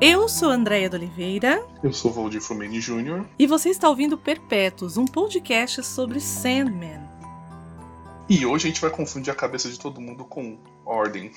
Eu sou Andréia de Oliveira. Eu sou Valdir Fumeni Jr. E você está ouvindo Perpétuos, um podcast sobre Sandman. E hoje a gente vai confundir a cabeça de todo mundo com ordem.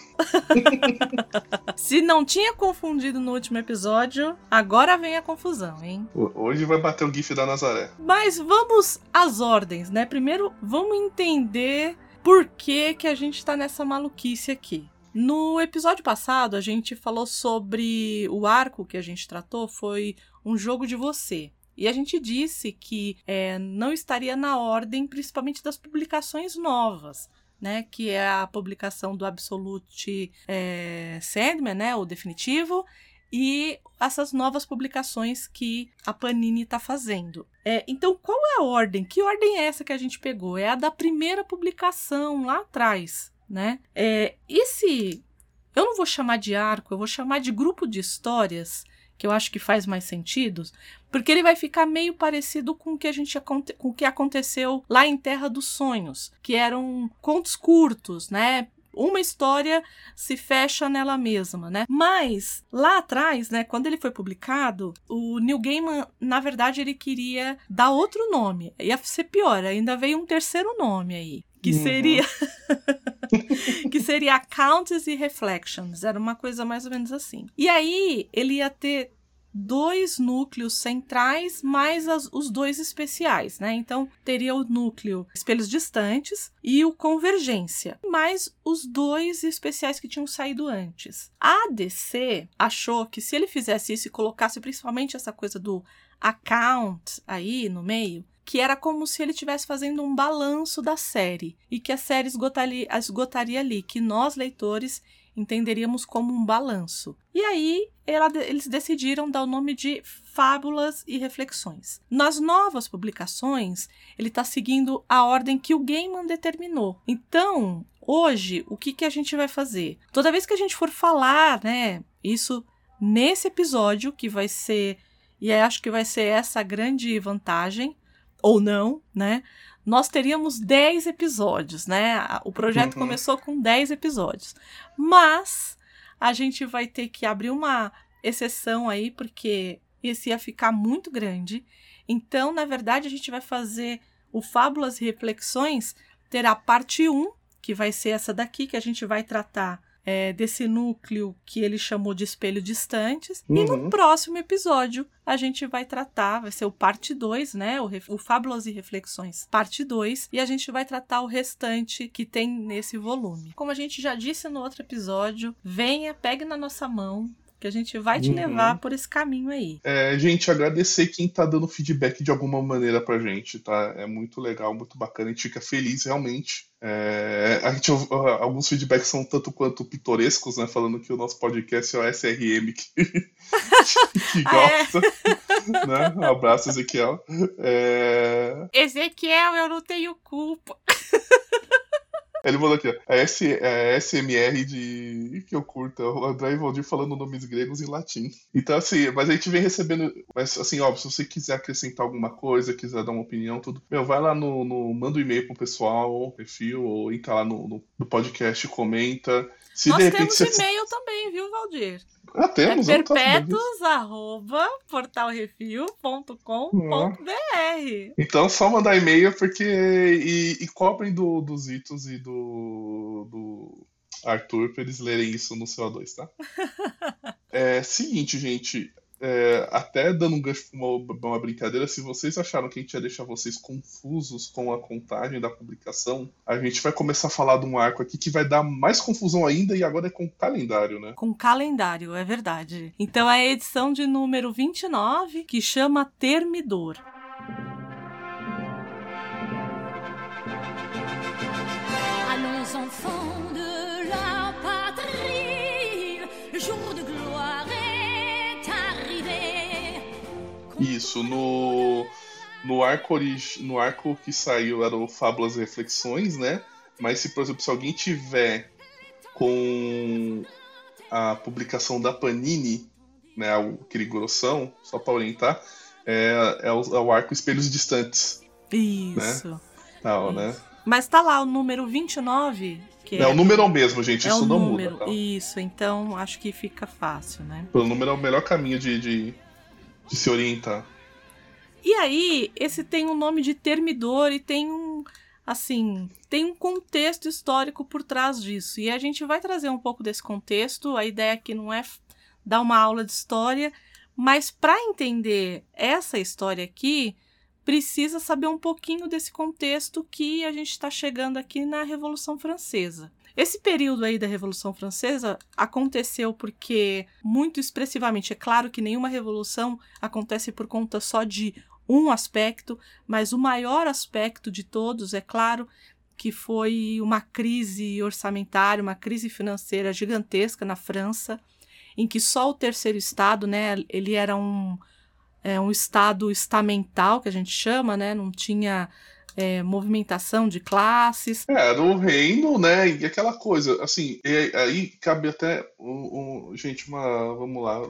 Se não tinha confundido no último episódio, agora vem a confusão, hein? Hoje vai bater o GIF da Nazaré. Mas vamos às ordens, né? Primeiro, vamos entender por que, que a gente tá nessa maluquice aqui. No episódio passado, a gente falou sobre o arco que a gente tratou foi um jogo de você. E a gente disse que é, não estaria na ordem, principalmente das publicações novas. Né, que é a publicação do Absolute é, Sandman, né, o definitivo, e essas novas publicações que a Panini está fazendo. É, então, qual é a ordem? Que ordem é essa que a gente pegou? É a da primeira publicação lá atrás, né? É, esse, eu não vou chamar de arco, eu vou chamar de grupo de histórias que eu acho que faz mais sentido, porque ele vai ficar meio parecido com o que a gente com o que aconteceu lá em Terra dos Sonhos, que eram contos curtos, né? Uma história se fecha nela mesma, né? Mas lá atrás, né, quando ele foi publicado, o Neil Gaiman, na verdade, ele queria dar outro nome. Ia ser pior, ainda veio um terceiro nome aí, que uhum. seria que seria Accounts e Reflections, era uma coisa mais ou menos assim. E aí ele ia ter dois núcleos centrais mais as, os dois especiais, né? Então teria o núcleo espelhos distantes e o convergência, mais os dois especiais que tinham saído antes. A DC achou que se ele fizesse isso e colocasse principalmente essa coisa do account aí no meio, que era como se ele estivesse fazendo um balanço da série e que a série esgotaria, esgotaria ali, que nós leitores entenderíamos como um balanço. E aí ela, eles decidiram dar o nome de Fábulas e Reflexões. Nas novas publicações, ele está seguindo a ordem que o Gaiman determinou. Então, hoje, o que, que a gente vai fazer? Toda vez que a gente for falar, né, isso nesse episódio, que vai ser, e acho que vai ser essa a grande vantagem, ou não, né? Nós teríamos 10 episódios, né? O projeto uhum. começou com 10 episódios. Mas a gente vai ter que abrir uma exceção aí, porque esse ia ficar muito grande. Então, na verdade, a gente vai fazer o Fábulas e Reflexões, terá parte 1, que vai ser essa daqui, que a gente vai tratar é, desse núcleo que ele chamou de espelho distantes. Uhum. E no uhum. próximo episódio a gente vai tratar, vai ser o parte 2, né? O, o Fábulas e Reflexões, parte 2, e a gente vai tratar o restante que tem nesse volume. Como a gente já disse no outro episódio, venha, pegue na nossa mão, que a gente vai te uhum. levar por esse caminho aí. É, gente, agradecer quem tá dando feedback de alguma maneira pra gente, tá? É muito legal, muito bacana, a gente fica feliz realmente. É, a gente, alguns feedbacks são tanto quanto pitorescos, né? Falando que o nosso podcast é o SRM que, que gosta. é. né? Um abraço, Ezequiel. É... Ezequiel, eu não tenho culpa. Ele mandou aqui, ó. A, S, a SMR de. que eu curto. É o André e Valdir falando nomes gregos em latim. Então, assim, mas a gente vem recebendo. Mas, assim, óbvio, se você quiser acrescentar alguma coisa, quiser dar uma opinião, tudo. Meu, vai lá no. no manda um e-mail pro pessoal, perfil, ou entra lá no, no, no podcast, comenta. Se Nós temos você... e-mail também, viu, Valdir? Ah, temos. É perpétuos, arroba, portalrefil.com.br. Então, só mandar e-mail, porque... E, e cobrem do, dos Itos e do, do Arthur pra eles lerem isso no CO2, tá? é seguinte, gente. É, até dando um gancho pra uma, uma, brincadeira, se vocês acharam que a gente ia deixar vocês confusos com a contagem da publicação, a gente vai começar a falar de um arco aqui que vai dar mais confusão ainda e agora é com calendário, né? Com calendário, é verdade. Então é a edição de número 29 que chama Termidor. Allons enfants de Isso, no, no, arco no arco que saiu era o Fábulas e Reflexões, né? Mas se, por exemplo, se alguém tiver com a publicação da Panini, né, aquele grossão, só para orientar, é, é, o, é, o, arco Espelhos Distantes. Isso. Né? Tal, né? Mas tá lá o número 29, que é, é o número é o mesmo, gente, é isso o não número, muda. Tá? Isso, então acho que fica fácil, né? O número é o melhor caminho de, de, de se orientar. E aí, esse tem um nome de termidor e tem um assim, tem um contexto histórico por trás disso. E a gente vai trazer um pouco desse contexto. A ideia aqui não é dar uma aula de história, mas para entender essa história aqui, precisa saber um pouquinho desse contexto que a gente está chegando aqui na Revolução Francesa. Esse período aí da Revolução Francesa aconteceu porque, muito expressivamente, é claro que nenhuma revolução acontece por conta só de um aspecto, mas o maior aspecto de todos, é claro, que foi uma crise orçamentária, uma crise financeira gigantesca na França, em que só o terceiro estado, né, ele era um, é, um estado estamental, que a gente chama, né, não tinha é, movimentação de classes. É, era o reino, né? E aquela coisa, assim, aí cabe até um, um, gente, uma. Vamos lá,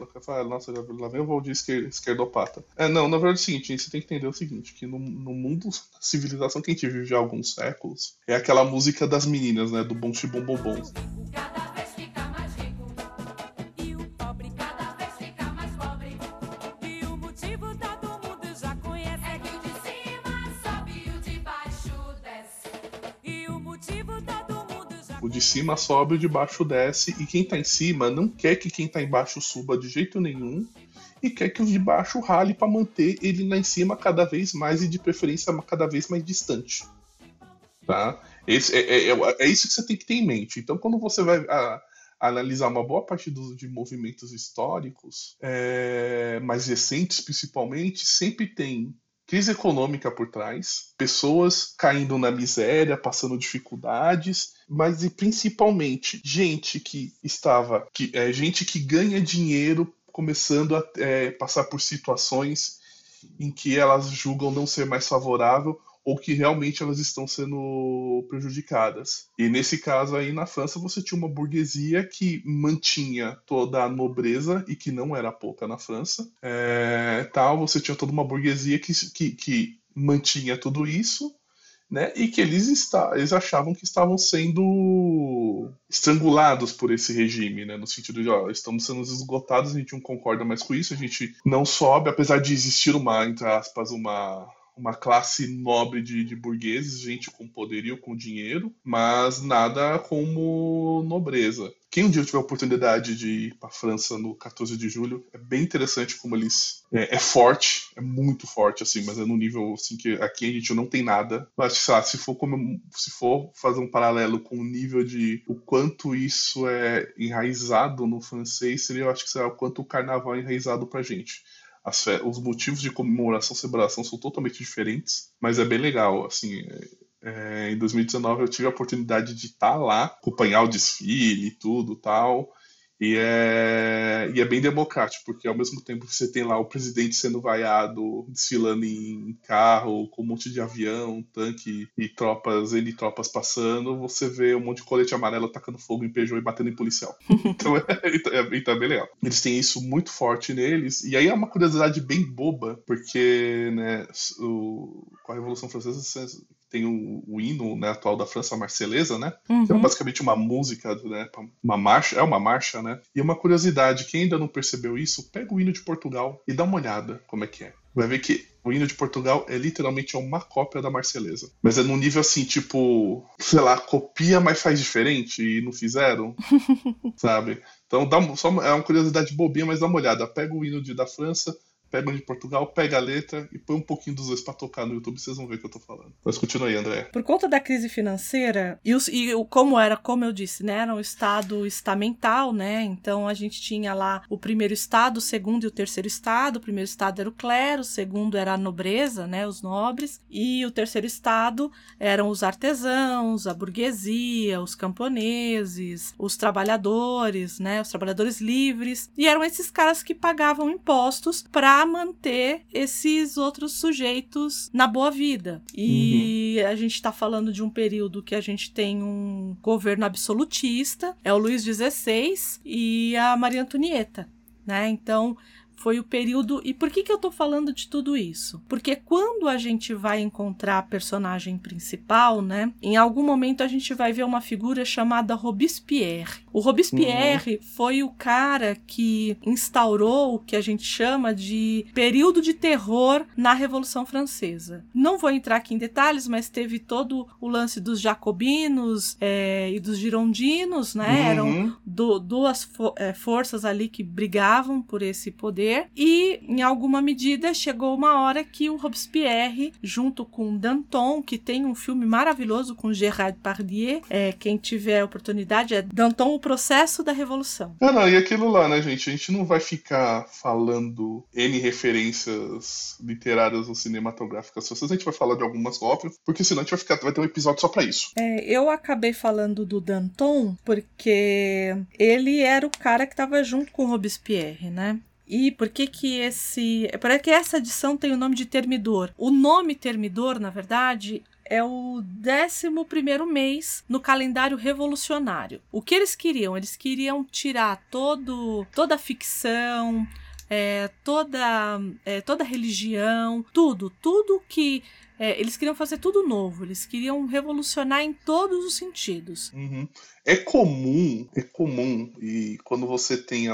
nossa, lá vem o Valdir esquerdopata. É, não, na verdade é o seguinte, você tem que entender o seguinte: que no, no mundo da civilização que a gente vive já há alguns séculos, é aquela música das meninas, né? Do bom bom bom cima sobe, o de baixo desce, e quem tá em cima não quer que quem tá embaixo suba de jeito nenhum, e quer que os de baixo rale para manter ele lá em cima cada vez mais e de preferência cada vez mais distante. Tá? Esse, é, é, é, é isso que você tem que ter em mente. Então, quando você vai a, analisar uma boa parte dos, de movimentos históricos, é, mais recentes principalmente, sempre tem crise econômica por trás, pessoas caindo na miséria, passando dificuldades, mas e principalmente gente que estava, que é gente que ganha dinheiro começando a é, passar por situações em que elas julgam não ser mais favorável ou que realmente elas estão sendo prejudicadas. E nesse caso aí na França você tinha uma burguesia que mantinha toda a nobreza e que não era pouca na França. É, tal, você tinha toda uma burguesia que, que, que mantinha tudo isso. Né, e que eles, está, eles achavam que estavam sendo estrangulados por esse regime, né, no sentido de, ó, estamos sendo esgotados, a gente não concorda mais com isso, a gente não sobe, apesar de existir uma, entre aspas, uma, uma classe nobre de, de burgueses, gente com poderio, com dinheiro, mas nada como nobreza. Quem um dia tiver a oportunidade de ir para a França no 14 de julho, é bem interessante como eles. É, é, forte, é muito forte, assim, mas é num nível assim que aqui a gente não tem nada. Mas, sei lá, se for, como, se for fazer um paralelo com o nível de o quanto isso é enraizado no francês, seria, eu acho que será o quanto o carnaval é enraizado pra gente os motivos de comemoração e celebração são totalmente diferentes, mas é bem legal, assim, é, em 2019 eu tive a oportunidade de estar lá, acompanhar o desfile e tudo tal, e é, e é bem democrático, porque ao mesmo tempo que você tem lá o presidente sendo vaiado, desfilando em carro, com um monte de avião, tanque e tropas, N tropas passando, você vê um monte de colete amarelo atacando fogo em Peugeot e batendo em policial. então, é, é, então é bem legal. Eles têm isso muito forte neles, e aí é uma curiosidade bem boba, porque né, o, com a Revolução Francesa tem o, o hino né, atual da França, a Marselesa, né? Uhum. Que é basicamente uma música, né? Uma marcha, é uma marcha, né? E uma curiosidade, quem ainda não percebeu isso, pega o hino de Portugal e dá uma olhada como é que é. Vai ver que o hino de Portugal é literalmente uma cópia da Marselesa. Mas é num nível assim, tipo, sei lá, copia, mas faz diferente e não fizeram, sabe? Então dá, só, é uma curiosidade bobinha, mas dá uma olhada. Pega o hino de, da França, pega de Portugal, pega a letra e põe um pouquinho dos dois pra tocar no YouTube, vocês vão ver o que eu tô falando. Mas continua aí, André. Por conta da crise financeira, e, os, e o, como era, como eu disse, né, era um estado estamental, né, então a gente tinha lá o primeiro estado, o segundo e o terceiro estado, o primeiro estado era o clero, o segundo era a nobreza, né, os nobres, e o terceiro estado eram os artesãos, a burguesia, os camponeses, os trabalhadores, né, os trabalhadores livres, e eram esses caras que pagavam impostos para manter esses outros sujeitos na boa vida. E uhum. a gente está falando de um período que a gente tem um governo absolutista, é o Luís XVI e a Maria Antonieta. Né? Então, foi o período. E por que, que eu tô falando de tudo isso? Porque quando a gente vai encontrar a personagem principal, né? Em algum momento a gente vai ver uma figura chamada Robespierre. O Robespierre uhum. foi o cara que instaurou o que a gente chama de período de terror na Revolução Francesa. Não vou entrar aqui em detalhes, mas teve todo o lance dos jacobinos é, e dos girondinos, né? Uhum. Eram do, duas fo é, forças ali que brigavam por esse poder. E, em alguma medida, chegou uma hora que o Robespierre, junto com Danton, que tem um filme maravilhoso com Gerard Pardier, é, quem tiver oportunidade, é Danton, o processo da revolução. Ah, não, e aquilo lá, né, gente? A gente não vai ficar falando N referências literárias ou cinematográficas. A gente vai falar de algumas óbvias, porque senão a gente vai, ficar, vai ter um episódio só para isso. É, eu acabei falando do Danton porque ele era o cara que estava junto com Robespierre, né? E por que que esse... Por que essa edição tem o nome de Termidor? O nome Termidor, na verdade, é o 11 mês no calendário revolucionário. O que eles queriam? Eles queriam tirar todo, toda a ficção, é, toda, é, toda a religião, tudo, tudo que é, eles queriam fazer tudo novo, eles queriam revolucionar em todos os sentidos. Uhum. É comum, é comum, e quando você tem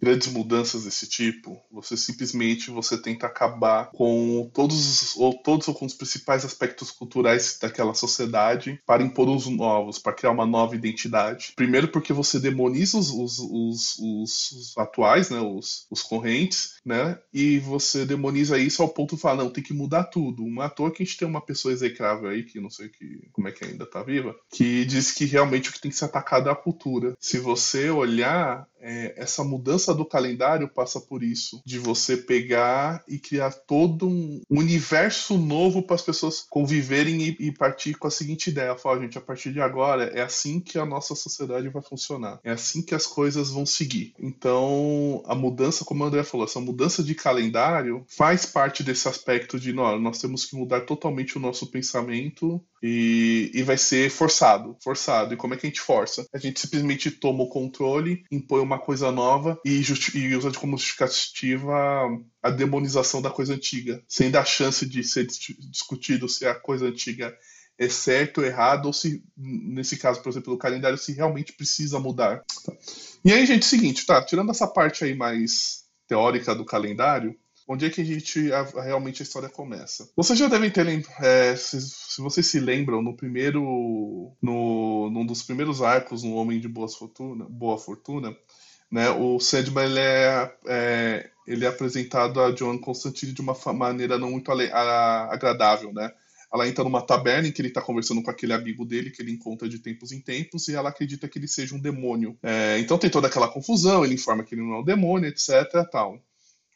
grandes mudanças desse tipo, você simplesmente você tenta acabar com todos ou todos ou com os principais aspectos culturais daquela sociedade para impor os novos, para criar uma nova identidade. Primeiro porque você demoniza os, os, os, os atuais, né, os, os correntes, né, e você demoniza isso ao ponto de falar, não, tem que mudar tudo. Um ator que a gente tem uma pessoa execrável aí, que não sei que, como é que ainda tá viva, que diz que realmente o que tem que ser atacado é a cultura. Se você olhar é, essa mudança do calendário passa por isso, de você pegar e criar todo um universo novo para as pessoas conviverem e, e, partir com a seguinte ideia: falar, gente, a partir de agora é assim que a nossa sociedade vai funcionar, é assim que as coisas vão seguir. Então, a mudança, como André falou, essa mudança de calendário faz parte desse aspecto de nós temos que mudar totalmente o nosso pensamento e, e vai ser forçado, forçado. E como é que a gente força? A gente simplesmente toma o controle, impõe uma coisa nova e, e usa como justificativa a demonização da coisa antiga, sem dar chance de ser discutido se a coisa antiga é certo ou errado, ou se, nesse caso, por exemplo, do calendário, se realmente precisa mudar. Tá. E aí, gente, seguinte, tá? Tirando essa parte aí mais teórica do calendário, onde é que a gente a, a, realmente a história começa. Vocês já devem ter é, se, se, vocês se lembram no primeiro no num dos primeiros arcos no Homem de Boa Fortuna, Boa Fortuna, né? O Sandman ele é, é ele é apresentado a John Constantine de uma maneira não muito a, agradável, né? Ela entra numa taberna em que ele está conversando com aquele amigo dele que ele encontra de tempos em tempos e ela acredita que ele seja um demônio. É, então tem toda aquela confusão, ele informa que ele não é um demônio, etc. Tal.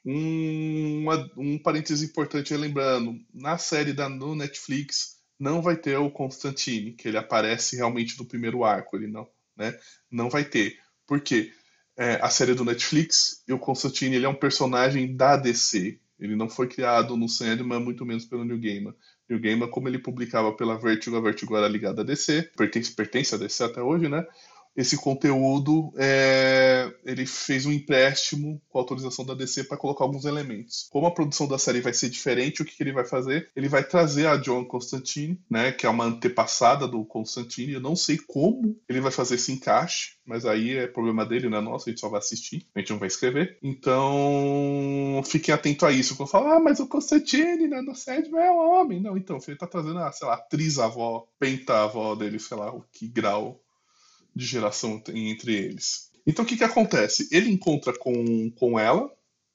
Um, uma, um parêntese importante lembrando, na série da, no Netflix não vai ter o Constantine, que ele aparece realmente no primeiro arco, ele não, né? Não vai ter. Por quê? É, a série do Netflix, e o Constantine ele é um personagem da DC. Ele não foi criado no Sandman, muito menos pelo New Gaiman. New Gaiman, como ele publicava pela Vertigo, a Vertigo era ligada a DC, pertence, pertence a DC até hoje, né? Esse conteúdo, é, ele fez um empréstimo com autorização da DC para colocar alguns elementos. Como a produção da série vai ser diferente, o que, que, ele vai fazer? Ele vai trazer a John Constantine, né, que é uma antepassada do Constantine. Eu não sei como ele vai fazer esse encaixe, mas aí é problema dele, não é nosso, a gente só vai assistir, a gente não vai escrever. Então, fiquem atentos a isso. Quando falar, ah, mas o Constantine, né, no set é um homem. Não, então, ele tá trazendo, a, sei lá, atriz-avó, penta-avó dele, sei lá, o que grau de geração entre eles. Então o que, que acontece? Ele encontra com, com ela,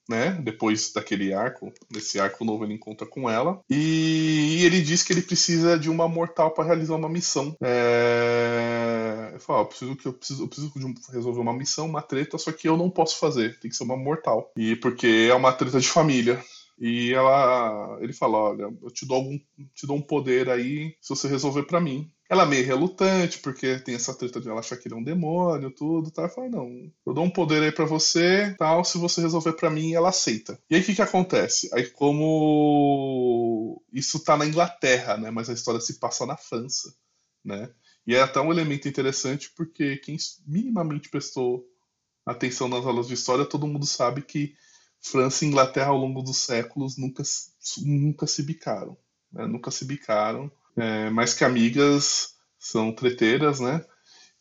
né? Depois daquele arco, nesse arco novo ele encontra com ela e ele diz que ele precisa de uma mortal para realizar uma missão. É... Ele fala, oh, eu preciso que eu preciso, eu preciso resolver uma missão, uma treta, só que eu não posso fazer, tem que ser uma mortal. E porque é uma treta de família. E ela, ele fala, olha, eu te dou algum, te dou um poder aí se você resolver para mim. Ela é meio relutante, porque tem essa treta de ela achar que ele é um demônio, tudo, tá? Ela fala, não, eu dou um poder aí para você, tal, se você resolver para mim, ela aceita. E aí o que que acontece? Aí como isso tá na Inglaterra, né, mas a história se passa na França, né? E é até um elemento interessante porque quem minimamente prestou atenção nas aulas de história, todo mundo sabe que França e Inglaterra ao longo dos séculos nunca, nunca se bicaram, né? nunca se bicaram, é, mais que amigas são treteiras, né?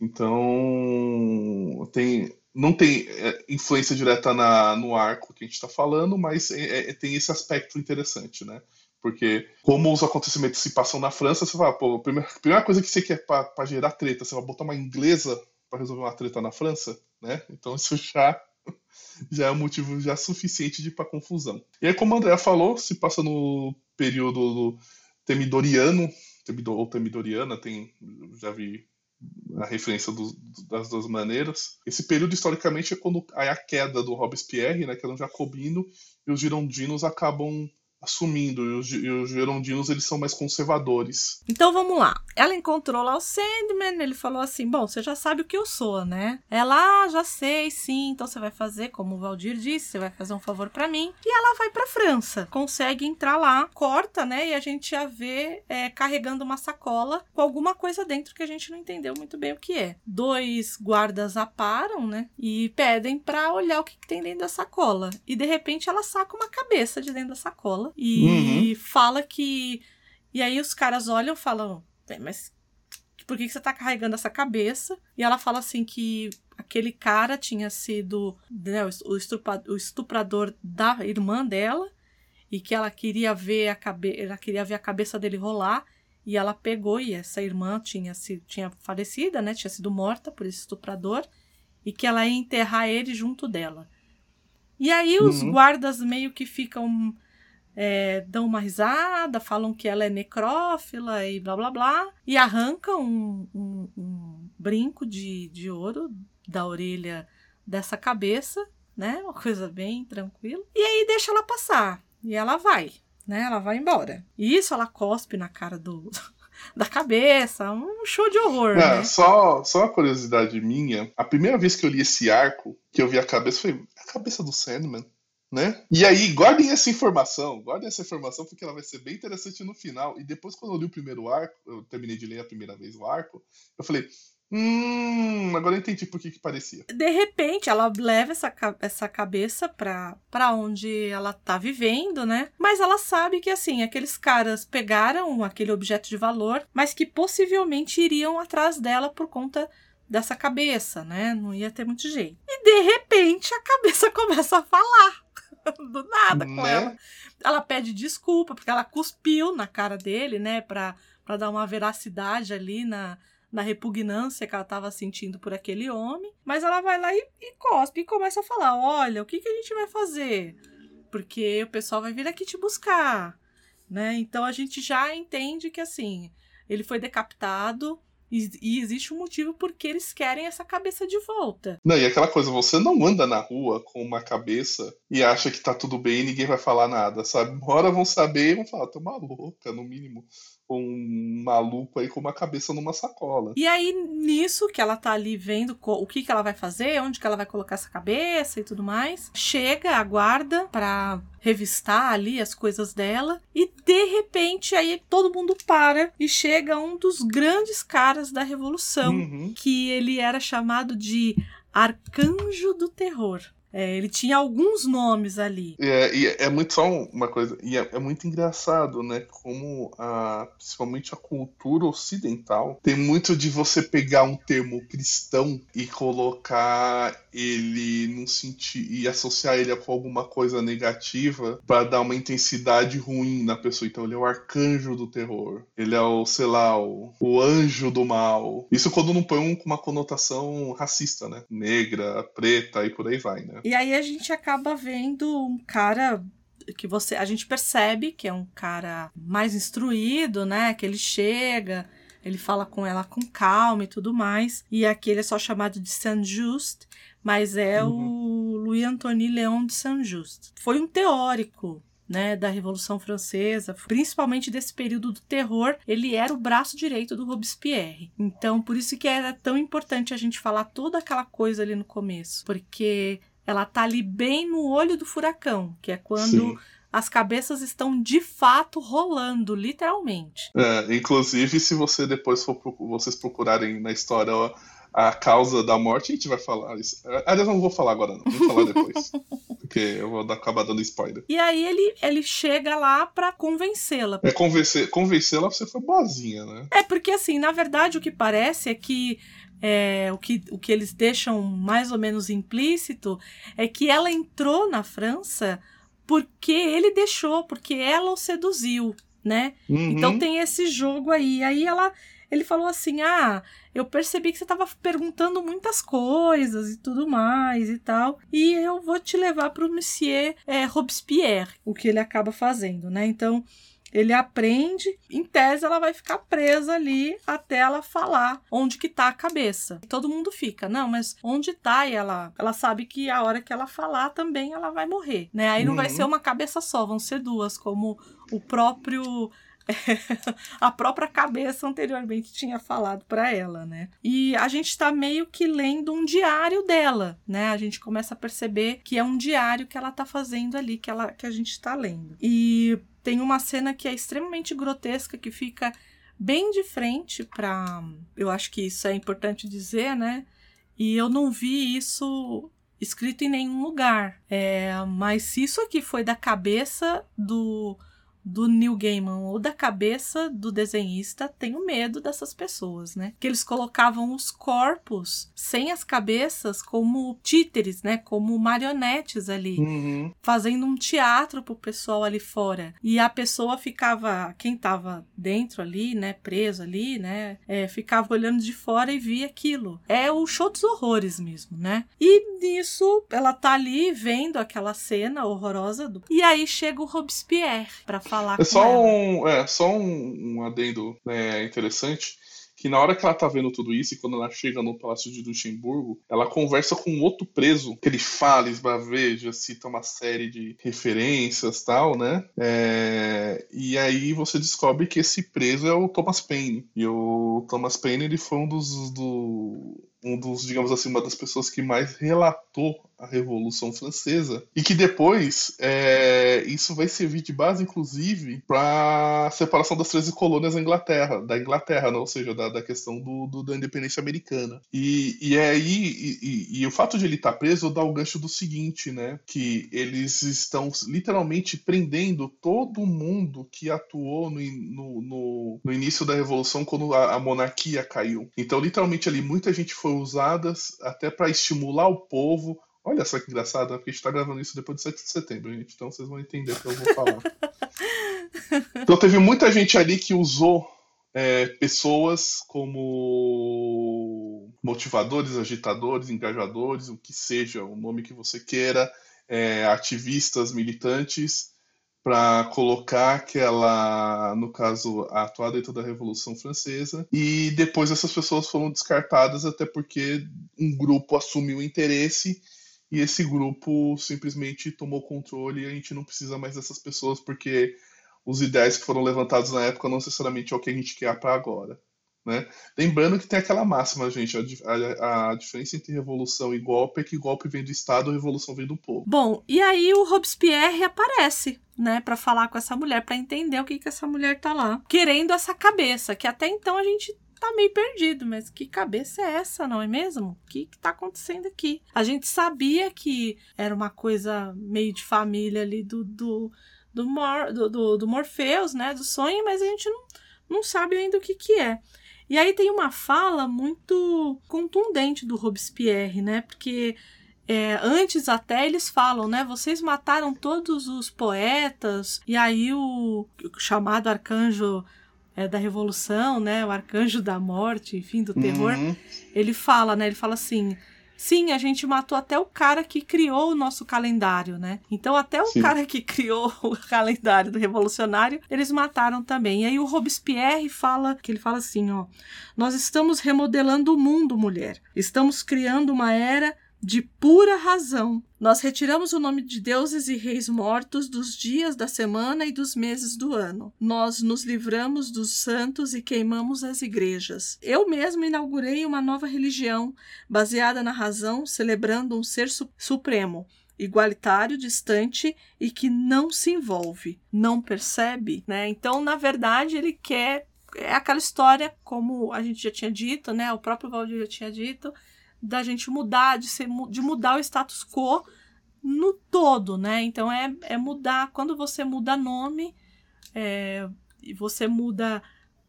Então tem não tem é, influência direta na, no arco que a gente está falando, mas é, é, tem esse aspecto interessante, né? Porque como os acontecimentos se passam na França, você fala, pô, a primeira, a primeira coisa que você quer para gerar treta, você vai botar uma inglesa para resolver uma treta na França, né? Então isso já já é um motivo já suficiente de para confusão. E aí, como a Andrea falou, se passa no período temidoriano, ou temidoriana, tem já vi a referência do, das duas maneiras. Esse período, historicamente, é quando há a queda do Robespierre, né, que era um jacobino, e os girondinos acabam assumindo, e os, e os gerondinos eles são mais conservadores. Então vamos lá. Ela encontrou lá o Sandman, ele falou assim: Bom, você já sabe o que eu sou, né? Ela, ah, já sei, sim, então você vai fazer, como o Valdir disse, você vai fazer um favor para mim. E ela vai pra França, consegue entrar lá, corta, né? E a gente já vê é, carregando uma sacola com alguma coisa dentro que a gente não entendeu muito bem o que é. Dois guardas a param, né? E pedem pra olhar o que, que tem dentro da sacola. E de repente ela saca uma cabeça de dentro da sacola e uhum. fala que. E aí os caras olham e falam, mas por que, que você tá carregando essa cabeça? E ela fala assim que aquele cara tinha sido né, o, estuprador, o estuprador da irmã dela e que ela queria ver a cabeça, ela queria ver a cabeça dele rolar e ela pegou e essa irmã tinha se tinha falecida, né, tinha sido morta por esse estuprador e que ela ia enterrar ele junto dela. E aí os uhum. guardas meio que ficam é, dão uma risada, falam que ela é necrófila e blá blá blá, e arrancam um, um, um brinco de, de ouro da orelha dessa cabeça, né? Uma coisa bem tranquila. E aí deixa ela passar. E ela vai, né? Ela vai embora. E isso ela cospe na cara do. da cabeça, um show de horror. Não, né? só, só uma curiosidade minha: a primeira vez que eu li esse arco, que eu vi a cabeça, foi a cabeça do Sandman né? E aí, guardem essa informação, guardem essa informação porque ela vai ser bem interessante no final. E depois, quando eu li o primeiro arco, eu terminei de ler a primeira vez o arco, eu falei, Hum, agora eu entendi por que, que parecia. De repente, ela leva essa, essa cabeça pra, pra onde ela tá vivendo, né? Mas ela sabe que, assim, aqueles caras pegaram aquele objeto de valor, mas que possivelmente iriam atrás dela por conta dessa cabeça, né? Não ia ter muito jeito. E de repente, a cabeça começa a falar. do nada com né? ela. Ela pede desculpa, porque ela cuspiu na cara dele, né, pra, pra dar uma veracidade ali na, na repugnância que ela estava sentindo por aquele homem. Mas ela vai lá e, e cospe e começa a falar: olha, o que, que a gente vai fazer? Porque o pessoal vai vir aqui te buscar. Né? Então a gente já entende que assim, ele foi decapitado, e, e, existe um motivo porque eles querem essa cabeça de volta. Não, e aquela coisa, você não anda na rua com uma cabeça e acha que tá tudo bem e ninguém vai falar nada, sabe? Uma hora vão saber e vão falar, tô maluca, no mínimo um maluco aí com uma cabeça numa sacola. E aí, nisso que ela tá ali vendo o que, que ela vai fazer, onde que ela vai colocar essa cabeça e tudo mais, chega a guarda pra revistar ali as coisas dela e de repente aí todo mundo para e chega um dos grandes caras da revolução, uhum. que ele era chamado de Arcanjo do Terror. É, ele tinha alguns nomes ali. É, e é muito só uma coisa, e é, é, muito engraçado, né? Como a, principalmente a cultura ocidental tem muito de você pegar um termo cristão e colocar ele num sentido e associar ele com alguma coisa negativa para dar uma intensidade ruim na pessoa. Então ele é o arcanjo do terror, ele é o, sei lá, o, o anjo do mal. Isso quando não põe um, uma conotação racista, né? Negra, preta e por aí vai, né? E aí a gente acaba vendo um cara que você a gente percebe que é um cara mais instruído, né? Que ele chega, ele fala com ela com calma e tudo mais. E aqui ele é só chamado de Saint-Just, mas é uhum. o Louis Antoine Léon de Saint-Just. Foi um teórico né, da Revolução Francesa, principalmente desse período do terror, ele era o braço direito do Robespierre. Então, por isso que era tão importante a gente falar toda aquela coisa ali no começo, porque ela tá ali bem no olho do furacão, que é quando Sim. as cabeças estão de fato rolando, literalmente. É, inclusive, se você depois for vocês procurarem na história a causa da morte, a gente vai falar isso. Aliás, não vou falar agora, não. Vou falar depois. porque eu vou acabar dando spoiler. E aí ele, ele chega lá para convencê-la. É convencer, convencê-la você foi boazinha, né? É porque assim, na verdade o que parece é que é, o, que, o que eles deixam mais ou menos implícito é que ela entrou na França porque ele deixou, porque ela o seduziu, né? Uhum. Então tem esse jogo aí. Aí ela, ele falou assim: Ah, eu percebi que você estava perguntando muitas coisas e tudo mais e tal, e eu vou te levar para o Monsieur é, Robespierre, o que ele acaba fazendo, né? Então ele aprende, em tese ela vai ficar presa ali até ela falar onde que tá a cabeça. E todo mundo fica, não, mas onde tá? E ela, ela sabe que a hora que ela falar também ela vai morrer, né? Aí não vai Uhum. ser uma cabeça só, vão ser duas, como o próprio a própria cabeça anteriormente tinha falado para ela, né? E a gente tá meio que lendo um diário dela, né? A gente começa a perceber que é um diário que ela tá fazendo ali, que ela que a gente tá lendo. E tem uma cena que é extremamente grotesca que fica bem de frente para, eu acho que isso é importante dizer, né? E eu não vi isso escrito em nenhum lugar. É, mas isso aqui foi da cabeça do do Neil Gaiman ou da cabeça do desenhista, tenho medo dessas pessoas, né? Que eles colocavam os corpos sem as cabeças como títeres, né? Como marionetes ali, Uhum. fazendo um teatro pro pessoal ali fora. E a pessoa ficava, quem tava dentro ali, né? Preso ali, né? é, ficava olhando de fora e via aquilo. É o show dos horrores mesmo, né? E nisso ela tá ali vendo aquela cena horrorosa do... e aí chega o Robespierre para falar É só ela. um, é, só um, um adendo né, interessante. Que na hora que ela tá vendo tudo isso, e quando ela chega no Palácio de Luxemburgo, ela conversa com outro preso, que ele fala, esbraveja, cita uma série de referências tal, né? É, e aí você descobre que esse preso é o Thomas Paine. E o Thomas Paine, ele foi um dos, do, um dos, digamos assim, uma das pessoas que mais relatou a Revolução Francesa e que depois é, isso vai servir de base, inclusive, para a separação das 13 colônias da Inglaterra, da Inglaterra, né? ou seja, da, da questão do, do- da independência americana. E, e aí, e, e- e o fato de ele estar preso dá o gancho do seguinte, né? Que eles estão literalmente prendendo todo mundo que atuou no, no, no- no início da Revolução quando a, a monarquia caiu. Então, literalmente ali, muita gente foi usada até para estimular o povo. Olha só que engraçado, né? porque a gente tá gravando isso depois de 7 de setembro, gente. Então vocês vão entender o que eu vou falar. Então teve muita gente ali que usou é, pessoas como motivadores, agitadores, engajadores, o que seja, o nome que você queira, é, ativistas, militantes, para colocar aquela, no caso, atuar dentro da Revolução Francesa. E depois essas pessoas foram descartadas, até porque um grupo assumiu interesse e esse grupo simplesmente tomou controle e a gente não precisa mais dessas pessoas porque os ideais que foram levantados na época não necessariamente é o que a gente quer para agora. Né? Lembrando que tem aquela máxima, gente, a, a- a diferença entre revolução e golpe é que golpe vem do Estado, revolução vem do povo. Bom, e aí o Robespierre aparece, né, Pra falar com essa mulher, pra entender o que que essa mulher tá lá, querendo essa cabeça, que até então a gente tá meio perdido, mas que cabeça é essa, não é mesmo? O que que tá acontecendo aqui? A gente sabia que era uma coisa meio de família ali do do do, Mor, do, do, do Morpheus, né, do sonho, mas a gente não, não sabe ainda o que que é. E aí tem uma fala muito contundente do Robespierre, né? Porque é, antes até eles falam, né? Vocês mataram todos os poetas, e aí o, o chamado arcanjo é, da revolução, né? O arcanjo da morte, enfim, do terror. Uhum. Ele fala, né? Ele fala assim. Sim, a gente matou até o cara que criou o nosso calendário, né? Então, até o Sim. cara que criou o calendário do revolucionário, eles mataram também. E aí o Robespierre fala, que ele fala assim, ó: "Nós estamos remodelando o mundo, mulher. Estamos criando uma era de pura razão. Nós retiramos o nome de deuses e reis mortos dos dias da semana e dos meses do ano. Nós nos livramos dos santos e queimamos as igrejas. Eu mesmo inaugurei uma nova religião, baseada na razão, celebrando um ser su- supremo, igualitário, distante e que não se envolve, não percebe, né? Então, na verdade, ele quer é aquela história, como a gente já tinha dito, né? O próprio Valdir já tinha dito, da gente mudar, de, ser, de mudar o status quo no todo, né? Então é, é mudar. Quando você muda nome, é, e você muda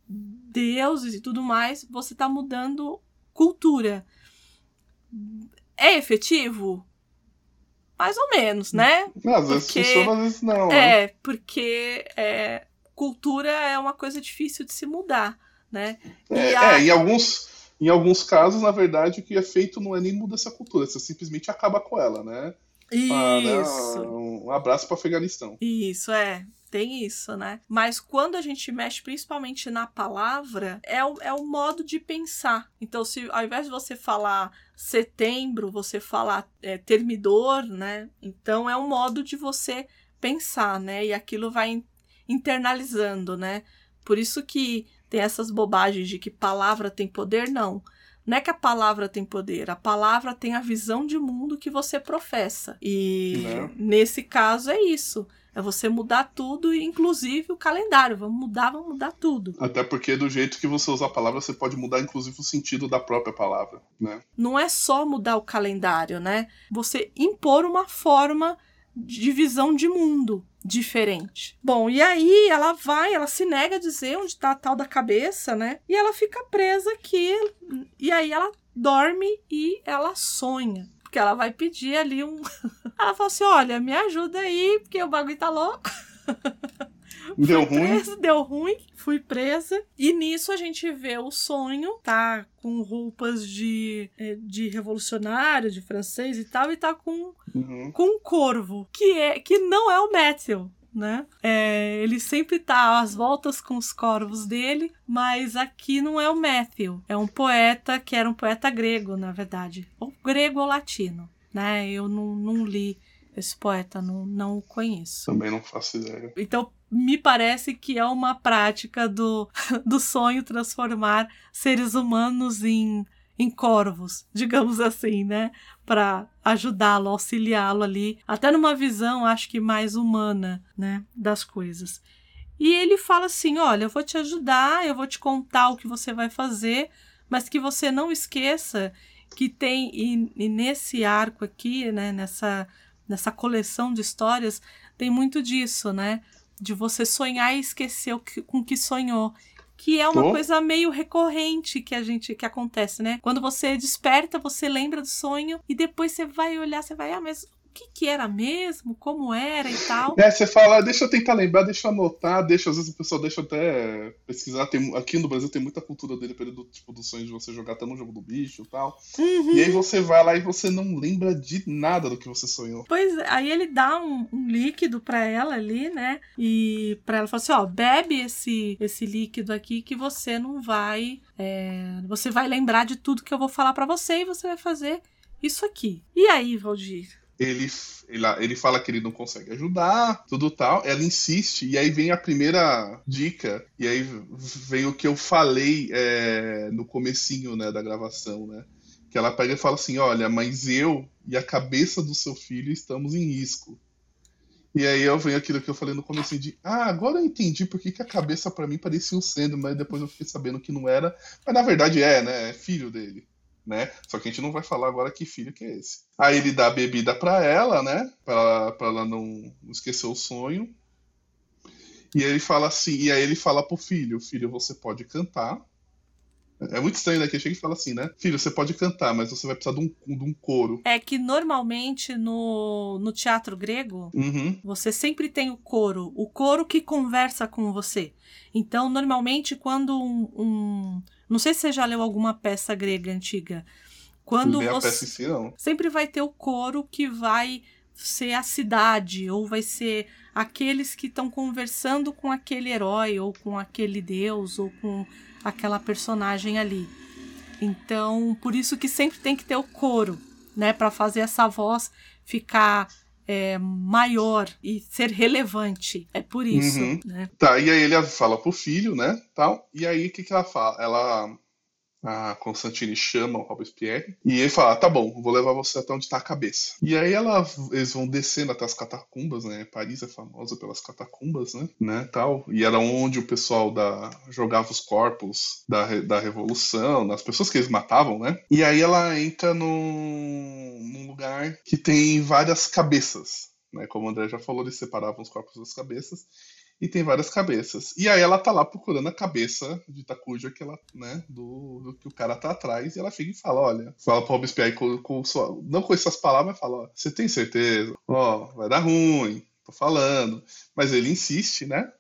deuses e tudo mais, você está mudando cultura. É efetivo? Mais ou menos, né? às vezes porque, funciona, às vezes não. É, né? porque é, cultura é uma coisa difícil de se mudar, né? É, a... é, em alguns. Em alguns casos, na verdade, o que é feito não é nem mudar essa cultura, você simplesmente acaba com ela, né? Isso. Ah, né? Um abraço para o Afeganistão. Isso, é tem isso, né? Mas quando a gente mexe principalmente na palavra, é o, é o modo de pensar. Então, se ao invés de você falar setembro, você falar é, termidor, né? Então é um modo de você pensar, né? E aquilo vai internalizando, né? Por isso que tem essas bobagens de que palavra tem poder, não. Não é que a palavra tem poder, a palavra tem a visão de mundo que você professa. E não. nesse caso é isso. É você mudar tudo, inclusive o calendário. Vamos mudar, vamos mudar tudo. Até porque do jeito que você usa a palavra, você pode mudar, inclusive, o sentido da própria palavra, né? Não é só mudar o calendário, né? Você impor uma forma de visão de mundo diferente. Bom, e aí ela vai, ela se nega a dizer onde está a tal da cabeça, né? E ela fica presa aqui. E aí ela dorme e ela sonha porque ela vai pedir ali um. ela fala assim: olha, me ajuda aí, porque o bagulho tá louco. Deu ruim. Presa, deu ruim, fui presa. E nisso a gente vê o sonho, tá com roupas de, é, de revolucionário, de francês e tal, e tá com, uhum. com um corvo, que, é, que não é o Matthew né? É, ele sempre tá às voltas com os corvos dele, mas aqui não é o Matthew, é um poeta que era um poeta grego, na verdade, ou grego ou latino, né? Eu não, não li esse poeta, não, não o conheço. Também não faço ideia. Então, me parece que é uma prática do, do sonho transformar seres humanos em em corvos, digamos assim, né? Para ajudá-lo, auxiliá-lo ali, até numa visão, acho que mais humana, né? Das coisas. E ele fala assim: olha, eu vou te ajudar, eu vou te contar o que você vai fazer, mas que você não esqueça que tem, e, e nesse arco aqui, né? Nessa, nessa coleção de histórias, tem muito disso, né? De você sonhar e esquecer o que, com que sonhou que é uma oh. coisa meio recorrente que a gente que acontece, né? Quando você desperta, você lembra do sonho e depois você vai olhar, você vai, ah, mas que, que era mesmo, como era e tal. É, você fala, deixa eu tentar lembrar, deixa eu anotar, deixa, às vezes o pessoal deixa até pesquisar. Tem, aqui no Brasil tem muita cultura dele, do tipo do sonho de você jogar até no jogo do bicho e tal. Uhum. E aí você vai lá e você não lembra de nada do que você sonhou. Pois é, aí ele dá um, um líquido para ela ali, né? E para ela fala assim: ó, bebe esse, esse líquido aqui que você não vai. É, você vai lembrar de tudo que eu vou falar para você e você vai fazer isso aqui. E aí, Valdir? Ele, ele, ele fala que ele não consegue ajudar, tudo tal. Ela insiste, e aí vem a primeira dica, e aí vem o que eu falei é, no comecinho né, da gravação, né? Que ela pega e fala assim: olha, mas eu e a cabeça do seu filho estamos em risco. E aí eu venho aquilo que eu falei no começo de, ah, agora eu entendi por que, que a cabeça para mim parecia um sendo, mas depois eu fiquei sabendo que não era. Mas na verdade é, né? É filho dele né? Só que a gente não vai falar agora que filho que é esse. Aí ele dá a bebida para ela, né? Para ela não esquecer o sonho. E ele fala assim, e aí ele fala pro filho, filho, você pode cantar. É muito estranho, né? Que chega e fala assim, né? Filho, você pode cantar, mas você vai precisar de um, de um coro. É que normalmente no, no teatro grego, uhum. você sempre tem o coro. O coro que conversa com você. Então, normalmente, quando um, um não sei se você já leu alguma peça grega antiga. Quando você peça em si, não. sempre vai ter o coro que vai ser a cidade ou vai ser aqueles que estão conversando com aquele herói ou com aquele deus ou com aquela personagem ali. Então, por isso que sempre tem que ter o coro, né, para fazer essa voz ficar é, maior e ser relevante. É por isso. Uhum. Né? Tá, e aí ele fala pro filho, né? Tal, e aí o que, que ela fala? Ela, a Constantine chama o Robespierre e ele fala: tá bom, vou levar você até onde tá a cabeça. E aí ela, eles vão descendo até as catacumbas, né? Paris é famosa pelas catacumbas, né? né tal. E era onde o pessoal da, jogava os corpos da, da Revolução, nas pessoas que eles matavam, né? E aí ela entra num, num lugar que tem várias cabeças. Né, como o André já falou, eles separavam os corpos das cabeças e tem várias cabeças. E aí ela tá lá procurando a cabeça de Takuja que ela, né, do, do, que o cara tá atrás, e ela fica e fala, olha, fala pro Robespierre com, com sua, não com essas palavras, mas fala, ó, você tem certeza? Ó, vai dar ruim, tô falando. Mas ele insiste, né,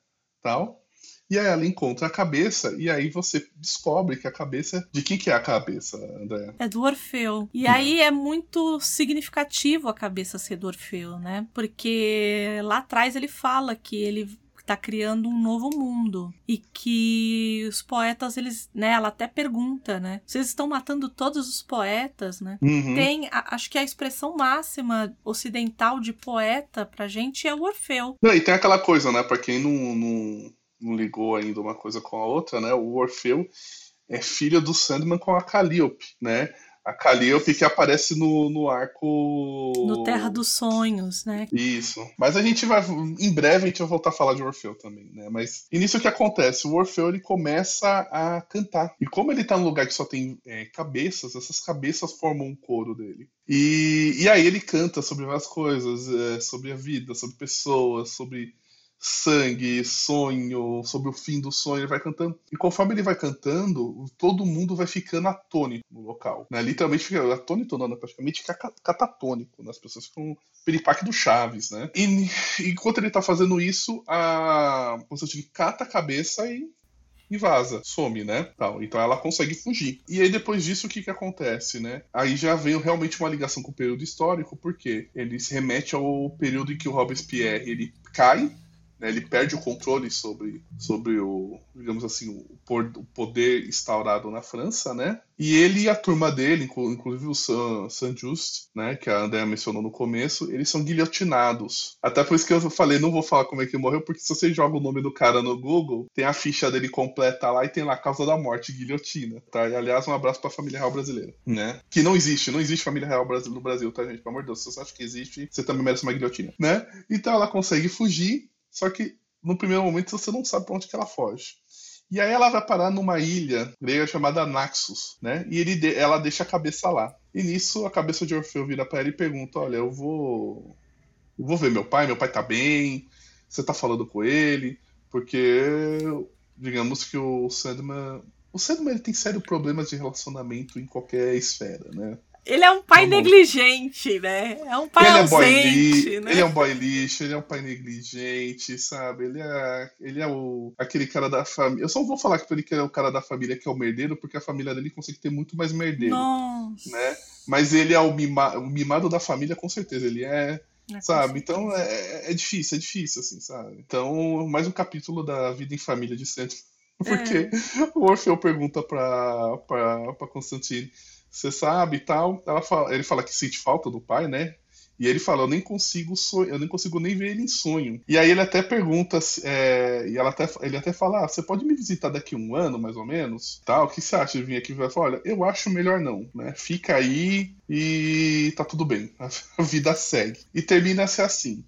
tal. E aí ela encontra a cabeça, e aí você descobre que a cabeça. De quem que é a cabeça, André? É do Orfeu. E aí é muito significativo a cabeça ser do Orfeu, né? Porque lá atrás ele fala que ele está criando um novo mundo e que os poetas eles, né, ela até pergunta, né, vocês estão matando todos os poetas, né? Uhum. Tem, a, acho que a expressão máxima ocidental de poeta pra gente é o Orfeu. Não, e tem aquela coisa, né, para quem não, não, não ligou ainda uma coisa com a outra, né, o Orfeu é filho do Sandman com a Calliope, né? A Calliope que aparece no, no arco. No Terra dos Sonhos, né? Isso. Mas a gente vai. Em breve a gente vai voltar a falar de Orfeu também, né? Mas início o que acontece? O Orfeu ele começa a cantar. E como ele tá num lugar que só tem é, cabeças, essas cabeças formam um coro dele. E, e aí ele canta sobre várias coisas, é, sobre a vida, sobre pessoas, sobre sangue, sonho, sobre o fim do sonho, ele vai cantando. E conforme ele vai cantando, todo mundo vai ficando atônito no local. Né? Literalmente fica atônito, não, né? praticamente catatônico. Né? As pessoas ficam peripaque do Chaves, né? E enquanto ele tá fazendo isso, a Constantine cata a cabeça e e vaza, some, né? Tal. Então ela consegue fugir. E aí depois disso o que que acontece, né? Aí já vem realmente uma ligação com o período histórico, porque ele se remete ao período em que o Robespierre ele cai né, ele perde o controle sobre, sobre o, digamos assim, o, poder instaurado na França, né? E ele e a turma dele, inclusive o Saint-Just, né, que a Andrea mencionou no começo, eles são guilhotinados. Até por isso que eu falei, não vou falar como é que ele morreu, porque se você joga o nome do cara no Google, tem a ficha dele completa lá e tem lá a causa da morte, guilhotina, tá? E, aliás, um abraço pra família real brasileira, né? Que não existe, não existe família real no Brasil, tá, gente? Pelo amor de Deus, se você acha que existe, você também merece uma guilhotina, né? Então ela consegue fugir só que no primeiro momento você não sabe para onde que ela foge. E aí ela vai parar numa ilha grega chamada Naxos, né? E ele ela deixa a cabeça lá. E nisso a cabeça de Orfeu vira para ela e pergunta: Olha, eu vou. Eu vou ver meu pai, meu pai tá bem, você tá falando com ele, porque digamos que o Sandman. O Sandman ele tem sérios problemas de relacionamento em qualquer esfera, né? Ele é um pai negligente, né? É um pai ele ausente, é né? Ele é um boy lixo, ele é um pai negligente, sabe? Ele é, ele é o, aquele cara da família. Eu só vou falar que ele é o cara da família que é o merdeiro, porque a família dele consegue ter muito mais merdeiro. Nossa. Né? Mas ele é o, mima, o mimado da família, com certeza. Ele é. é sabe? Então é, é, é difícil, é difícil, assim, sabe? Então, mais um capítulo da vida em família de Santos. Porque é. o Orfeu pergunta pra, pra, pra Constantine você sabe e tal. Fala, ele fala que sente falta do pai, né? E ele fala, eu nem consigo sonho, eu nem consigo nem ver ele em sonho. E aí ele até pergunta, é, e ela até, ele até fala, ah, você pode me visitar daqui um ano, mais ou menos? Tal, o que você acha de vir aqui? Ele fala, olha, eu acho melhor não, né? Fica aí e tá tudo bem, a vida segue. E termina-se assim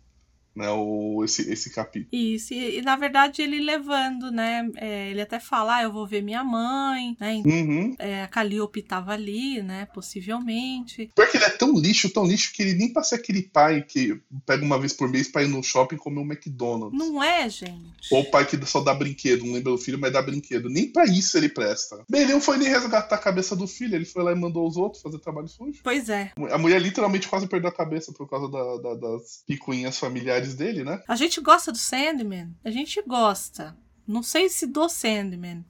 né, o, esse, esse capítulo. Isso, e, e, na verdade ele levando, né, é, ele até fala, ah, eu vou ver minha mãe, né, uhum. é, a Calliope tava ali, né, possivelmente. Porque ele é tão lixo, tão lixo, que ele nem passa aquele pai que pega uma vez por mês pra ir no shopping comer um McDonald's. Não é, gente? Ou o pai que só dá brinquedo, não lembra do filho, mas dá brinquedo. Nem pra isso ele presta. Bem, ele não foi nem resgatar a cabeça do filho, ele foi lá e mandou os outros fazer trabalho sujo. Pois é. A mulher literalmente quase perdeu a cabeça por causa da, da, das picuinhas familiares dele, né? A gente gosta do Sandman? A gente gosta. Não sei se do Sandman.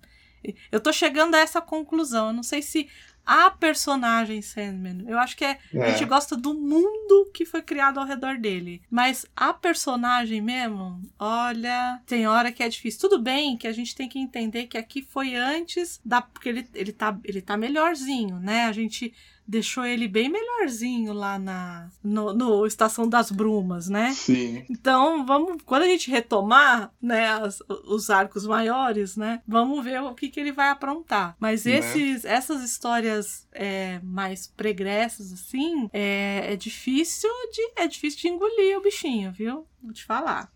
Eu tô chegando a essa conclusão. Eu não sei se a personagem Sandman. Eu acho que é, é. a gente gosta do mundo que foi criado ao redor dele. Mas a personagem mesmo, olha, tem hora que é difícil. Tudo bem que a gente tem que entender que aqui foi antes da. Porque ele, ele, tá, ele tá melhorzinho, né? A gente deixou ele bem melhorzinho lá na no, no Estação das Brumas, né? Sim. Então, vamos, quando a gente retomar, né, as, os arcos maiores, né, vamos ver o que, que ele vai aprontar. Mas Né? esses, essas histórias é, mais pregressas, assim, é, é difícil de é difícil de engolir o bichinho, viu? Vou te falar.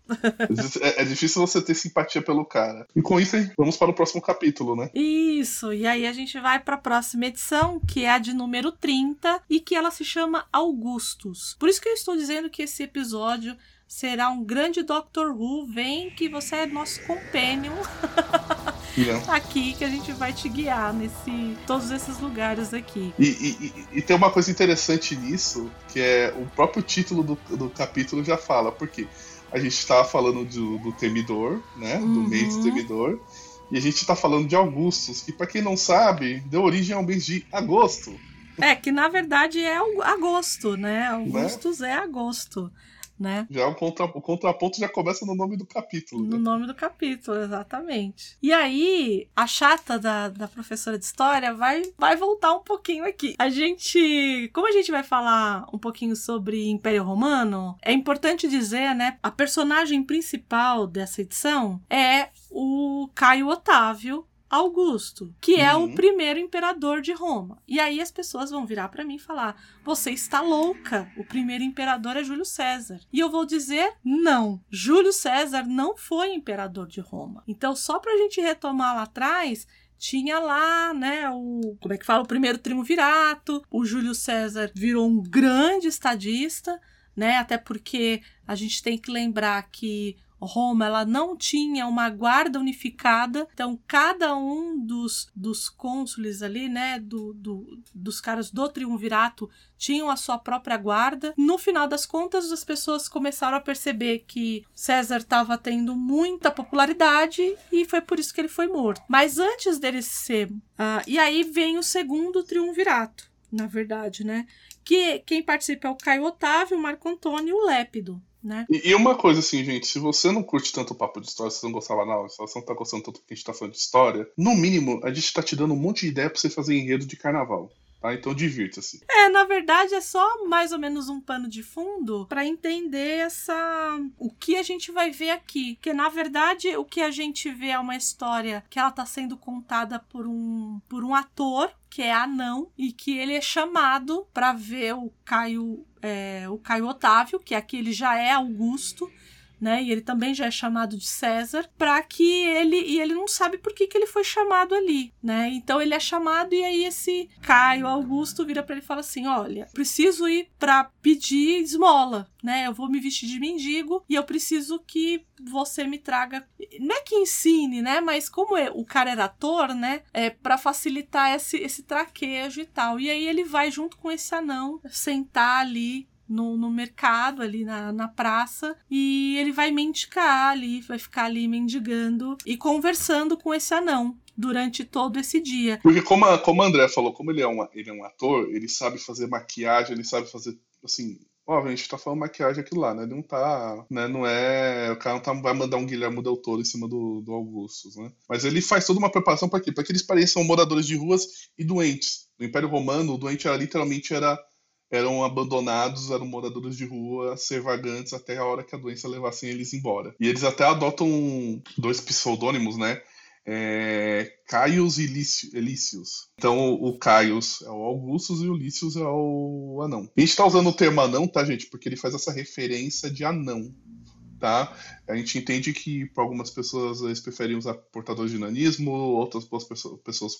É, é difícil você ter simpatia pelo cara. E com isso, vamos para o próximo capítulo, né? Isso, e aí a gente vai para a próxima edição, que é a de número 30, e que ela se chama Augustus. Por isso que eu estou dizendo que esse episódio será um grande Doctor Who. Vem que você é nosso companion Não. aqui, que a gente vai te guiar nesse todos esses lugares aqui. E, e- e- tem uma coisa interessante nisso, que é o próprio título do, do capítulo já fala, porque a gente estava falando do, do Temidor, né? Do Uhum. mês Temidor. E a gente está falando de Augustus, que para quem não sabe, deu origem ao mês de agosto. É, que na verdade é o- agosto, né? Augustus é agosto, né? Já o, contra, o contraponto já começa no nome do capítulo. No Né? nome do capítulo, exatamente. E aí, a chata da, da professora de história vai, vai voltar um pouquinho aqui. A gente. Como a gente vai falar um pouquinho sobre Império Romano, é importante dizer, né? A personagem principal dessa edição é o Caio Otávio. Augusto, que é o Uhum. primeiro imperador de Roma. E aí as pessoas vão virar pra mim e falar: "Você está louca? O primeiro imperador é Júlio César". E eu vou dizer: "Não. Júlio César não foi imperador de Roma". Então, só pra gente retomar lá atrás, tinha lá, né, o como é que fala, o primeiro triunvirato, o Júlio César virou um grande estadista, né? Até porque a gente tem que lembrar que Roma ela não tinha uma guarda unificada, então cada um dos, dos cônsules ali, né, do, do, dos caras do triunvirato tinham a sua própria guarda. No final das contas, as pessoas começaram a perceber que César estava tendo muita popularidade e foi por isso que ele foi morto. Mas antes dele ser. ah, e aí vem o segundo triunvirato, na verdade, né? Que quem participa é o Caio Otávio, o Marco Antônio e o Lépido. Né? E, e uma coisa assim, gente, se você não curte tanto o papo de história, se você não gostava não, se você não tá gostando tanto que a gente tá falando de história, no mínimo, a gente tá te dando um monte de ideia pra você fazer enredo de carnaval. Tá? Então divirta-se. É, na verdade é só mais ou menos um pano de fundo para entender essa o que a gente vai ver aqui, que na verdade o que a gente vê é uma história que ela tá sendo contada por um por um ator que é anão e que ele é chamado para ver o Caio é, o Caio Otávio, que aqui ele já é Augusto, né? E ele também já é chamado de César, para que ele e ele não sabe por que, que ele foi chamado ali, né? Então ele é chamado e aí esse Caio Augusto vira para ele e fala assim: "Olha, preciso ir para pedir esmola, né? Eu vou me vestir de mendigo e eu preciso que você me traga, não é que ensine, né? Mas como é, o cara era ator, né? É para facilitar esse esse traquejo e tal. E aí ele vai junto com esse anão sentar ali no, no mercado, ali na, na praça, e ele vai mendigar ali, vai ficar ali mendigando e conversando com esse anão durante todo esse dia. Porque como a, como a André falou, como ele é, um, ele é um ator, ele sabe fazer maquiagem, ele sabe fazer, assim... Ó, a gente tá falando maquiagem aqui lá, né? Ele não tá, né? Não é... O cara não tá, vai mandar um Guilherme Del Toro em cima do, do né? Mas ele faz toda uma preparação para quê? Para que eles pareçam moradores de ruas e doentes. No Império Romano, o doente era literalmente era eram abandonados, eram moradores de rua, ser vagantes até a hora que a doença levasse eles embora. E eles até adotam dois pseudônimos, né? É, Caius e Lício- Elícios. Então o Caius é o Augustus e o Lícios é o anão. A gente tá usando o termo anão, tá, gente? Porque ele faz essa referência de anão. Tá? A gente entende que para algumas pessoas eles preferem usar portadores de nanismo, outras pessoas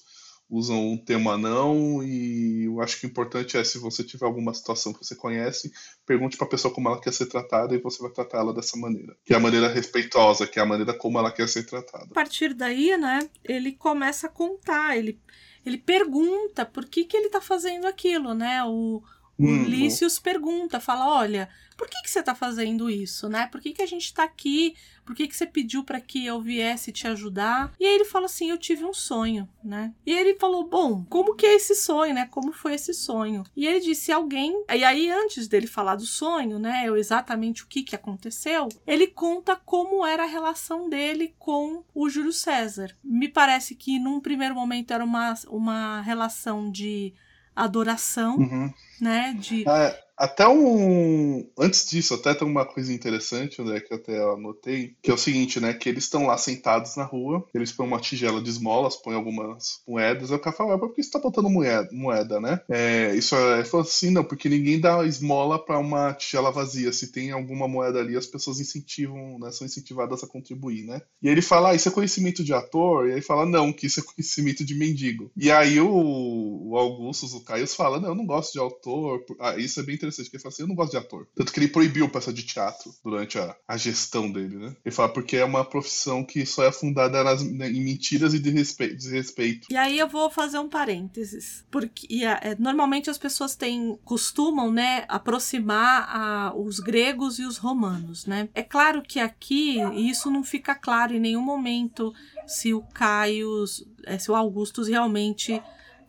usam o termo anão e eu acho que o importante é se você tiver alguma situação que você conhece, pergunte para a pessoa como ela quer ser tratada e você vai tratar ela dessa maneira, que é a maneira respeitosa, que é a maneira como ela quer ser tratada. A partir daí, né, ele começa a contar, ele, ele pergunta por que, que ele tá fazendo aquilo, né? O Hum, Lícius pergunta, fala, olha, por que, que você tá fazendo isso, né? Por que, que a gente tá aqui? Por que, que você pediu para que eu viesse te ajudar? E aí ele fala assim, eu tive um sonho, né? E ele falou, bom, como que é esse sonho, né? Como foi esse sonho? E ele disse, alguém... E aí, antes dele falar do sonho, né? Eu exatamente o que que aconteceu, ele conta como era a relação dele com o Júlio César. Me parece que num primeiro momento era uma, uma relação de adoração, uhum. né? De... É, até um. Antes disso, até tem uma coisa interessante, André, que até anotei, que é o seguinte, né? Que eles estão lá sentados na rua, eles põem uma tigela de esmolas, põem algumas moedas, aí o cara fala, ah, por que você tá botando moeda, moeda né? É, isso é. Falou assim, não, porque ninguém dá esmola para uma tigela vazia. Se tem alguma moeda ali, as pessoas incentivam, né? São incentivadas a contribuir, né? E ele fala, ah, isso é conhecimento de ator? E aí fala, não, que isso é conhecimento de mendigo. E aí o, o Augustus, o Caio, fala, não, eu não gosto de autor. Ah, isso é bem interessante interessante, que ele fala assim, eu não gosto de ator. Tanto que ele proibiu peça de teatro durante a, a gestão dele, né? Ele fala porque é uma profissão que só é fundada nas, né, em mentiras e desrespeito, desrespeito. E aí eu vou fazer um parênteses. Porque é, normalmente as pessoas têm, costumam, né, aproximar a, os gregos e os romanos, né? É claro que aqui isso não fica claro em nenhum momento se o Caio, é, se o Augustus realmente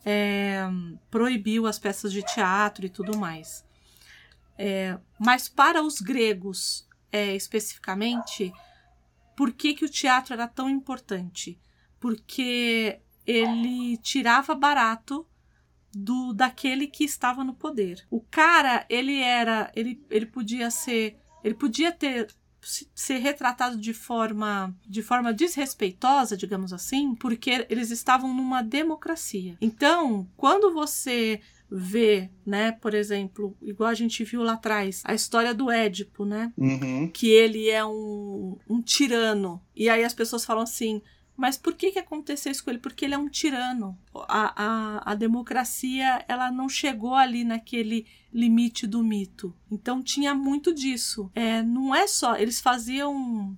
é, proibiu as peças de teatro e tudo mais. É, mas para os gregos, é, especificamente, por que, que o teatro era tão importante? Porque ele tirava barato do daquele que estava no poder. O cara, ele era, ele, ele podia ser, ele podia ter ser retratado de forma de forma desrespeitosa, digamos assim, porque eles estavam numa democracia. Então, quando você vê, né, por exemplo, igual a gente viu lá atrás, a história do Édipo, né? Uhum. Que ele é um, um tirano. E aí as pessoas falam assim. Mas por que, que aconteceu isso com ele? Porque ele é um tirano. A, a, a democracia ela não chegou ali naquele limite do mito. Então tinha muito disso. É, não é só. Eles faziam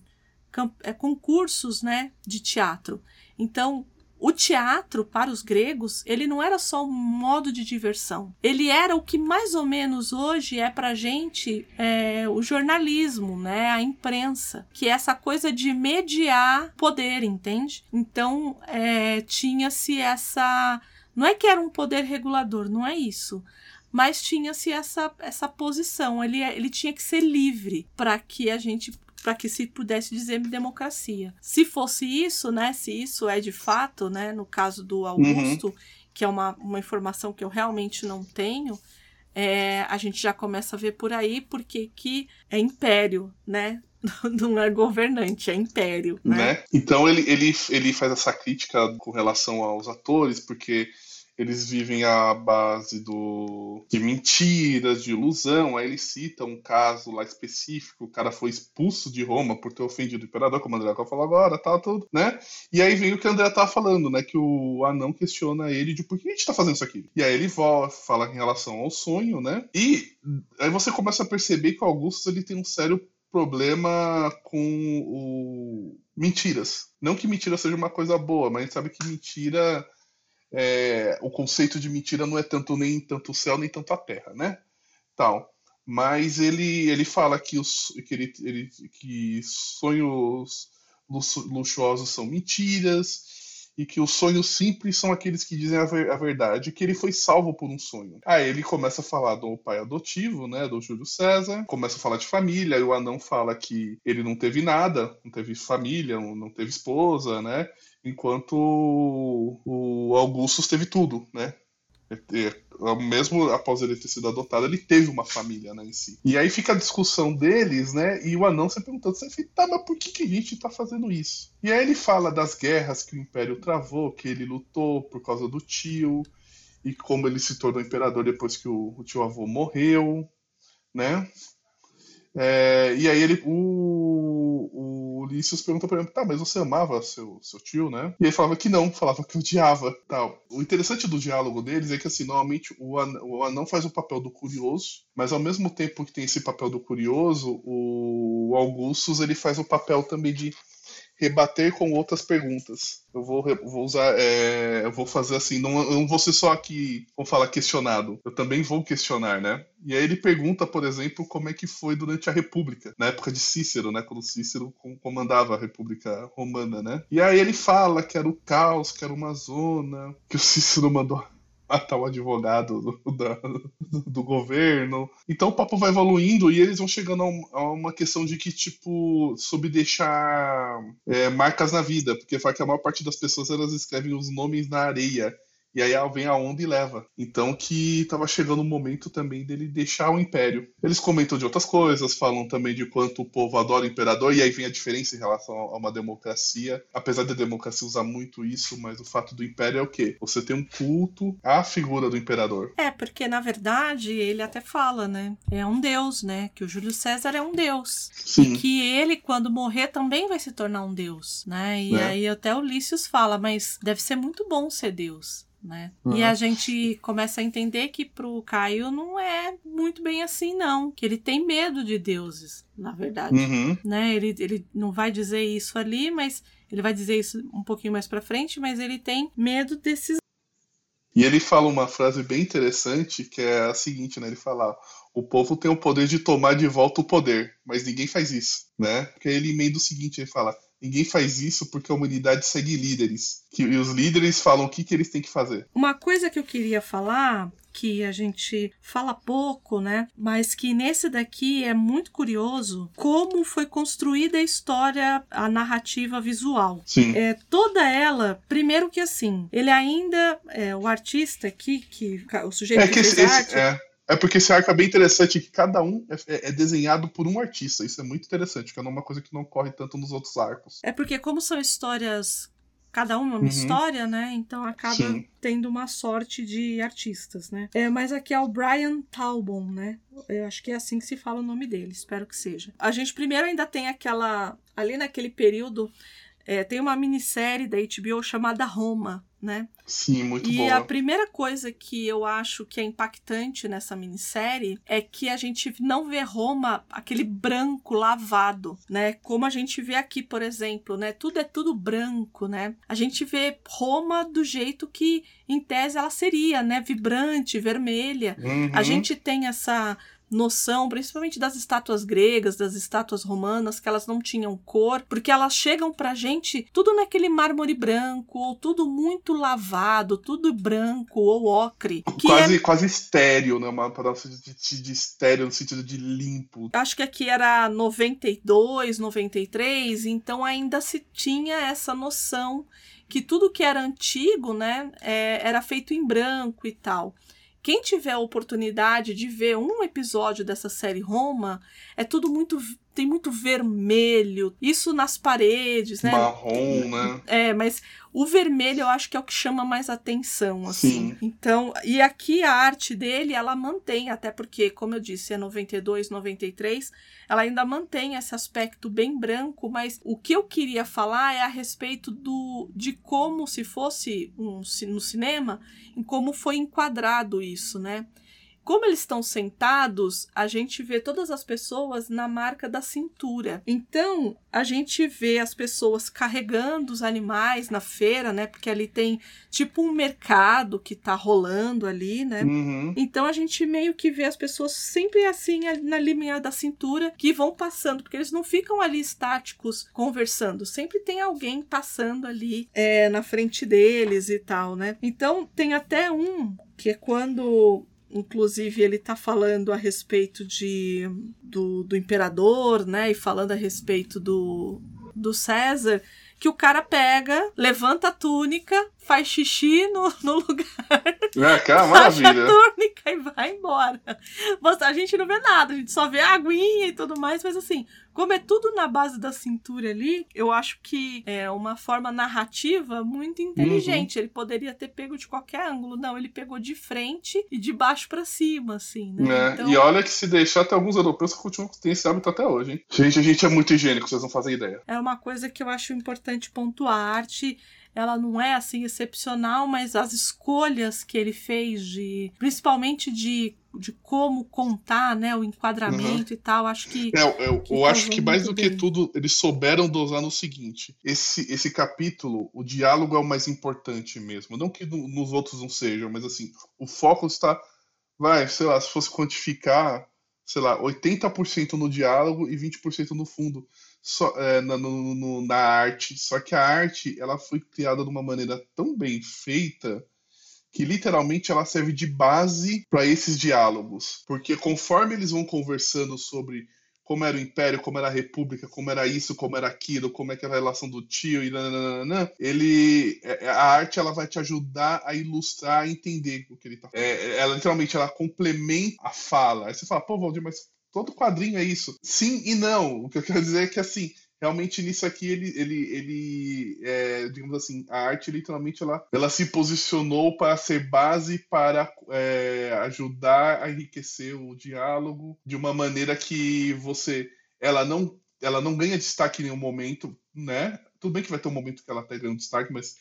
é, concursos né, de teatro. Então, o teatro, para os gregos, ele não era só um modo de diversão. Ele era o que mais ou menos hoje é para gente é, o jornalismo, né? A imprensa, que é essa coisa de mediar poder, entende? Então, é, tinha-se essa. Não é que era um poder regulador, não é isso mas tinha-se essa, essa posição. Ele, ele tinha que ser livre para que a gente para que se pudesse dizer democracia. Se fosse isso, né, se isso é de fato, né, no caso do Augusto, uhum. que é uma, uma informação que eu realmente não tenho, é, a gente já começa a ver por aí porque que é império, né? Não é governante, é império. Né? né? Então ele, ele, ele faz essa crítica com relação aos atores, porque eles vivem à base do, de mentiras, de ilusão. Aí ele cita um caso lá específico, o cara foi expulso de Roma por ter ofendido o imperador, como o André falou agora, tal, tudo, né? E aí vem o que o André tá falando, né? Que o anão questiona ele de por que a gente tá fazendo isso aqui. E aí ele fala em relação ao sonho, né? E aí você começa a perceber que o Augustus ele tem um sério problema com o mentiras. Não que mentira seja uma coisa boa, mas a gente sabe que mentira é, o conceito de mentira não é tanto nem tanto o céu nem tanto a terra, né? Tal. Mas ele, ele fala que, os, que, ele, ele, que sonhos luxuosos são mentiras e que os sonhos simples são aqueles que dizem a, ver, a verdade, que ele foi salvo por um sonho. Aí ele começa a falar do pai adotivo, né, do Júlio César, começa a falar de família, e o anão fala que ele não teve nada, não teve família, não teve esposa, né, enquanto o Augustus teve tudo, né? É, é, mesmo após ele ter sido adotado, ele teve uma família né, em si. E aí fica a discussão deles, né? E o anão se perguntando, você tá, mas por que, que a gente tá fazendo isso? E aí ele fala das guerras que o Império travou, que ele lutou por causa do tio, e como ele se tornou imperador depois que o, o tio avô morreu, né? É, e aí ele, o, o Ulisses pergunta pra ele, tá, mas você amava seu, seu tio, né? E ele falava que não, falava que odiava, tal. O interessante do diálogo deles é que, assim, normalmente o anão, o anão faz o papel do curioso, mas ao mesmo tempo que tem esse papel do curioso, o Augustus, ele faz o papel também de rebater com outras perguntas. Eu vou, vou usar, é, eu vou fazer assim, não, eu não vou ser só aqui, vou falar questionado, eu também vou questionar, né? E aí ele pergunta, por exemplo, como é que foi durante a República, na época de Cícero, né? Quando Cícero comandava a República Romana, né? E aí ele fala que era o caos, que era uma zona, que o Cícero mandou matar o advogado do, da, do, governo. Então o papo vai evoluindo e eles vão chegando a, um, a uma questão de que, tipo, sobre deixar é, marcas na vida, porque fala que a maior parte das pessoas elas escrevem os nomes na areia E aí vem a onda e leva. Então que estava chegando o momento também dele deixar o império. Eles comentam de outras coisas, falam também de quanto o povo adora o imperador, e aí vem a diferença em relação a uma democracia. Apesar da democracia usar muito isso, mas o fato do império é o quê? Você tem um culto à figura do imperador. É, porque na verdade ele até fala, né? É um deus, né? Que o Júlio César é um deus. Sim. E que ele, quando morrer, também vai se tornar um deus, né? E É. aí até o Lícios fala, mas deve ser muito bom ser deus. Né? Uhum. E a gente começa a entender que pro Caio não é muito bem assim, não. Que ele tem medo de deuses, na verdade. Uhum. Né? Ele, ele não vai dizer isso ali, mas ele vai dizer isso um pouquinho mais pra frente, mas ele tem medo desses. E ele fala uma frase bem interessante que é a seguinte, né? Ele fala: o povo tem o poder de tomar de volta o poder, mas ninguém faz isso, né? Porque ele emenda o seguinte, ele fala: ninguém faz isso porque a humanidade segue líderes, que, e os líderes falam o que, que eles têm que fazer. Uma coisa que eu queria falar, que a gente fala pouco, né? Mas que nesse daqui é muito curioso como foi construída a história, a narrativa visual. Sim. É, toda ela, primeiro que assim, ele ainda, é, o artista aqui, que o sujeito É que, que fez esse, a esse- arte, é, é porque esse arco é bem interessante que cada um é, é- é desenhado por um artista. Isso é muito interessante, que é uma coisa que não ocorre tanto nos outros arcos. É porque como são histórias, cada uma é uma Uhum. história, né? Então acaba Sim. tendo uma sorte de artistas, né? É, mas aqui é o Brian Talbot, né? Eu acho que é assim que se fala o nome dele, espero que seja. A gente primeiro ainda tem aquela, ali naquele período, é, tem uma minissérie da HBO chamada Roma, né? Sim, muito e boa. a primeira coisa que eu acho que é impactante nessa minissérie é que a gente não vê Roma aquele branco lavado, né? Como a gente vê aqui, por exemplo, né? Tudo é tudo branco, né? A gente vê Roma do jeito que, em tese, ela seria, né? Vibrante, vermelha. Uhum. A gente tem essa noção, principalmente das estátuas gregas, das estátuas romanas, que elas não tinham cor, porque elas chegam pra gente tudo naquele mármore branco, ou tudo muito lavado, tudo branco ou ocre. Que quase, é, quase estéreo, né? Uma palavra de, de, de estéreo no sentido de limpo. acho que aqui era 92, 93, então ainda se tinha essa noção que tudo que era antigo, né, é, era feito em branco e tal. Quem tiver a oportunidade de ver um episódio dessa série Roma, é tudo muito. Tem muito vermelho, isso nas paredes, né? Marrom, né? É, mas o vermelho eu acho que é o que chama mais atenção, assim. Sim. Então, e aqui a arte dele, ela mantém, até porque, como eu disse, é 92, 93, ela ainda mantém esse aspecto bem branco, mas o que eu queria falar é a respeito do de como se fosse um, no cinema, em como foi enquadrado isso, né? Como eles estão sentados, a gente vê todas as pessoas na marca da cintura. Então, a gente vê as pessoas carregando os animais na feira, né? Porque ali tem tipo um mercado que tá rolando ali, né? Uhum. Então a gente meio que vê as pessoas sempre assim ali na linha da cintura que vão passando, porque eles não ficam ali estáticos conversando, sempre tem alguém passando ali é, na frente deles e tal, né? Então tem até um que é quando. Inclusive, ele tá falando a respeito de, do, do imperador, né? E falando a respeito do, do César, que o cara pega, levanta a túnica, faz xixi no, no lugar É, aquela Baixa a maravilha. túnica e vai embora. Você- A gente não vê nada, a gente só vê a aguinha e tudo mais, mas assim, como é tudo na base da cintura ali, eu acho que é uma forma narrativa muito inteligente. Ele poderia ter pego de qualquer ângulo, não, ele pegou de frente e de baixo pra cima, assim, né? né? Então, E olha que se deixar até alguns europeus que continuam tendo esse hábito até hoje, hein? Gente, a gente é muito higiênico, vocês não fazem ideia. é uma coisa que eu acho importante pontuar. A arte, ela não é assim excepcional, mas as escolhas que ele fez de, principalmente de, de como contar, né, o enquadramento e tal, acho que É, eu, eu Que acho casou que mais do que bem. tudo, eles souberam dosar no seguinte: esse, esse capítulo, o diálogo é o mais importante mesmo. Não que no- nos outros não sejam, mas assim, o foco está. Vai, sei lá, se fosse quantificar, sei lá, 80% no diálogo e 20% no fundo. Só, é, na, no- no- na arte. Só que a arte ela foi criada de uma maneira tão bem feita que literalmente ela serve de base para esses diálogos. Porque conforme eles vão conversando sobre como era o Império, como era a República, como era isso, como era aquilo, como é que era a relação do tio e nananana, ele é, é, a arte ela vai te ajudar a ilustrar, a entender o que ele tá falando. É, ela literalmente ela complementa a fala. Aí você fala, pô, Valdir, mas todo quadrinho é isso. Sim e não. O que eu quero dizer é que assim, realmente nisso aqui ele, ele, ele é, digamos assim, a arte literalmente ela, ela se posicionou para ser base para é, ajudar a enriquecer o diálogo de uma maneira que você, ela não, ela não ganha destaque em nenhum momento, né? Tudo bem que vai ter um momento que ela está ganhando destaque, mas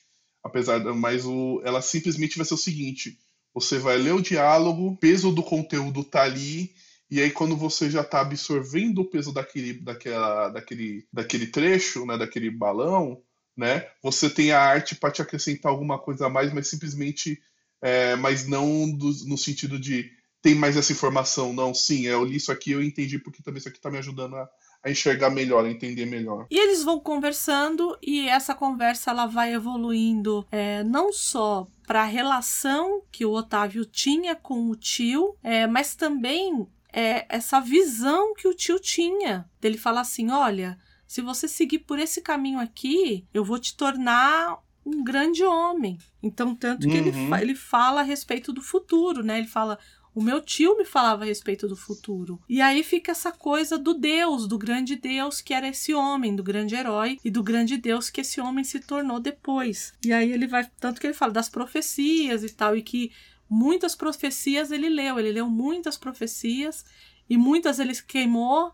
apesar, mas o, ela simplesmente vai ser o seguinte: você vai ler o diálogo, o peso do conteúdo tá ali e aí, quando você já está absorvendo o peso daquele, daquela, daquele, daquele trecho, né, daquele balão, né, você tem a arte para te acrescentar alguma coisa a mais, mas simplesmente, é, mas não do, no sentido de tem mais essa informação. Não, sim, eu li isso aqui, eu entendi porque também isso aqui está me ajudando a, a enxergar melhor, a entender melhor. E eles vão conversando e essa conversa ela vai evoluindo é, não só para a relação que o Otávio tinha com o tio, é, mas também é, essa visão que o tio tinha. Dele falar assim: olha, se você seguir por esse caminho aqui, eu vou te tornar um grande homem. Então, tanto que uhum. ele, ele fala a respeito do futuro, né? Ele fala. O meu tio me falava a respeito do futuro. E aí fica essa coisa do Deus, do grande Deus que era esse homem, do grande herói e do grande Deus que esse homem se tornou depois. E aí ele vai, tanto que ele fala das profecias e tal, e que muitas profecias ele leu, ele leu muitas profecias e muitas ele queimou,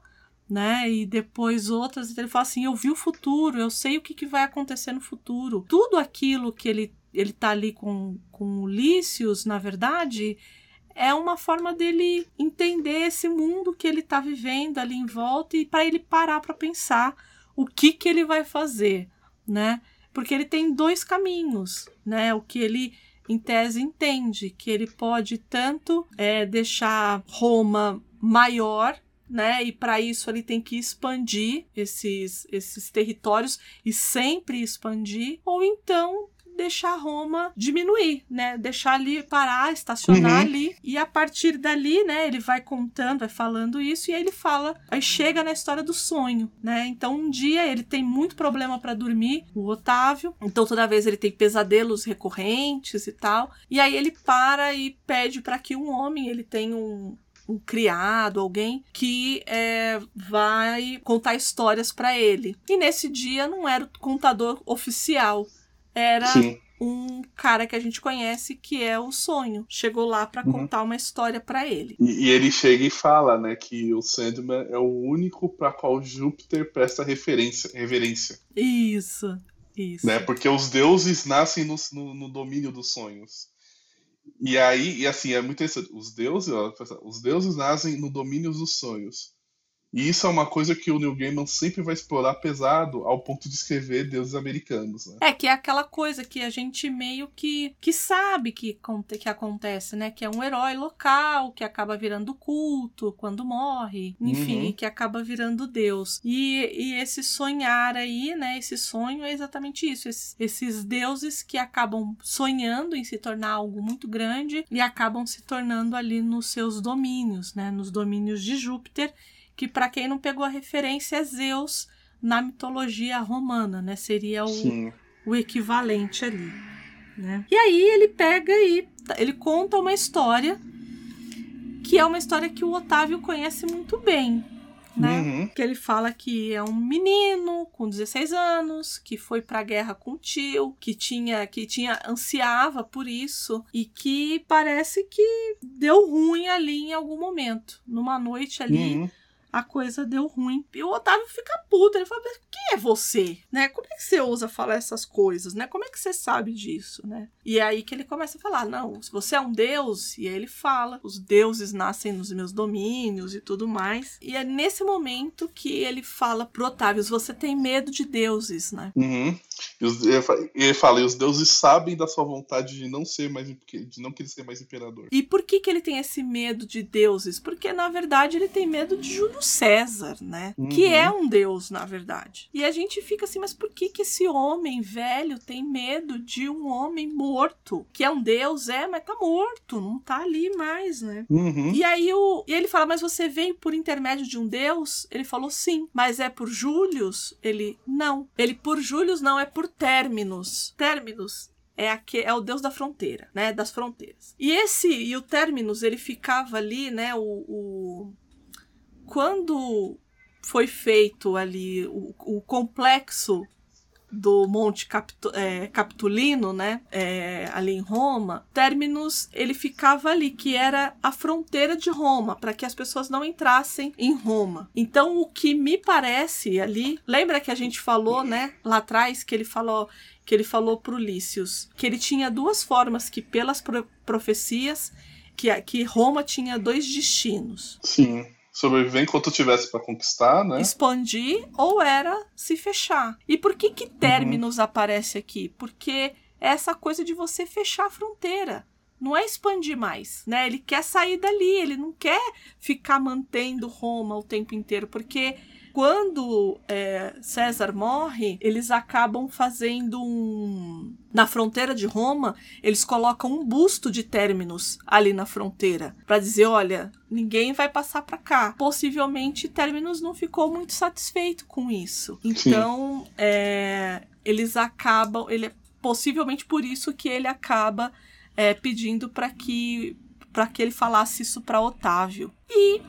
né? E depois outras ele fala assim: eu vi o futuro, eu sei o que, que vai acontecer no futuro. Tudo aquilo que ele ele tá ali com com Ulícios, na verdade, é uma forma dele entender esse mundo que ele está vivendo ali em volta e para ele parar para pensar o que que ele vai fazer, né? Porque ele tem dois caminhos, né? O que ele em tese, entende que ele pode tanto é, deixar Roma maior né? E para isso ele tem que expandir esses, esses territórios e sempre expandir, ou então deixar Roma diminuir, né? Deixar ali parar, estacionar uhum. ali e a partir dali, né, ele vai contando, vai falando isso e aí ele fala, aí chega na história do sonho, né? Então um dia ele tem muito problema para dormir, o Otávio, então toda vez ele tem pesadelos recorrentes e tal. E aí ele para e pede para que um homem, ele tem um um criado, alguém que é, vai contar histórias para ele. E nesse dia não era o contador oficial, era Sim. um cara que a gente conhece que é o sonho. Chegou lá para uhum. contar uma história para ele. E, e, ele chega e fala, né, que o Sandman é o único para qual Júpiter presta referência, reverência. Isso. Isso. Né? Porque os deuses nascem no, no, no domínio dos sonhos. E aí, e assim, é muito interessante. Os deuses, ó, os deuses nascem no domínio dos sonhos. E isso é uma coisa que o Neil Gaiman sempre vai explorar pesado ao ponto de escrever deuses americanos, né? É, que é aquela coisa que a gente meio que, que sabe que, que acontece, né? Que é um herói local que acaba virando culto quando morre, enfim, uhum. que acaba virando deus. E, e esse sonhar aí, né? Esse sonho é exatamente isso. Esses, esses deuses que acabam sonhando em se tornar algo muito grande e acabam se tornando ali nos seus domínios, né? Nos domínios de Júpiter que para quem não pegou a referência é Zeus na mitologia romana, né? Seria o, o equivalente ali, né? E aí ele pega e ele conta uma história que é uma história que o Otávio conhece muito bem, né? Uhum. Que ele fala que é um menino com 16 anos, que foi pra guerra com o tio, que tinha, que tinha, ansiava por isso, e que parece que deu ruim ali em algum momento. Numa noite ali, uhum a coisa deu ruim. E o Otávio fica puto. Ele fala: quem é você? Né? Como é que você ousa falar essas coisas? Né? Como é que você sabe disso? Né? E é aí que ele começa a falar: não, se você é um deus, e aí ele fala: os deuses nascem nos meus domínios e tudo mais. E é nesse momento que ele fala pro Otávio: você tem medo de deuses, né? Uhum. E ele fala: e os deuses sabem da sua vontade de não ser mais de não querer ser mais imperador. E por que, que ele tem esse medo de deuses? Porque na verdade ele tem medo de Júlio Júlio César, né? Uhum. Que é um deus, na verdade. E a gente fica assim, mas por que que esse homem velho tem medo de um homem morto? Que é um deus, é, mas tá morto, não tá ali mais, né? Uhum. E aí o, e ele fala, mas você veio por intermédio de um deus? Ele falou sim, mas é por Július? Ele, não. Ele, por Július, não, é por Términos. Términos é, aqui, é o deus da fronteira, né? Das fronteiras. E esse, e o Terminus, ele ficava ali, né? O, o quando foi feito ali o, o complexo do Monte Capito, é, Capitolino, né, é, ali em Roma, Terminus ele ficava ali, que era a fronteira de Roma, para que as pessoas não entrassem em Roma. Então, o que me parece ali, lembra que a gente falou, né, lá atrás, que ele falou que ele falou pro Lícios, que ele tinha duas formas que pelas pro profecias que, que Roma tinha dois destinos. Sim sobreviver enquanto tivesse para conquistar, né? Expandir ou era se fechar. E por que que Terminus uhum. aparece aqui? Porque é essa coisa de você fechar a fronteira. Não é expandir mais, né? Ele quer sair dali, ele não quer ficar mantendo Roma o tempo inteiro, porque quando é, César morre, eles acabam fazendo um. Na fronteira de Roma, eles colocam um busto de Terminus ali na fronteira, para dizer: olha, ninguém vai passar para cá. Possivelmente Terminus não ficou muito satisfeito com isso. Então, é, eles acabam. Ele, é possivelmente por isso que ele acaba é, pedindo para que para que ele falasse isso para Otávio. E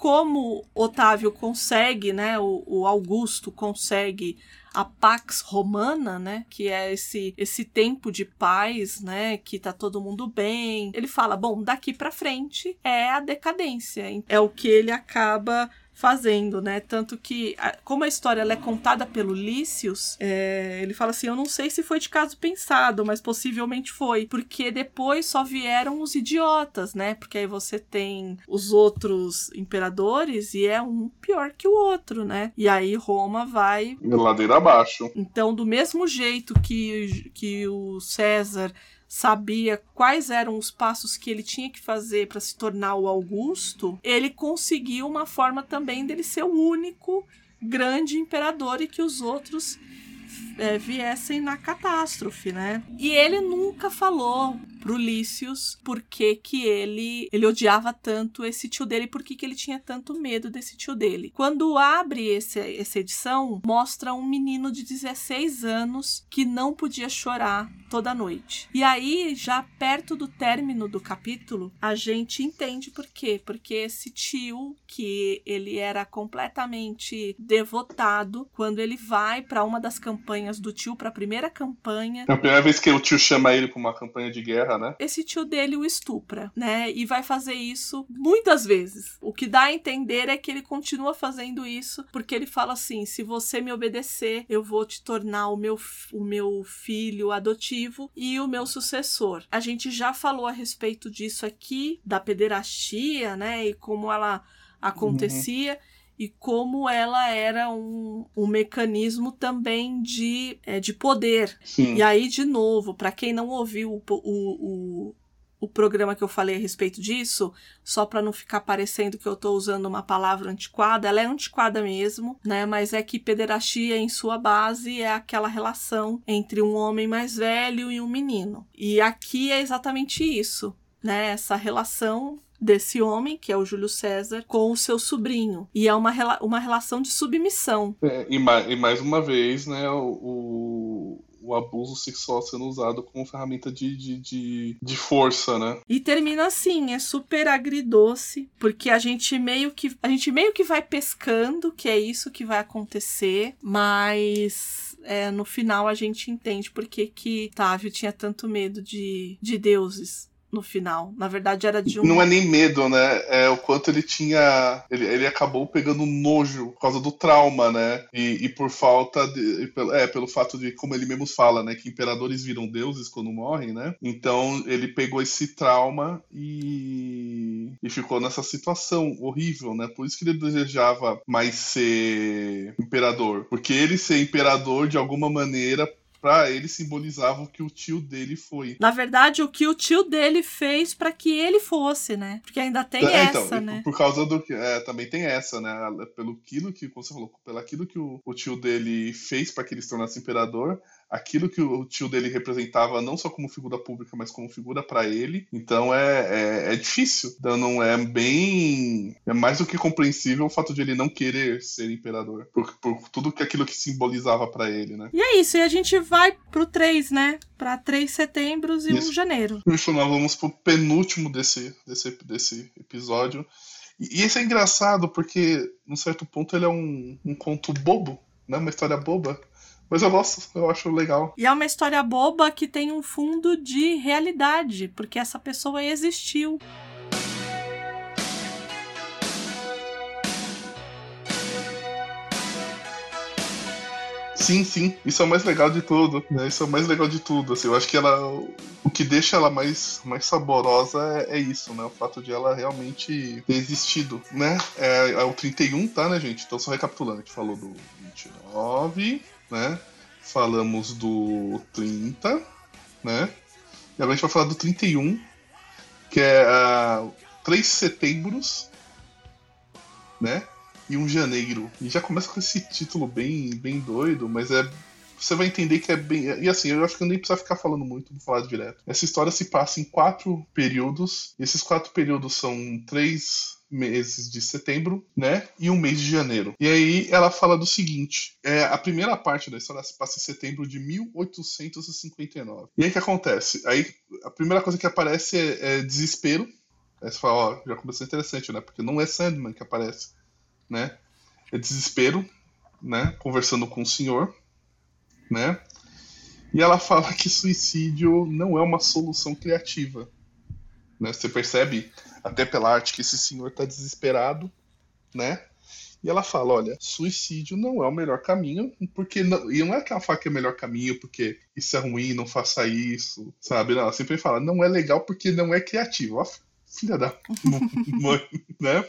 como Otávio consegue, né, o, o, Augusto consegue a Pax Romana, né, que é esse esse tempo de paz, né, que tá todo mundo bem. Ele fala, bom, daqui para frente é a decadência. É o que ele acaba fazendo, né? Tanto que, como a história é contada pelo Lícius, é, ele fala assim: Eu não sei se foi de caso pensado, mas possivelmente foi. Porque depois só vieram os idiotas, né? Porque aí você tem os outros imperadores e é um pior que o outro, né? E aí Roma vai. Ladeira abaixo. Então, do mesmo jeito que, que o César sabia quais eram os passos que ele tinha que fazer para se tornar o Augusto, ele conseguiu uma forma também dele ser o único grande imperador e que os outros é, viessem na catástrofe, né? E ele nunca falou pro Lícius por que, que ele, ele odiava tanto esse tio dele, por que, que ele tinha tanto medo desse tio dele. Quando abre esse, essa edição, mostra um menino de 16 anos que não podia chorar toda noite. E aí, já perto do término do capítulo, a gente entende por quê. Porque esse tio, que ele era completamente devotado, quando ele vai para uma das campanhas do tio, para a primeira campanha. É a primeira vez que o tio chama ele para uma campanha de guerra né? Esse tio dele o estupra, né? E vai fazer isso muitas vezes. O que dá a entender é que ele continua fazendo isso porque ele fala assim: se você me obedecer, eu vou te tornar o meu, o meu filho adotivo e o meu sucessor. A gente já falou a respeito disso aqui, da pederastia, né? E como ela acontecia. Uhum e como ela era um, um mecanismo também de, é, de poder. Sim. E aí, de novo, para quem não ouviu o, o, o, o, programa que eu falei a respeito disso, só para não ficar parecendo que eu estou usando uma palavra antiquada, ela é antiquada mesmo, né? Mas é que pederastia, em sua base, é aquela relação entre um homem mais velho e um menino. E aqui é exatamente isso. Né, essa relação desse homem, que é o Júlio César, com o seu sobrinho. E é uma, uma relação de submissão. É, e, mais, e, mais, uma vez, né, o, o abuso sexual sendo usado como ferramenta de, de, de, de, força, né? E termina assim, é super agridoce, porque a gente meio que a gente meio que vai pescando que é isso que vai acontecer, mas é, no final a gente entende porque que Távio tinha tanto medo de, de deuses no final. Na verdade, era de um. Não é nem medo, né? É o quanto ele tinha. Ele, ele acabou pegando nojo por causa do trauma, né? E, e por falta de. É, pelo fato de, como ele mesmo fala, né? Que imperadores viram deuses quando morrem, né? Então ele pegou esse trauma e. E ficou nessa situação horrível, né? Por isso que ele desejava mais ser imperador. Porque ele ser imperador, de alguma maneira, Pra ele simbolizava o que o tio dele foi. Na verdade, o que o tio dele fez para que ele fosse, né? Porque ainda tem é, então, essa, né? Por, por causa do que. É, também tem essa, né? Pelo aquilo que, como você falou, pelo aquilo que o, o tio dele fez para que ele se tornasse imperador, aquilo que o tio dele representava não só como figura pública, mas como figura para ele. Então é, é, é, difícil. Então não é bem. É mais do que compreensível o fato de ele não querer ser imperador. Por, por tudo que aquilo que simbolizava para ele, né? E é isso, e a gente vai pro 3, né? Pra 3 setembros e isso. 1 janeiro. Isso, nós vamos pro penúltimo desse, desse, desse episódio. E, esse é engraçado porque, num certo ponto, ele é um, um conto bobo, né? Uma história boba mas eu gosto, eu acho legal. E é uma história boba que tem um fundo de realidade, porque essa pessoa existiu. Sim, sim. Isso é o mais legal de tudo, né? Isso é o mais legal de tudo. Assim, eu acho que ela. O que deixa ela mais, mais saborosa é, é isso, né? O fato de ela realmente ter existido, né? É, é o 31, tá, né, gente? Então, só recapitulando, a gente falou do 29, né? Falamos do 30, né? E agora a gente vai falar do 31, que é uh, 3 setembros, né? E um janeiro. E já começa com esse título bem, bem doido, mas é você vai entender que é bem. E assim, eu acho que eu nem precisa ficar falando muito, vou falar direto. Essa história se passa em quatro períodos. Esses quatro períodos são três meses de setembro, né? E um mês de janeiro. E aí ela fala do seguinte: é, a primeira parte da história se passa em setembro de 1859. E aí o que acontece? Aí a primeira coisa que aparece é, é desespero. Aí você fala, ó, já começou interessante, né? Porque não é Sandman que aparece, né? É desespero, né? Conversando com o senhor, né? E ela fala que suicídio não é uma solução criativa. Né? Você percebe até pela arte que esse senhor está desesperado, né? E ela fala, olha, suicídio não é o melhor caminho, porque não, e não é que ela fala que é o melhor caminho porque isso é ruim, não faça isso, sabe? Não, ela sempre fala, não é legal porque não é criativo. Ó, filha da mãe, né?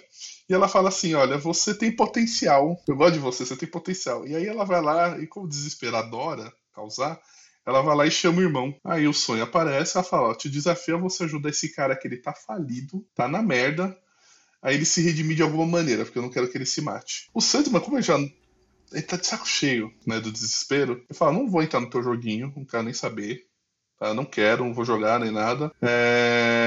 E ela fala assim, olha, você tem potencial, eu gosto de você, você tem potencial. E aí ela vai lá e como desesperadora causar, ela vai lá e chama o irmão. Aí o sonho aparece, ela fala: ó, te desafio a você ajudar esse cara que ele tá falido, tá na merda. Aí ele se redimir de alguma maneira, porque eu não quero que ele se mate. O Sandman, como ele já. Ele tá de saco cheio, né, do desespero. Ele fala: não vou entrar no teu joguinho, não quero nem saber. Tá? Não quero, não vou jogar nem nada. É...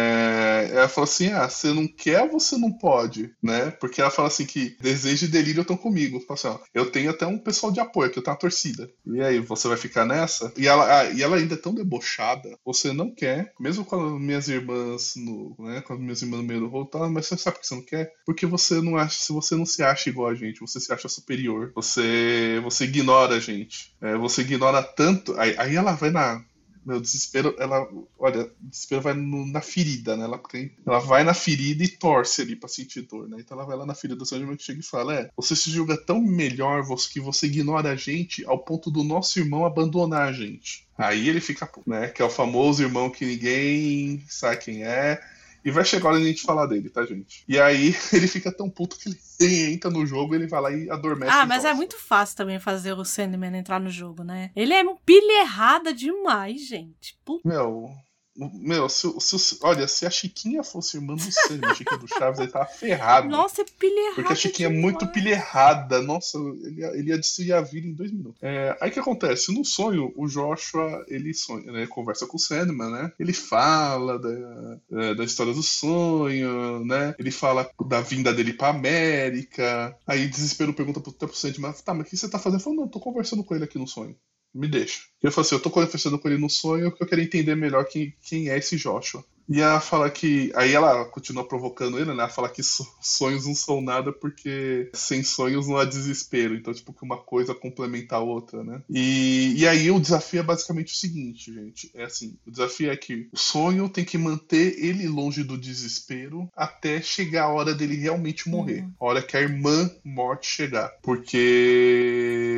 Ela fala assim: ah, você não quer você não pode? Né? Porque ela fala assim que desejo e delírio estão comigo. Fala assim, ó, eu tenho até um pessoal de apoio, que eu tenho uma torcida. E aí, você vai ficar nessa? E ela, ah, e ela ainda é tão debochada, você não quer, mesmo com as minhas irmãs no, né, com as minhas irmãs no meio do rolo, mas você sabe que você não quer? Porque você não acha, se você não se acha igual a gente, você se acha superior, você, você ignora a gente, é, você ignora tanto. Aí, aí ela vai na meu, desespero, ela, olha, desespero vai no, na ferida, né? Ela, ela vai na ferida e torce ali pra sentir dor, né? Então ela vai lá na ferida do Sandman que chega e fala: É, você se julga tão melhor que você ignora a gente ao ponto do nosso irmão abandonar a gente. Aí ele fica, né? Que é o famoso irmão que ninguém sabe quem é e vai chegar a hora de a gente falar dele, tá, gente? E aí ele fica tão puto que ele entra no jogo, ele vai lá e adormece. Ah, mas é muito fácil também fazer o Sandman entrar no jogo, né? Ele é um pilha errada demais, gente. Puta. Meu, meu, se, se, olha, se a Chiquinha fosse irmã do Sam, a Chiquinha do Chaves, ele tava ferrado. Nossa, é pilha errada. Porque a Chiquinha é muito pilha errada. Nossa, ele, ele ia destruir a vida em dois minutos. É, aí que acontece? No sonho, o Joshua, ele sonha, né, conversa com o Sandman, né? Ele fala da, é, da história do sonho, né? Ele fala da vinda dele pra América. Aí, desespero, pergunta pro, pro Sandman, tá, mas o que você tá fazendo? Falou, não, tô conversando com ele aqui no sonho me deixa. Eu falo assim, eu tô conversando com ele no sonho que eu quero entender melhor quem, quem é esse Joshua. E ela fala que. Aí ela continua provocando ele, né? Ela fala que sonhos não são nada porque sem sonhos não há desespero. Então, tipo, que uma coisa complementa a outra, né? E, e aí o desafio é basicamente o seguinte, gente. É assim: o desafio é que o sonho tem que manter ele longe do desespero até chegar a hora dele realmente morrer. Uhum. A hora que a irmã morte chegar. Porque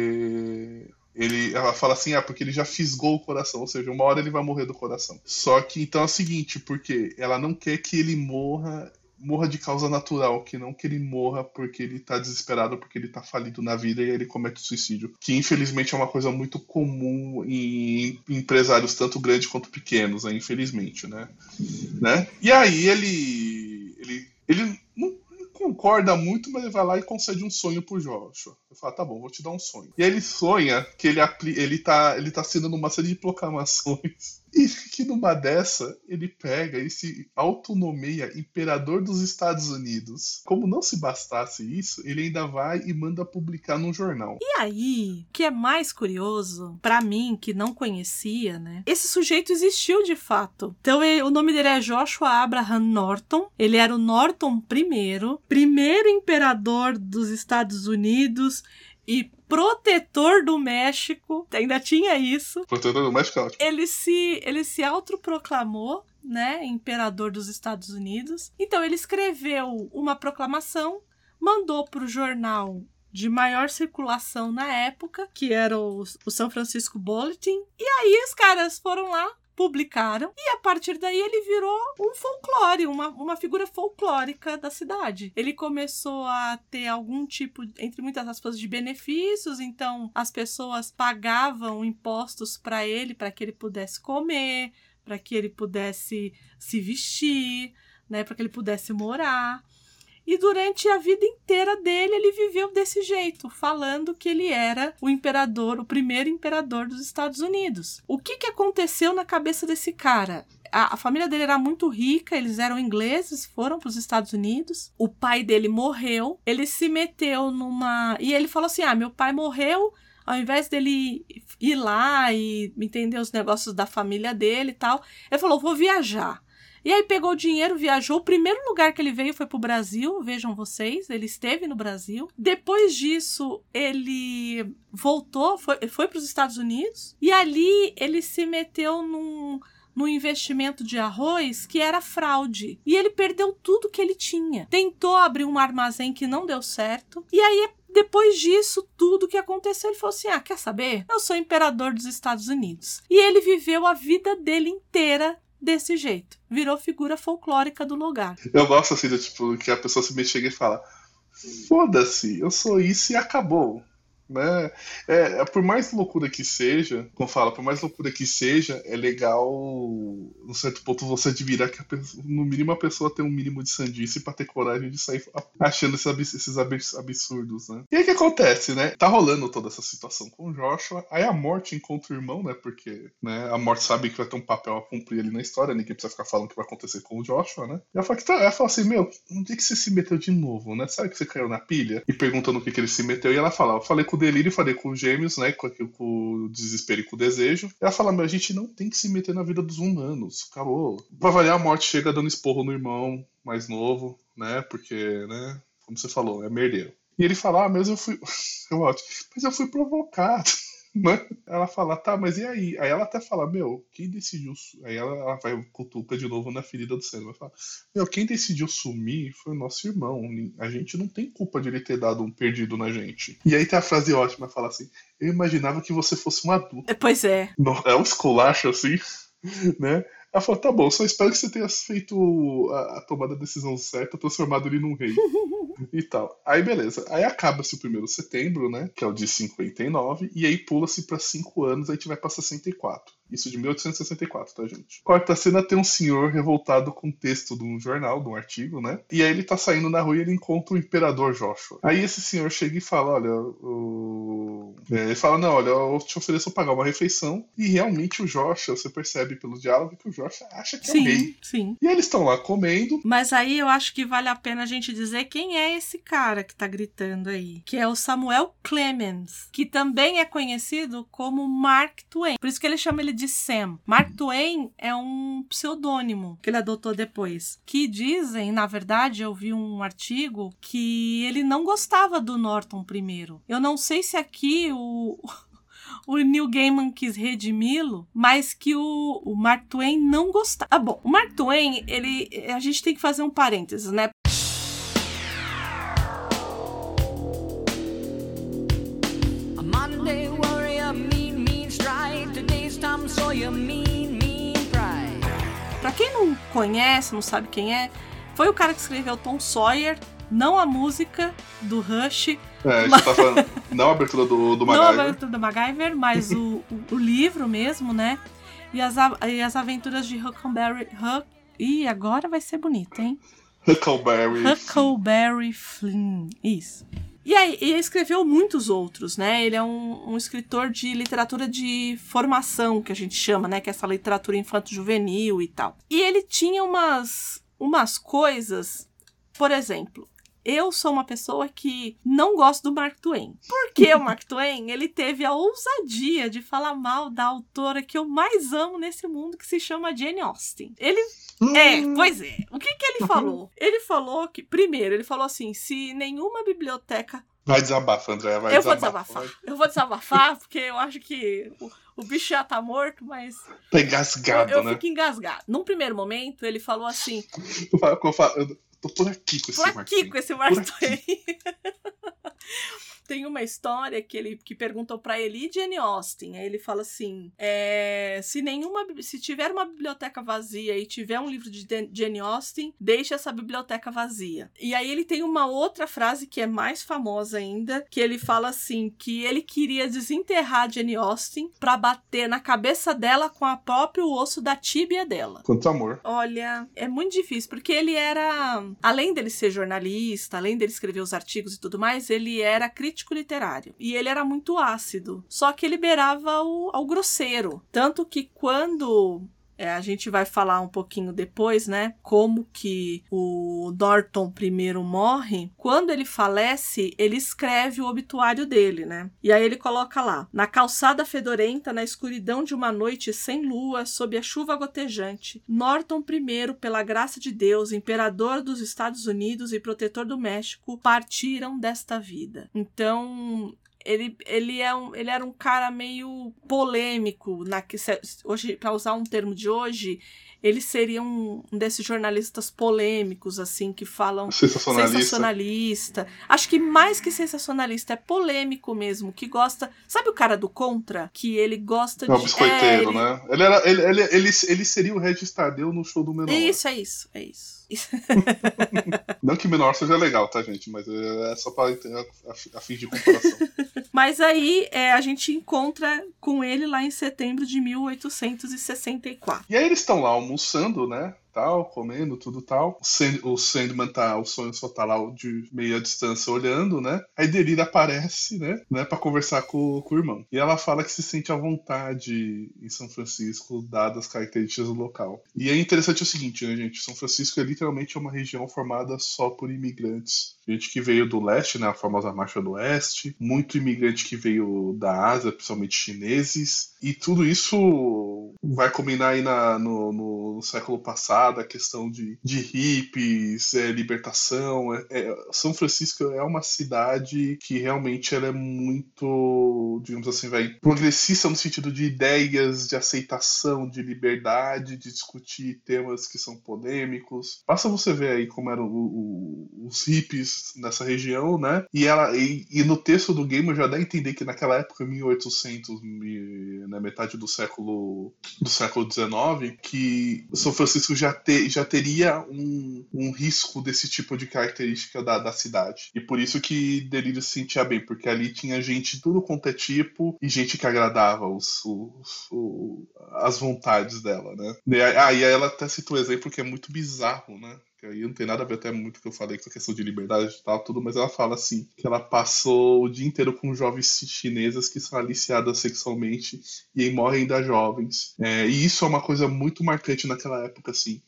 ele, ela fala assim, ah, porque ele já fisgou o coração, ou seja, uma hora ele vai morrer do coração. Só que então é o seguinte, porque ela não quer que ele morra morra de causa natural, que não que ele morra porque ele tá desesperado, porque ele tá falido na vida e ele comete suicídio. Que infelizmente é uma coisa muito comum em empresários tanto grandes quanto pequenos, né? infelizmente, né? né? E aí ele ele ele concorda muito, mas ele vai lá e concede um sonho pro Joshua. Ele fala, tá bom, vou te dar um sonho. E ele sonha que ele, ele, tá, ele tá assinando uma série de proclamações e que numa dessa, ele pega e se autonomeia imperador dos Estados Unidos. Como não se bastasse isso, ele ainda vai e manda publicar num jornal. E aí, o que é mais curioso, para mim, que não conhecia, né? Esse sujeito existiu de fato. Então, ele, o nome dele é Joshua Abraham Norton. Ele era o Norton I, primeiro imperador dos Estados Unidos e protetor do México, ainda tinha isso. Protetor do México, é ótimo. Ele se, ele se autoproclamou, né, imperador dos Estados Unidos. Então ele escreveu uma proclamação, mandou para o jornal de maior circulação na época, que era o, o São Francisco Bulletin. E aí os caras foram lá, publicaram, e a partir daí ele virou um folclore, uma, uma figura folclórica da cidade. Ele começou a ter algum tipo, entre muitas aspas, de benefícios, então as pessoas pagavam impostos para ele, para que ele pudesse comer, para que ele pudesse se vestir, né, para que ele pudesse morar. E durante a vida inteira dele, ele viveu desse jeito, falando que ele era o imperador, o primeiro imperador dos Estados Unidos. O que, que aconteceu na cabeça desse cara? A, a família dele era muito rica, eles eram ingleses, foram para os Estados Unidos. O pai dele morreu, ele se meteu numa. E ele falou assim: Ah, meu pai morreu, ao invés dele ir lá e entender os negócios da família dele e tal, ele falou: vou viajar. E aí pegou o dinheiro, viajou. O primeiro lugar que ele veio foi pro Brasil, vejam vocês, ele esteve no Brasil. Depois disso, ele voltou, foi, foi para os Estados Unidos. E ali ele se meteu num no investimento de arroz que era fraude. E ele perdeu tudo que ele tinha. Tentou abrir um armazém que não deu certo. E aí depois disso, tudo que aconteceu, ele falou assim: Ah, quer saber? Eu sou imperador dos Estados Unidos. E ele viveu a vida dele inteira desse jeito. Virou figura folclórica do lugar. Eu gosto assim, de, tipo, que a pessoa se chega e fala: foda-se, eu sou isso e acabou. Né? É, por mais loucura que seja, como fala, por mais loucura que seja, é legal, no certo ponto, você admirar que pessoa, no mínimo a pessoa tem um mínimo de sandice para ter coragem de sair achando esses absurdos, né? E aí o que acontece, né? Tá rolando toda essa situação com o Joshua, aí a morte encontra o irmão, né? Porque né, a morte sabe que vai ter um papel a cumprir ali na história, ninguém precisa ficar falando o que vai acontecer com o Joshua, né? E ela fala, que tá, ela fala assim: Meu, onde é que você se meteu de novo, né? Sabe que você caiu na pilha? E perguntando o que, que ele se meteu, e ela fala: Eu falei com com o delírio, falei com os gêmeos, né? Com, com o desespero e com o desejo. Ela fala, mas a gente não tem que se meter na vida dos humanos. Acabou. Pra variar, a morte chega dando esporro no irmão mais novo, né? Porque, né? Como você falou, é merdeiro. E ele fala, ah, mas eu fui. Eu, mas eu fui provocado. Né? Ela fala, tá, mas e aí? Aí ela até fala, meu, quem decidiu. Aí ela, ela vai cutuca de novo na ferida do. Ela fala, meu, quem decidiu sumir foi o nosso irmão. A gente não tem culpa de ele ter dado um perdido na gente. E aí tem a frase ótima, fala assim: Eu imaginava que você fosse um adulto. Pois é. É um esculacho assim, né? Ela falou, tá bom, só espero que você tenha feito a, a tomada da decisão certa, transformado ele num rei. e tal. Aí beleza. Aí acaba-se o primeiro setembro, né? Que é o de 59, e aí pula-se para 5 anos, aí a gente vai pra 64. Isso de 1864, tá, gente? Quarta cena tem um senhor revoltado com o texto de um jornal, de um artigo, né? E aí ele tá saindo na rua e ele encontra o imperador Joshua. Aí esse senhor chega e fala: Olha, o... é, ele fala: Não, olha, eu te ofereço pagar uma refeição. E realmente o Joshua, você percebe pelo diálogo que o Joshua acha que sim, é o rei. Sim. E eles estão lá comendo. Mas aí eu acho que vale a pena a gente dizer quem é esse cara que tá gritando aí. Que é o Samuel Clemens, que também é conhecido como Mark Twain. Por isso que ele chama ele de Sam. Mark Twain é um pseudônimo que ele adotou depois. Que dizem, na verdade, eu vi um artigo que ele não gostava do Norton primeiro. Eu não sei se aqui o o Neil Gaiman quis redimi-lo, mas que o, o Mark Twain não gostava. Ah, bom, o Mark Twain, ele, a gente tem que fazer um parênteses, né? Pra quem não conhece, não sabe quem é, Foi o cara que escreveu Tom Sawyer, não a música do Rush. É, a gente mas... tá falando, não a abertura do, do MacGyver. Não a abertura do MacGyver, mas o, o, o, livro mesmo, né? E as, e as aventuras de Huckleberry. Huck... Ih, agora vai ser bonito, hein? Huckleberry. Huckleberry Flynn. Isso. E aí, e escreveu muitos outros, né? Ele é um, um, escritor de literatura de formação, que a gente chama, né? Que é essa literatura infanto-juvenil e tal. E ele tinha umas, umas coisas, por exemplo, eu sou uma pessoa que não gosto do Mark Twain. Porque o Mark Twain, ele teve a ousadia de falar mal da autora que eu mais amo nesse mundo, que se chama Jane Austen. Ele é, hum. pois é. O que que ele uhum. falou? Ele falou que, primeiro, ele falou assim: se nenhuma biblioteca. Vai desabafar, André, vai eu desabafar. Vou desabafar. Eu vou desabafar, porque eu acho que o, o bicho já tá morto, mas. Tá engasgado, eu, eu né? fico engasgado. Num primeiro momento, ele falou assim. tô por aqui com esse Por aqui com esse Mark Twain. tem uma história que ele que perguntou para ele e Jane Austen. Aí ele fala assim: é, se nenhuma se tiver uma biblioteca vazia e tiver um livro de Jane Austen, deixe essa biblioteca vazia. E aí ele tem uma outra frase que é mais famosa ainda, que ele fala assim que ele queria desenterrar Jane Austen para bater na cabeça dela com a próprio osso da tíbia dela. Quanto amor. Olha, é muito difícil porque ele era, além dele ser jornalista, além dele escrever os artigos e tudo mais, ele era crítico crítico literário. E ele era muito ácido. Só que ele beirava ao, ao grosseiro. Tanto que quando é, a gente vai falar um pouquinho depois, né? Como que o Norton primeiro morre. Quando ele falece, ele escreve o obituário dele, né? E aí ele coloca lá: na calçada fedorenta, na escuridão de uma noite sem lua, sob a chuva gotejante, Norton I, pela graça de Deus, imperador dos Estados Unidos e protetor do México, partiram desta vida. Então, ele, ele, é um, ele era um cara meio polêmico, na que hoje para usar um termo de hoje, ele seria um, um, desses jornalistas polêmicos, assim, que falam sensacionalista. sensacionalista. Acho que mais que sensacionalista, é polêmico mesmo, que gosta. Sabe o cara do Contra? Que ele gosta de. É biscoiteiro, é, ele... né? Ele, era, ele, ele, ele, ele seria o Regis Tadeu no show do Menor. Isso, é isso, é isso. Não que menor seja legal, tá, gente? Mas é só para a, a, a fim de comparação. Mas aí é, a gente encontra com ele lá em setembro de 1864. E aí eles estão lá almoçando, né? Tal, comendo, tudo tal. O, Sand, o Sandman tá, o sonho só tá lá de meia distância olhando, né? Aí Delira aparece, né? né para conversar com, com o irmão. E ela fala que se sente à vontade em São Francisco, dadas as características do local. E é interessante o seguinte, né, gente? São Francisco é literalmente uma região formada só por imigrantes. Gente que veio do leste, né? A famosa Marcha do Oeste. Muito imigrante que veio da Ásia, principalmente chineses. E tudo isso vai combinar aí na, no, no século passado a questão de, de hippies, é, libertação. É, é, São Francisco é uma cidade que realmente ela é muito, digamos assim, vai, progressista no sentido de ideias, de aceitação, de liberdade, de discutir temas que são polêmicos. Basta você ver aí como eram o, o, os hippies nessa região, né? E, ela, e, e, no texto do game já dá a entender que naquela época, 1800, na metade do século do século 19, que São Francisco já já teria um, um risco desse tipo de característica da, da cidade. E por isso que Delírio se sentia bem, porque ali tinha gente de tudo quanto é tipo e gente que agradava os, os, os as vontades dela, né? E aí ela até citou um exemplo que é muito bizarro, né? Que aí não tem nada a ver até muito que eu falei com a questão de liberdade e tal, tudo, mas ela fala assim, que ela passou o dia inteiro com jovens chinesas que são aliciadas sexualmente e morrem ainda jovens. É, e isso é uma coisa muito marcante naquela época, assim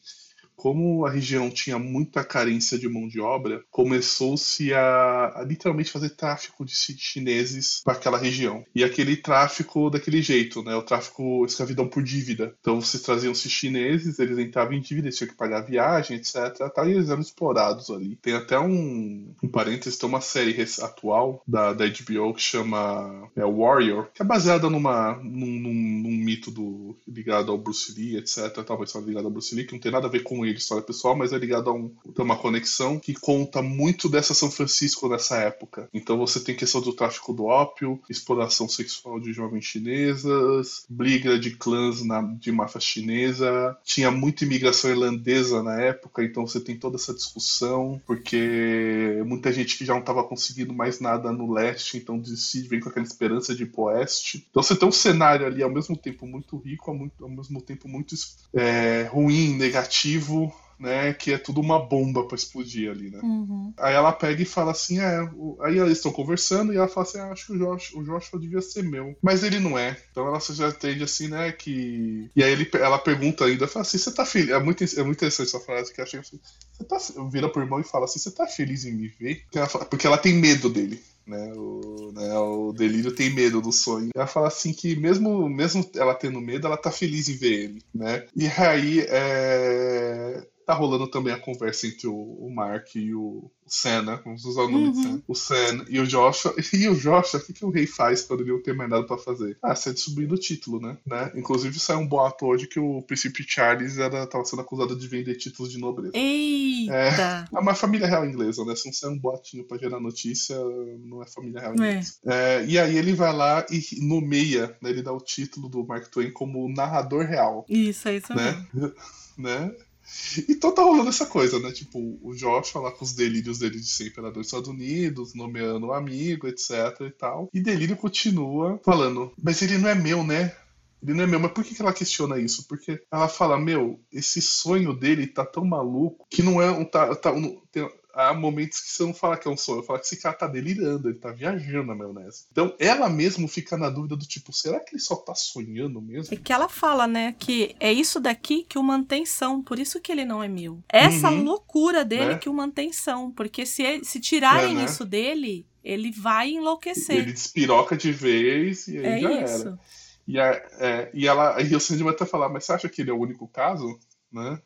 como a região tinha muita carência de mão de obra, começou-se a, a, literalmente fazer tráfico de chineses para aquela região. E aquele tráfico daquele jeito, né? O tráfico escravidão por dívida. Então vocês traziam-se chineses, eles entravam em dívida, tinham que pagar viagem, etc. Tá, e eles eram explorados ali. Tem até um, um parênteses, tem uma série atual da, da HBO que chama é, Warrior, que é baseada numa, num, num, num mito do, ligado ao Bruce Lee, etc. Talvez só ligado ao Bruce Lee, que não tem nada a ver com história pessoal, mas é ligado a um, tem uma conexão que conta muito dessa São Francisco nessa época. Então você tem questão do tráfico do ópio, exploração sexual de jovens chinesas, briga de clãs na, de máfia chinesa, tinha muita imigração irlandesa na época, então você tem toda essa discussão, porque muita gente que já não estava conseguindo mais nada no leste, então decide, vem com aquela esperança de ir pro oeste. Então você tem um cenário ali ao mesmo tempo muito rico, ao, muito, ao mesmo tempo muito é, ruim, negativo, mesmo né? Que é tudo uma bomba para explodir ali, né? Uhum. Aí ela pega e fala assim, é, o... aí eles estão conversando e ela fala assim, ah, acho que o Josh, o Joshua devia ser meu, mas ele não é. Então ela já entende assim, né, que e aí ele, ela pergunta ainda, fala assim, você tá feliz? É muito, é muito interessante essa frase que eu achei assim, você tá, vira pro irmão e fala assim, você tá feliz em me ver? Porque ela, fala, porque ela tem medo dele. Né, o, né, o delírio tem medo do sonho. Ela fala assim que mesmo, mesmo ela tendo medo, ela tá feliz em ver ele, né? E aí é, tá rolando também a conversa entre o, o Mark e o, Senna, vamos usar o nome uhum. de Senna. O Senna e o Joshua. E o Joshua, o que, que o rei faz quando ele não tem mais nada pra fazer? Ah, sai subindo o título, né? né? Inclusive saiu um boato hoje que o príncipe Charles era, tava sendo acusado de vender títulos de nobreza. Eita! É, é uma família real inglesa, né? Se não sai um boatinho pra gerar notícia, não é família real é. inglesa. É. É, e aí ele vai lá e nomeia, né? Ele dá o título do Mark Twain como narrador real. Isso, é isso né? mesmo. né? Então tá rolando essa coisa, né? Tipo, o Josh lá com os delírios dele de ser imperador dos Estados Unidos, nomeando um amigo, etc e tal. E Delírio continua falando, mas ele não é meu, né? Ele não é meu, mas por que ela questiona isso? Porque ela fala, meu, esse sonho dele tá tão maluco que não é um. Tá, tá, um, tem, há momentos que você não fala que é um sonho, fala que esse cara tá delirando, ele tá viajando na maionese. Então ela mesmo fica na dúvida do tipo, será que ele só tá sonhando mesmo? É que ela fala, né, que é isso daqui que o mantém são, por isso que ele não é mil. Essa uhum. loucura dele né? que o mantém são, porque se, se tirarem é, né? isso dele, ele vai enlouquecer. Ele despiroca de vez e aí é já isso. era. E, a, é, e ela, e o Sandman até falar, mas você acha que ele é o único caso? Né?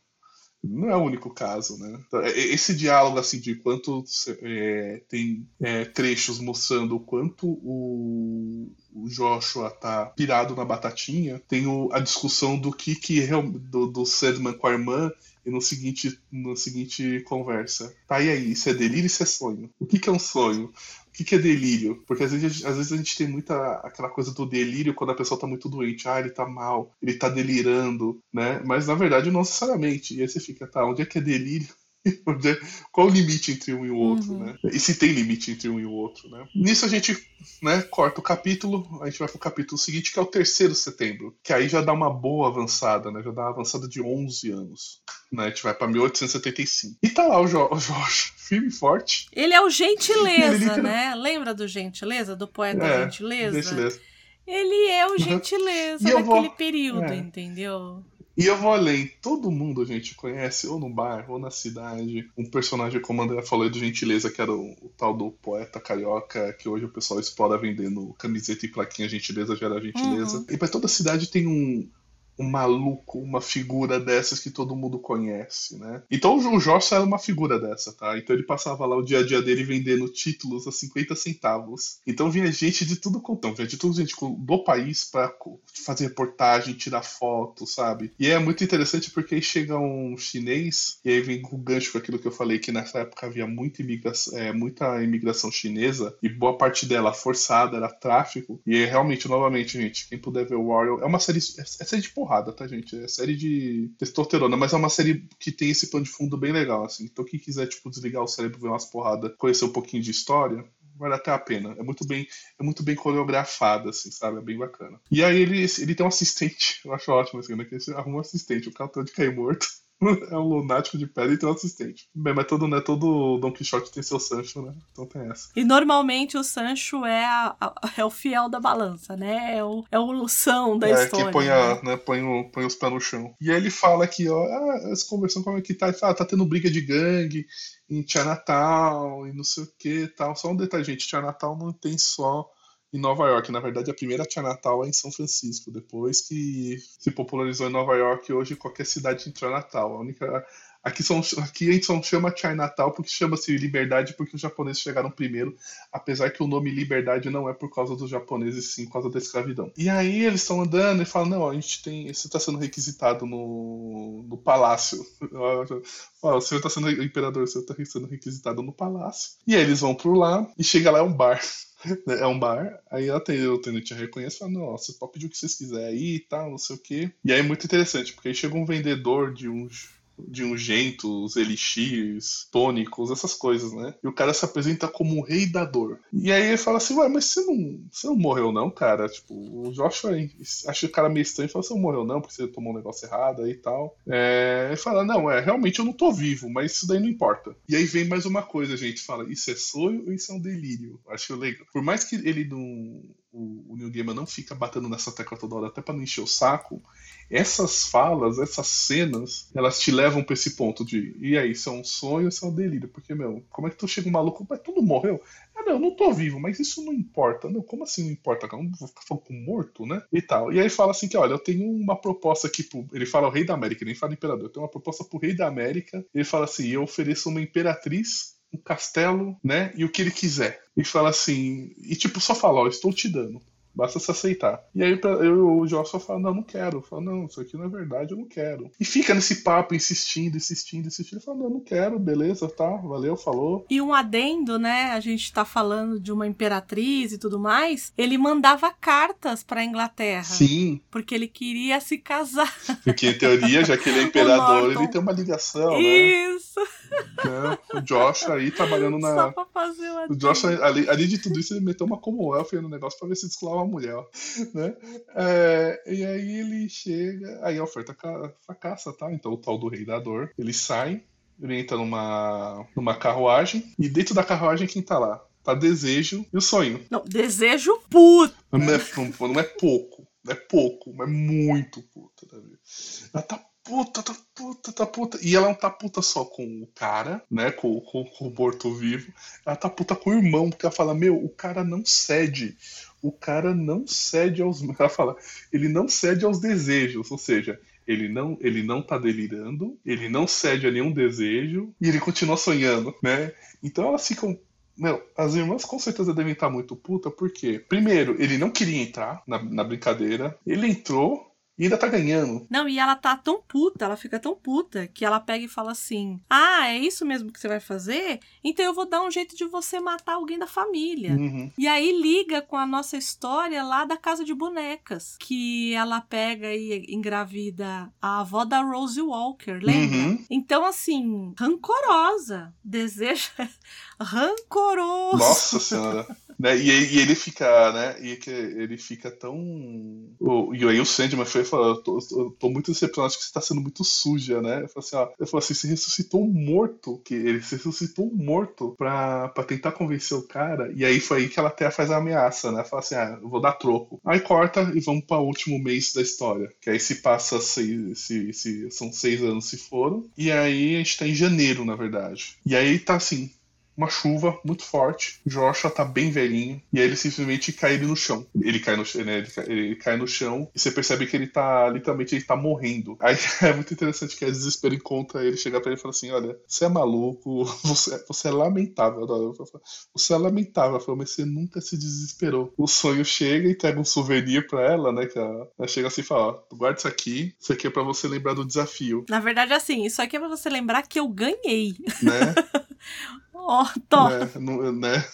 Não é o único caso, né? Então, é, é, esse diálogo assim de quanto é, tem é, trechos mostrando o quanto o, o Joshua tá pirado na batatinha, tem o, a discussão do que que do, do Sedman com a irmã e no seguinte, no seguinte conversa. Tá, e aí? Isso é delírio isso é sonho? O que, que é um sonho? O que, que é delírio? Porque às vezes, às vezes a gente tem muita aquela coisa do delírio quando a pessoa tá muito doente. Ah, ele tá mal, ele tá delirando, né? Mas na verdade não necessariamente. E aí você fica, tá, onde é que é delírio? É, qual o limite entre um e o outro, uhum. né? E se tem limite entre um e o outro, né? Nisso a gente né, corta o capítulo, a gente vai pro capítulo seguinte, que é o terceiro setembro, que aí já dá uma boa avançada, né? Já dá uma avançada de 11 anos. Né, a gente vai pra 1875. E tá lá o, jo o Jorge, firme e forte. Ele é o Gentileza, ele né? Lembra do Gentileza, do poeta é, Gentileza? Gentileza. Ele é o Gentileza uhum. daquele vou... período, é. entendeu? E eu vou além. Todo mundo a gente conhece, ou no bairro, ou na cidade, um personagem, como André falou, de gentileza, que era o, o, tal do poeta carioca, que hoje o pessoal explora vendendo camiseta e plaquinha gentileza gera gentileza. Uhum. E para toda cidade tem um, um maluco, uma figura dessas que todo mundo conhece, né? Então o Jorge era uma figura dessa, tá? Então ele passava lá o dia a dia dele vendendo títulos a 50 centavos. Então vinha gente de tudo contão, vinha de tudo gente do país para fazer reportagem, tirar foto, sabe? E é muito interessante porque aí chega um chinês e aí vem com o gancho com aquilo que eu falei que nessa época havia muita imigração, é, muita imigração chinesa e boa parte dela forçada era tráfico. E realmente, novamente, gente, quem puder ver o Warrior é uma série, é, é série de porrada, tá, gente? É série de testosterona, mas é uma série que tem esse plano de fundo bem legal, assim. Então, quem quiser, tipo, desligar o cérebro, ver umas porradas, conhecer um pouquinho de história, vale até a pena. É muito bem, é muito bem coreografada, assim, sabe? É bem bacana. E aí ele, ele tem um assistente, eu acho ótimo, assim, né? Que ele arruma um assistente, o tá de cair morto. é um lunático de pedra e tem um assistente. Bem, mas todo, né, todo Don Quixote tem seu Sancho, né? Então tem essa. E normalmente o Sancho é, a, a, é o fiel da balança, né? É o, é o lução da é, história. É, que põe, a, né? né, põe, o, põe os pés no chão. E aí ele fala aqui, ó, ah, essa conversão como é que tá? Ele fala, ah, tá tendo briga de gangue em Natal e não sei o que tal. Só um detalhe, gente, Natal não tem só em Nova York. Na verdade, a primeira Natal é em São Francisco. Depois que se popularizou em Nova York, hoje qualquer cidade entrou Natal. A única Aqui, são, aqui a gente só chama Chinatown porque chama-se Liberdade porque os japoneses chegaram primeiro, apesar que o nome Liberdade não é por causa dos japoneses, sim por causa da escravidão. E aí eles estão andando e falam, não, a gente tem. Você está sendo requisitado no, no palácio. O senhor está sendo o imperador, o senhor está sendo requisitado no palácio. E aí eles vão por lá e chega lá é um bar. É um bar, aí ela o tenente reconhece e fala, não, você pode pedir o que vocês quiserem aí e tal, não sei o quê. E aí é muito interessante, porque aí chega um vendedor de uns de ungentos, elixirs, tônicos, essas coisas, né? E o cara se apresenta como o rei da dor. E aí ele fala assim, ué, mas você não, você não morreu não, cara? Tipo, o Joshua acha o cara meio estranho e fala, você não morreu não, porque você tomou um negócio errado aí e tal. É, ele fala, não, é, realmente eu não tô vivo, mas isso daí não importa. E aí vem mais uma coisa, gente, fala, isso é sonho ou isso é um delírio? Acho legal. Por mais que ele não o, o Neil não fica batendo nessa tecla toda hora até para não encher o saco, essas falas, essas cenas, elas te levam para esse ponto de e aí, isso é um sonho, isso é um delírio? Porque, meu, como é que tu chega um maluco, mas tudo morreu? Ah, não, eu não tô vivo, mas isso não importa. Não, como assim não importa? Eu não vou ficar falando com morto, né? E tal. E aí fala assim que, olha, eu tenho uma proposta aqui pro... Ele fala o rei da América, nem fala imperador. Eu tenho uma proposta pro rei da América. Ele fala assim, eu ofereço uma imperatriz um castelo, né? E o que ele quiser. E fala assim, e tipo, só fala, ó, estou te dando. Basta se aceitar. E aí eu, o Joshua fala, não, não quero. Fala, não, isso aqui não é verdade, eu não quero. E fica nesse papo, insistindo, insistindo, insistindo. Ele fala, não, não quero, beleza, tá, valeu, falou. E um adendo, né? A gente tá falando de uma imperatriz e tudo mais. Ele mandava cartas pra Inglaterra. Sim. Porque ele queria se casar. Porque, em teoria, já que ele é imperador, ele tem uma ligação, Isso. né? Isso. É, o Josh aí trabalhando na. Só pra fazer uma o Josh, ali, ali de tudo isso, ele meteu uma Commonwealth no negócio pra ver se descolava uma mulher, né? É, e aí ele chega, aí a oferta fracassa, tá? Então o tal do rei da dor, ele sai, ele entra numa, numa carruagem, e dentro da carruagem quem tá lá? Tá desejo e o sonho. Não, desejo puto. Não é, não é pouco, não é pouco, mas muito puto. Né? Ela tá puta, tá puta, tá puta. E ela não tá puta só com o cara, né? Com, com, com o morto-vivo. Ela tá puta com o irmão, porque ela fala: Meu, o cara não cede. O cara não cede aos. Fala: Ele não cede aos desejos. Ou seja, ele não, ele não tá delirando, ele não cede a nenhum desejo e ele continua sonhando, né? Então elas ficam meu, as irmãs com certeza devem estar muito puta, porque, primeiro, ele não queria entrar na, na brincadeira, ele entrou, e ainda tá ganhando. Não, e ela tá tão puta, ela fica tão puta, que ela pega e fala assim: Ah, é isso mesmo que você vai fazer? Então eu vou dar um jeito de você matar alguém da família. Uhum. E aí liga com a nossa história lá da casa de bonecas. Que ela pega e engravida a avó da Rose Walker, lembra? Uhum. Então, assim, rancorosa. Deseja. Rancoroso. Nossa senhora. Né? E, e, ele fica, né? E que ele fica tão. E aí o Sandman foi falou: eu tô, eu tô muito decepcionado, acho que você tá sendo muito suja, né? Eu falei assim, ó, falei assim, você ressuscitou um morto, que ele se ressuscitou um morto pra, pra tentar convencer o cara. E aí foi aí que ela até faz a ameaça, né? Fala assim, ah, eu vou dar troco. Aí corta e vamos para o último mês da história. Que aí se passa seis, se, se, são seis anos se foram. E aí a gente tá em janeiro, na verdade. E aí tá assim, uma chuva muito forte. Joshua tá bem velhinho e aí ele simplesmente cai ele no chão. Ele cai no, né, ele, cai, ele cai no chão e você percebe que ele tá literalmente ele tá morrendo. Aí é muito interessante que a desespero encontra ele, chega para ele e fala assim: Olha, você é maluco, você, você é lamentável. Você é lamentável, mas você nunca se desesperou. O sonho chega e entrega um souvenir para ela, né? Que ela, ela, chega assim e fala: Ó, guarda isso aqui, isso aqui é para você lembrar do desafio. Na verdade, assim, isso aqui é pra você lembrar que eu ganhei. Né? Ó, oh. Né? né?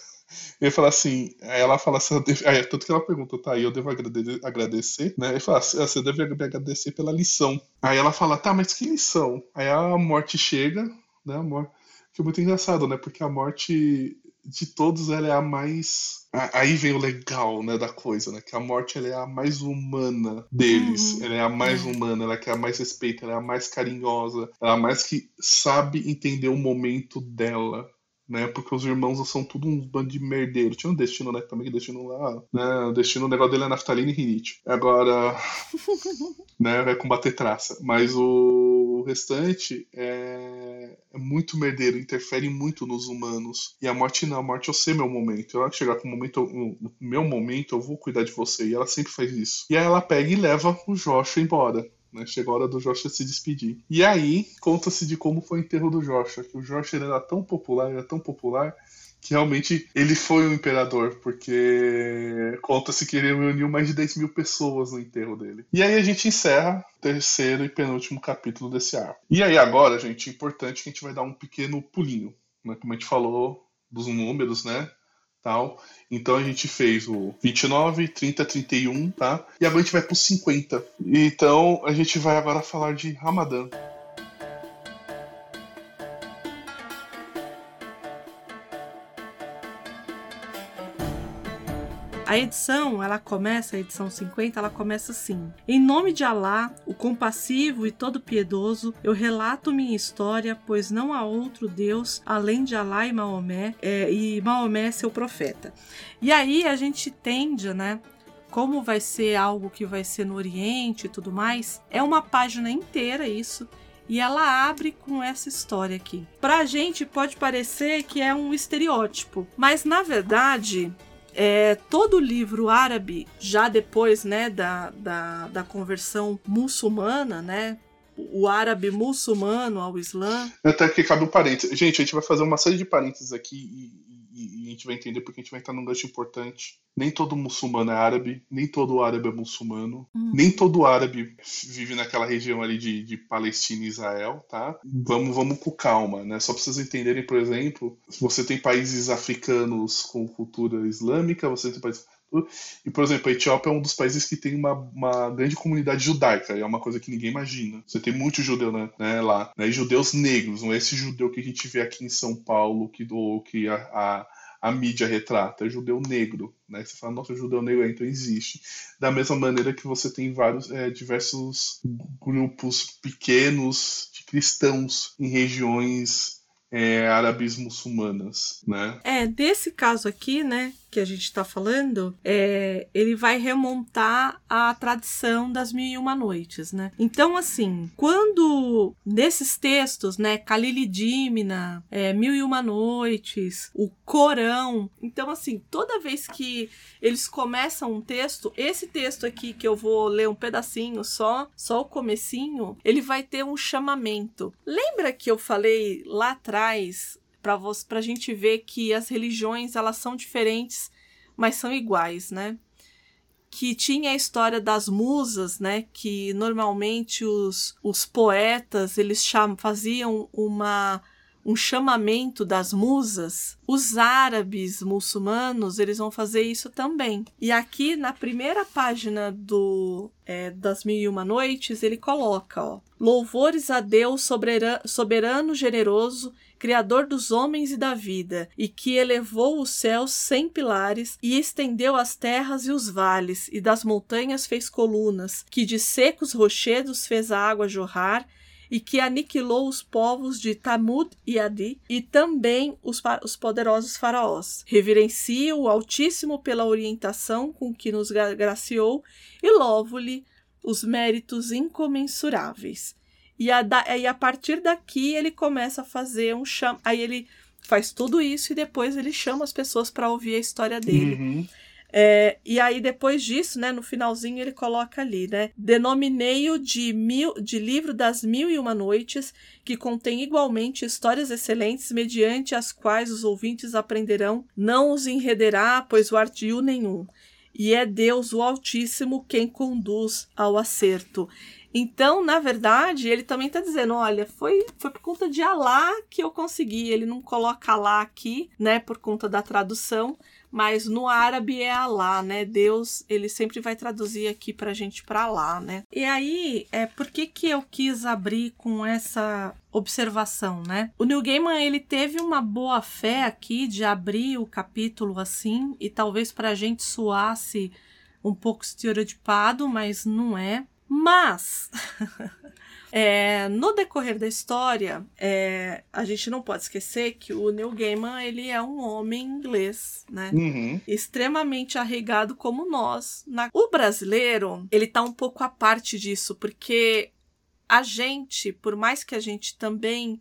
Ele fala assim, aí ela fala assim, aí, tanto que ela pergunta, tá, e eu devo agradecer, né? Ele fala, assim, você deve agradecer pela lição. Aí ela fala, tá, mas que lição? Aí a morte chega, né? A morte, que é muito engraçado, né? Porque a morte de todos ela é a mais aí vem o legal né da coisa né que a morte ela é a mais humana deles uhum. ela é a mais uhum. humana ela é que a mais respeita ela é a mais carinhosa ela é a mais que sabe entender o momento dela né? Porque os irmãos são tudo uns bando de merdeiro. Tinha um destino, né? Também que destino lá, né? O destino, o negócio dele é naftalina e rinite. Agora, né? Vai combater traça. Mas o restante é... é, muito merdeiro, interfere muito nos humanos. E a morte não, a morte eu sei meu momento. Eu chegar com o momento, meu momento, eu vou cuidar de você. E ela sempre faz isso. E aí ela pega e leva o Joshua embora Né? Chegou a hora do Joshua se despedir. E aí, conta-se de como foi o enterro do Joshua. Que o Joshua era tão popular, era tão popular, que realmente ele foi o imperador, porque conta-se que ele reuniu mais de 10 mil pessoas no enterro dele. E aí a gente encerra o terceiro e penúltimo capítulo desse arco. E aí agora, gente, importante que a gente vai dar um pequeno pulinho, né? Como a gente falou dos números, né? Tal. Então a gente fez o 29, 30, 31, tá? E agora a gente vai pro 50. Então a gente vai agora falar de Ramadã. A edição, ela começa, a edição 50, ela começa assim: Em nome de Alá, o compassivo e todo piedoso, eu relato minha história, pois não há outro Deus além de Alá e Maomé, é, e Maomé é seu profeta. E aí a gente tende, né? Como vai ser algo que vai ser no Oriente e tudo mais, é uma página inteira isso e ela abre com essa história aqui. Pra gente pode parecer que é um estereótipo, mas na verdade é, todo livro árabe, já depois né, da, da, da conversão muçulmana, né, o árabe muçulmano ao Islã. Até que cabe um parênteses. Gente, a gente vai fazer uma série de parênteses aqui e, e, a gente vai entender porque a gente vai estar num gancho importante. Nem todo muçulmano é árabe, nem todo árabe é muçulmano, hum. nem todo árabe vive naquela região ali de, de Palestina e Israel, tá? Vamos, vamos com calma, né? Só para vocês entenderem, por exemplo, você tem países africanos com cultura islâmica, você tem países e, por exemplo, a Etiópia é um dos países que tem uma, uma grande comunidade judaica, é uma coisa que ninguém imagina. Você tem muito judeu né, né lá, né, e judeus negros, não é esse judeu que a gente vê aqui em São Paulo, que, do, que a, a, a mídia retrata, é judeu negro. Né? Você fala, nossa, judeu negro, então existe. Da mesma maneira que você tem vários, é, diversos grupos pequenos de cristãos em regiões é, árabes muçulmanas, né? É, desse caso aqui, né, que a gente está falando, é, ele vai remontar à tradição das Mil e Uma Noites, né? Então, assim, quando nesses textos, né, Kalilidimna, é, Mil e Uma Noites, o Corão, então, assim, toda vez que eles começam um texto, esse texto aqui que eu vou ler um pedacinho só, só o comecinho, ele vai ter um chamamento. Lembra que eu falei lá atrás para a gente ver que as religiões elas são diferentes, mas são iguais, né? Que tinha a história das musas, né? Que normalmente os, os poetas eles cham, faziam uma um chamamento das musas, os árabes muçulmanos eles vão fazer isso também. E aqui na primeira página do é, das Mil e Uma Noites ele coloca, ó, louvores a Deus soberano, soberano generoso Criador dos homens e da vida, e que elevou os céus sem pilares, e estendeu as terras e os vales, e das montanhas fez colunas, que de secos rochedos fez a água jorrar, e que aniquilou os povos de Tamud e Adi, e também os, os poderosos faraós. Reverencio o Altíssimo pela orientação com que nos graciou, e louvo-lhe os méritos incomensuráveis. E a, da, e a partir daqui ele começa a fazer um cham. Aí ele faz tudo isso e depois ele chama as pessoas para ouvir a história dele. Uhum. É, e aí, depois disso, né, no finalzinho, ele coloca ali, né? Denominei-o de, mil, de livro das mil e uma noites, que contém igualmente histórias excelentes, mediante as quais os ouvintes aprenderão, não os enrederá, pois o ardio nenhum. E é Deus o Altíssimo quem conduz ao acerto. Então, na verdade, ele também está dizendo: olha, foi, foi por conta de Alá que eu consegui. Ele não coloca Alá aqui, né, por conta da tradução, mas no árabe é Alá, né? Deus, ele sempre vai traduzir aqui pra gente para lá, né? E aí, é por que que eu quis abrir com essa observação, né? O Neil Gaiman, ele teve uma boa fé aqui de abrir o capítulo assim, e talvez pra gente soasse um pouco estereotipado, mas não é. Mas, é, no decorrer da história, é, a gente não pode esquecer que o Neil Gaiman ele é um homem inglês, né? Uhum. Extremamente arraigado como nós. Na... O brasileiro, ele tá um pouco à parte disso, porque a gente, por mais que a gente também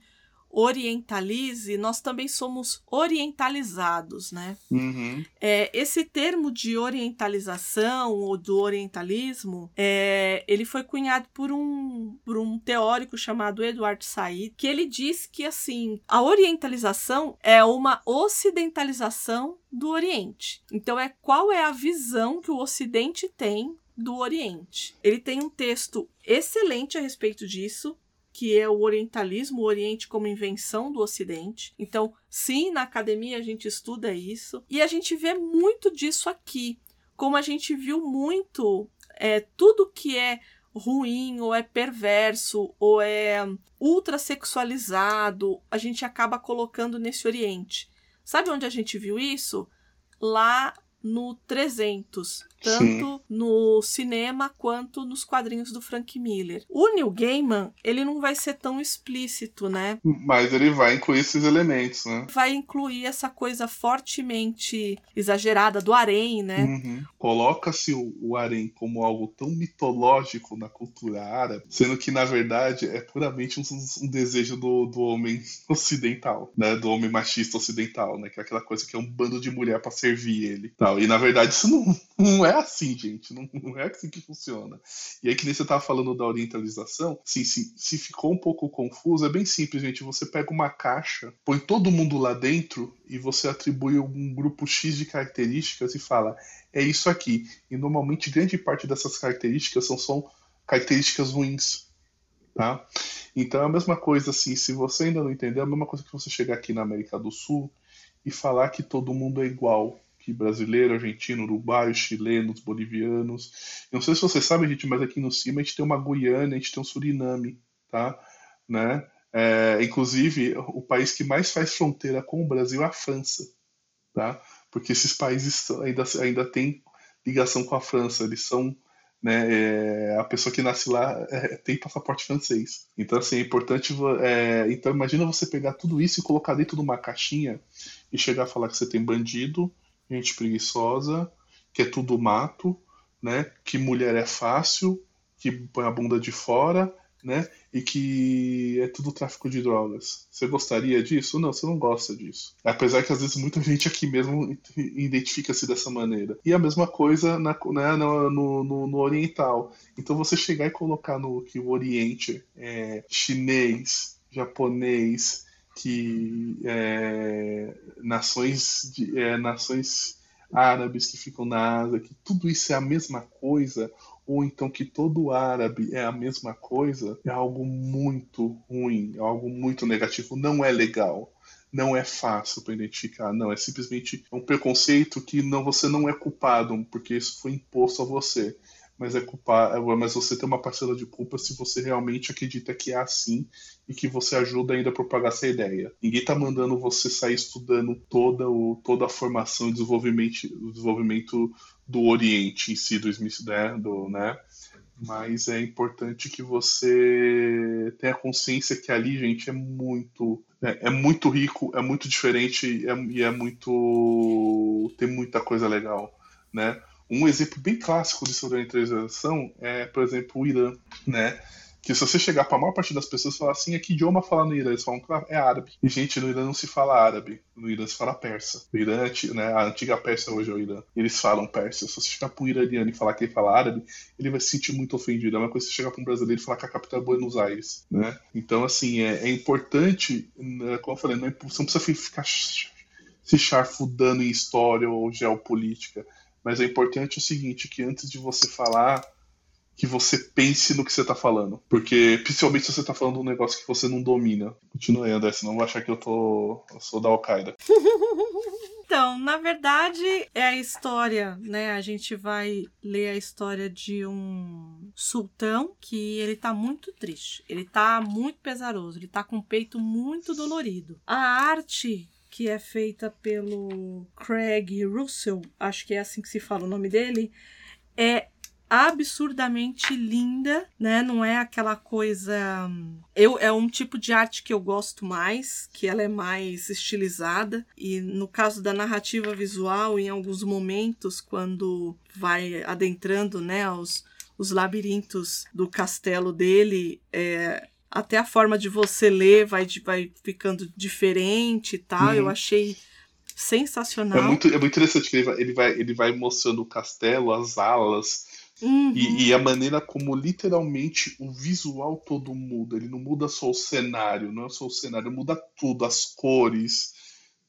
orientalize, nós também somos orientalizados, né? Uhum. É, esse termo de orientalização ou do orientalismo, é, ele foi cunhado por um, por um teórico chamado Edward Said, que ele diz que assim a orientalização é uma ocidentalização do Oriente. Então é qual é a visão que o Ocidente tem do Oriente. Ele tem um texto excelente a respeito disso, que é o orientalismo, o Oriente como invenção do Ocidente. Então, sim, na academia a gente estuda isso e a gente vê muito disso aqui, como a gente viu muito é, tudo que é ruim ou é perverso ou é ultrasexualizado, a gente acaba colocando nesse Oriente. Sabe onde a gente viu isso? Lá no 300, tanto Sim. no cinema quanto nos quadrinhos do Frank Miller. O Neil Gaiman, ele não vai ser tão explícito, né? Mas ele vai incluir esses elementos, né? Vai incluir essa coisa fortemente exagerada do harém, né? Uhum. Coloca-se o, o harém como algo tão mitológico na cultura árabe, sendo que, na verdade, é puramente um, um desejo do, do homem ocidental, né? Do homem machista ocidental, né? Que é aquela coisa que é um bando de mulher para servir ele. Tal. E, na verdade, isso não, não é assim, gente. Não, não, é assim que funciona. E aí, que nem você estava falando da orientalização, se, se ficou um pouco confuso, é bem simples, gente. Você pega uma caixa, põe todo mundo lá dentro e você atribui um grupo X de características e fala, é isso aqui. E normalmente grande parte dessas características são, são características ruins. Tá? Então é a mesma coisa assim, se você ainda não entendeu, é a mesma coisa que você chegar aqui na América do Sul e falar que todo mundo é igual aqui brasileiro, argentino, uruguaio, chilenos, bolivianos. Não sei se vocês sabem, gente, mas aqui no cima a gente tem uma Guiana, a gente tem um Suriname, tá? Né? É, inclusive, o país que mais faz fronteira com o Brasil é a França, tá? Porque esses países ainda, ainda têm ligação com a França, eles são né, é, a pessoa que nasce lá é, tem passaporte francês. Então, assim, é importante. É, então, imagina você pegar tudo isso e colocar dentro de uma caixinha e chegar a falar que você tem bandido, gente preguiçosa, que é tudo mato, né? Que mulher é fácil, que põe a bunda de fora, né? E que é tudo tráfico de drogas. Você gostaria disso? Não, você não gosta disso. Apesar que às vezes muita gente aqui mesmo identifica-se dessa maneira. E a mesma coisa na, né, no, no, no, oriental. Então você chegar e colocar no que o Oriente é chinês, japonês, que é, nações, de, é, nações árabes que ficam na Ásia, que tudo isso é a mesma coisa, ou então que todo árabe é a mesma coisa, é algo muito ruim, é algo muito negativo, não é legal. Não é fácil para identificar, não. É simplesmente um preconceito que não, você não é culpado, porque isso foi imposto a você mas é culpar, é, mas você tem uma parcela de culpa se você realmente acredita que é assim e que você ajuda ainda a propagar essa ideia. Ninguém tá mandando você sair estudando toda, o, toda a formação e desenvolvimento, desenvolvimento do Oriente em si, do, né, do, né? Mas é importante que você tenha consciência que ali, gente, é muito é, é muito rico, é muito diferente é, e é muito tem muita coisa legal, né? Um exemplo bem clássico de orientalização é, por exemplo, o Irã, né? Que se você chegar para a maior parte das pessoas e falar assim, é que idioma fala no Irã? Eles falam que é árabe. E, gente, no Irã não se fala árabe. No Irã se fala persa. Irã, né, a antiga Pérsia hoje é o Irã. Eles falam persa. Se você chegar para um iraniano e falar que ele fala árabe, ele vai se sentir muito ofendido. É uma coisa você chegar para um brasileiro e falar que a capital é Buenos Aires, né? Então, assim, é, é importante, né, como eu falei, não é, não precisa ficar se charfudando em história ou geopolítica mas é importante o seguinte, que antes de você falar, que você pense no que você está falando. Porque, principalmente se você está falando um negócio que você não domina. Continue, André, senão vou achar que eu, tô, eu sou da Al-Qaeda. Então, na verdade, é a história, né? A gente vai ler a história de um sultão que ele tá muito triste. Ele tá muito pesaroso, ele tá com o peito muito dolorido. A arte que é feita pelo Craig Russell, acho que é assim que se fala o nome dele, é absurdamente linda, né? Não é aquela coisa. Eu é um tipo de arte que eu gosto mais, que ela é mais estilizada e no caso da narrativa visual, em alguns momentos quando vai adentrando, né, os, os labirintos do castelo dele, é, até a forma de você ler vai, vai ficando diferente e tal. Uhum. Eu achei sensacional. É muito, é muito interessante que ele vai, ele vai, ele vai mostrando o castelo, as alas, Uhum. E, e, a maneira como literalmente o visual todo muda. Ele não muda só o cenário, não é só o cenário, muda tudo, as cores,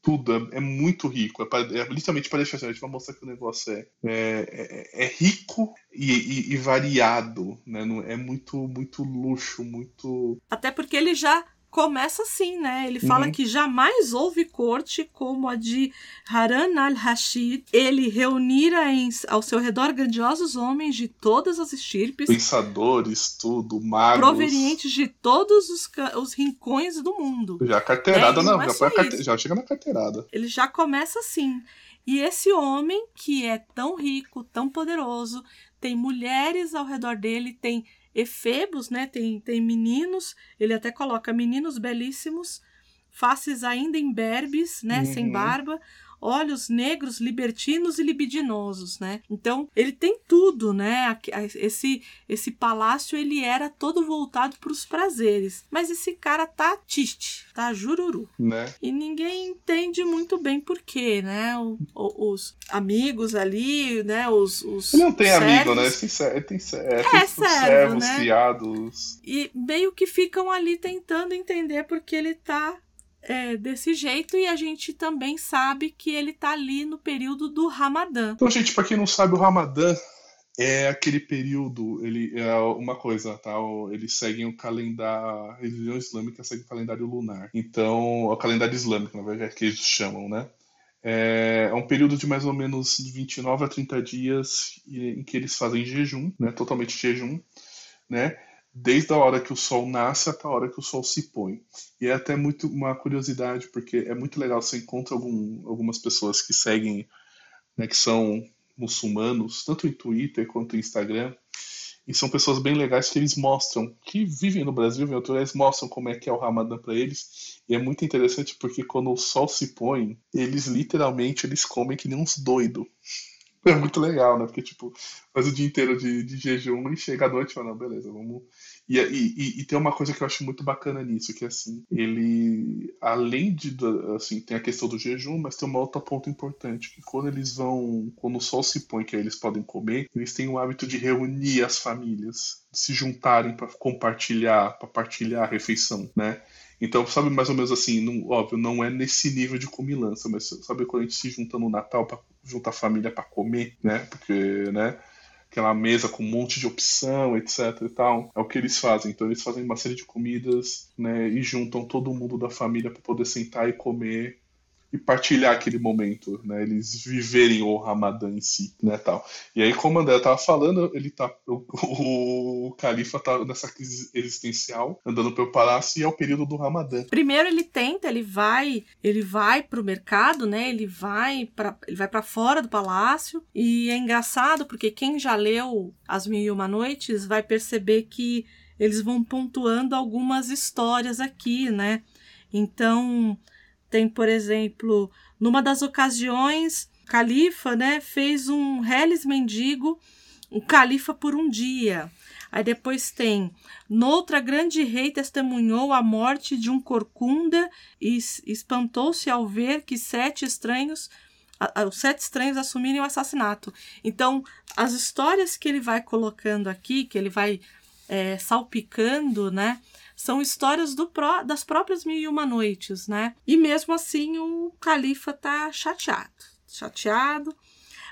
tudo. É, é muito rico. É, é, literalmente parece assim, a gente vai mostrar que o negócio é, é, é, é rico e, e, e, variado, né? É muito, muito luxo, muito. Até porque ele já começa assim, né? Ele fala uhum. que jamais houve corte como a de Harun al-Rashid. Ele reunira em, ao seu redor grandiosos homens de todas as estirpes. Pensadores, tudo, magos. Provenientes de todos os, os rincões do mundo. Já carteirada, é, não, não é já, carte... já chega na carteirada. Ele já começa assim. E esse homem, que é tão rico, tão poderoso, tem mulheres ao redor dele, tem efebos, né? Tem, tem meninos, ele até coloca meninos belíssimos, faces ainda imberbes, né? Uhum. Sem barba, olhos negros, libertinos e libidinosos, né? Então, ele tem tudo, né? Esse esse palácio ele era todo voltado para os prazeres, mas esse cara tá tiste, tá jururu, né? E ninguém entende muito bem por quê, né? O, o, os amigos ali, né? Os, os ele não tem servos, amigo, né? Ele tem, é, tem, é, servos né? criados e meio que ficam ali tentando entender porque ele tá é, desse jeito e a gente também sabe que ele tá ali no período do Ramadã. Então, gente, para quem não sabe, o Ramadã é aquele período, ele é uma coisa, tá? Eles seguem o calendário, a religião islâmica segue o calendário lunar. Então, o calendário islâmico, na verdade, é que eles chamam, né? É, é um período de mais ou menos 29 a 30 dias em que eles fazem jejum, né? Totalmente jejum, né? Desde a hora que o sol nasce até a hora que o sol se põe. E é até muito uma curiosidade, porque é muito legal, você encontra algum, algumas pessoas que seguem, né, que são muçulmanos, tanto em Twitter quanto em Instagram, e são pessoas bem legais que eles mostram, que vivem no Brasil, em outro eles mostram como é que é o Ramadã para eles. E é muito interessante porque quando o sol se põe, eles literalmente eles comem que nem uns doidos. É muito legal, né? Porque, tipo, faz o dia inteiro de, de jejum e chega à noite e fala, não, beleza, vamos. E, e, e, tem uma coisa que eu acho muito bacana nisso, que assim, ele, além de, assim, tem a questão do jejum, mas tem uma outra ponto importante, que quando eles vão, quando o sol se põe, que aí eles podem comer, eles têm o hábito de reunir as famílias, de se juntarem para compartilhar, para partilhar a refeição, né? Então, sabe, mais ou menos assim, não, óbvio, não é nesse nível de comilança, mas sabe quando a gente se junta no Natal para juntar a família para comer, né? Porque, né? Aquela mesa com um monte de opção, etc e tal. É o que eles fazem. Então, eles fazem uma série de comidas, né? E juntam todo mundo da família para poder sentar e comer e partilhar aquele momento, né? Eles viverem o Ramadã em si, né, tal. E aí, como André tava falando, ele tá o, o, califa tá nessa crise existencial, andando pelo palácio e é o período do Ramadã. Primeiro ele tenta, ele vai, ele vai pro mercado, né? Ele vai para ele vai para fora do palácio e é engraçado porque quem já leu As Mil e Uma Noites vai perceber que eles vão pontuando algumas histórias aqui, né? Então, tem, por exemplo, numa das ocasiões, o califa né, fez um reles mendigo, um califa por um dia. Aí depois tem, noutra grande rei testemunhou a morte de um corcunda e espantou-se ao ver que sete estranhos os sete estranhos assumirem o assassinato. Então, as histórias que ele vai colocando aqui, que ele vai é, salpicando, né? São histórias do pró, das próprias Mil e Uma Noites, né? E mesmo assim o califa tá chateado, chateado.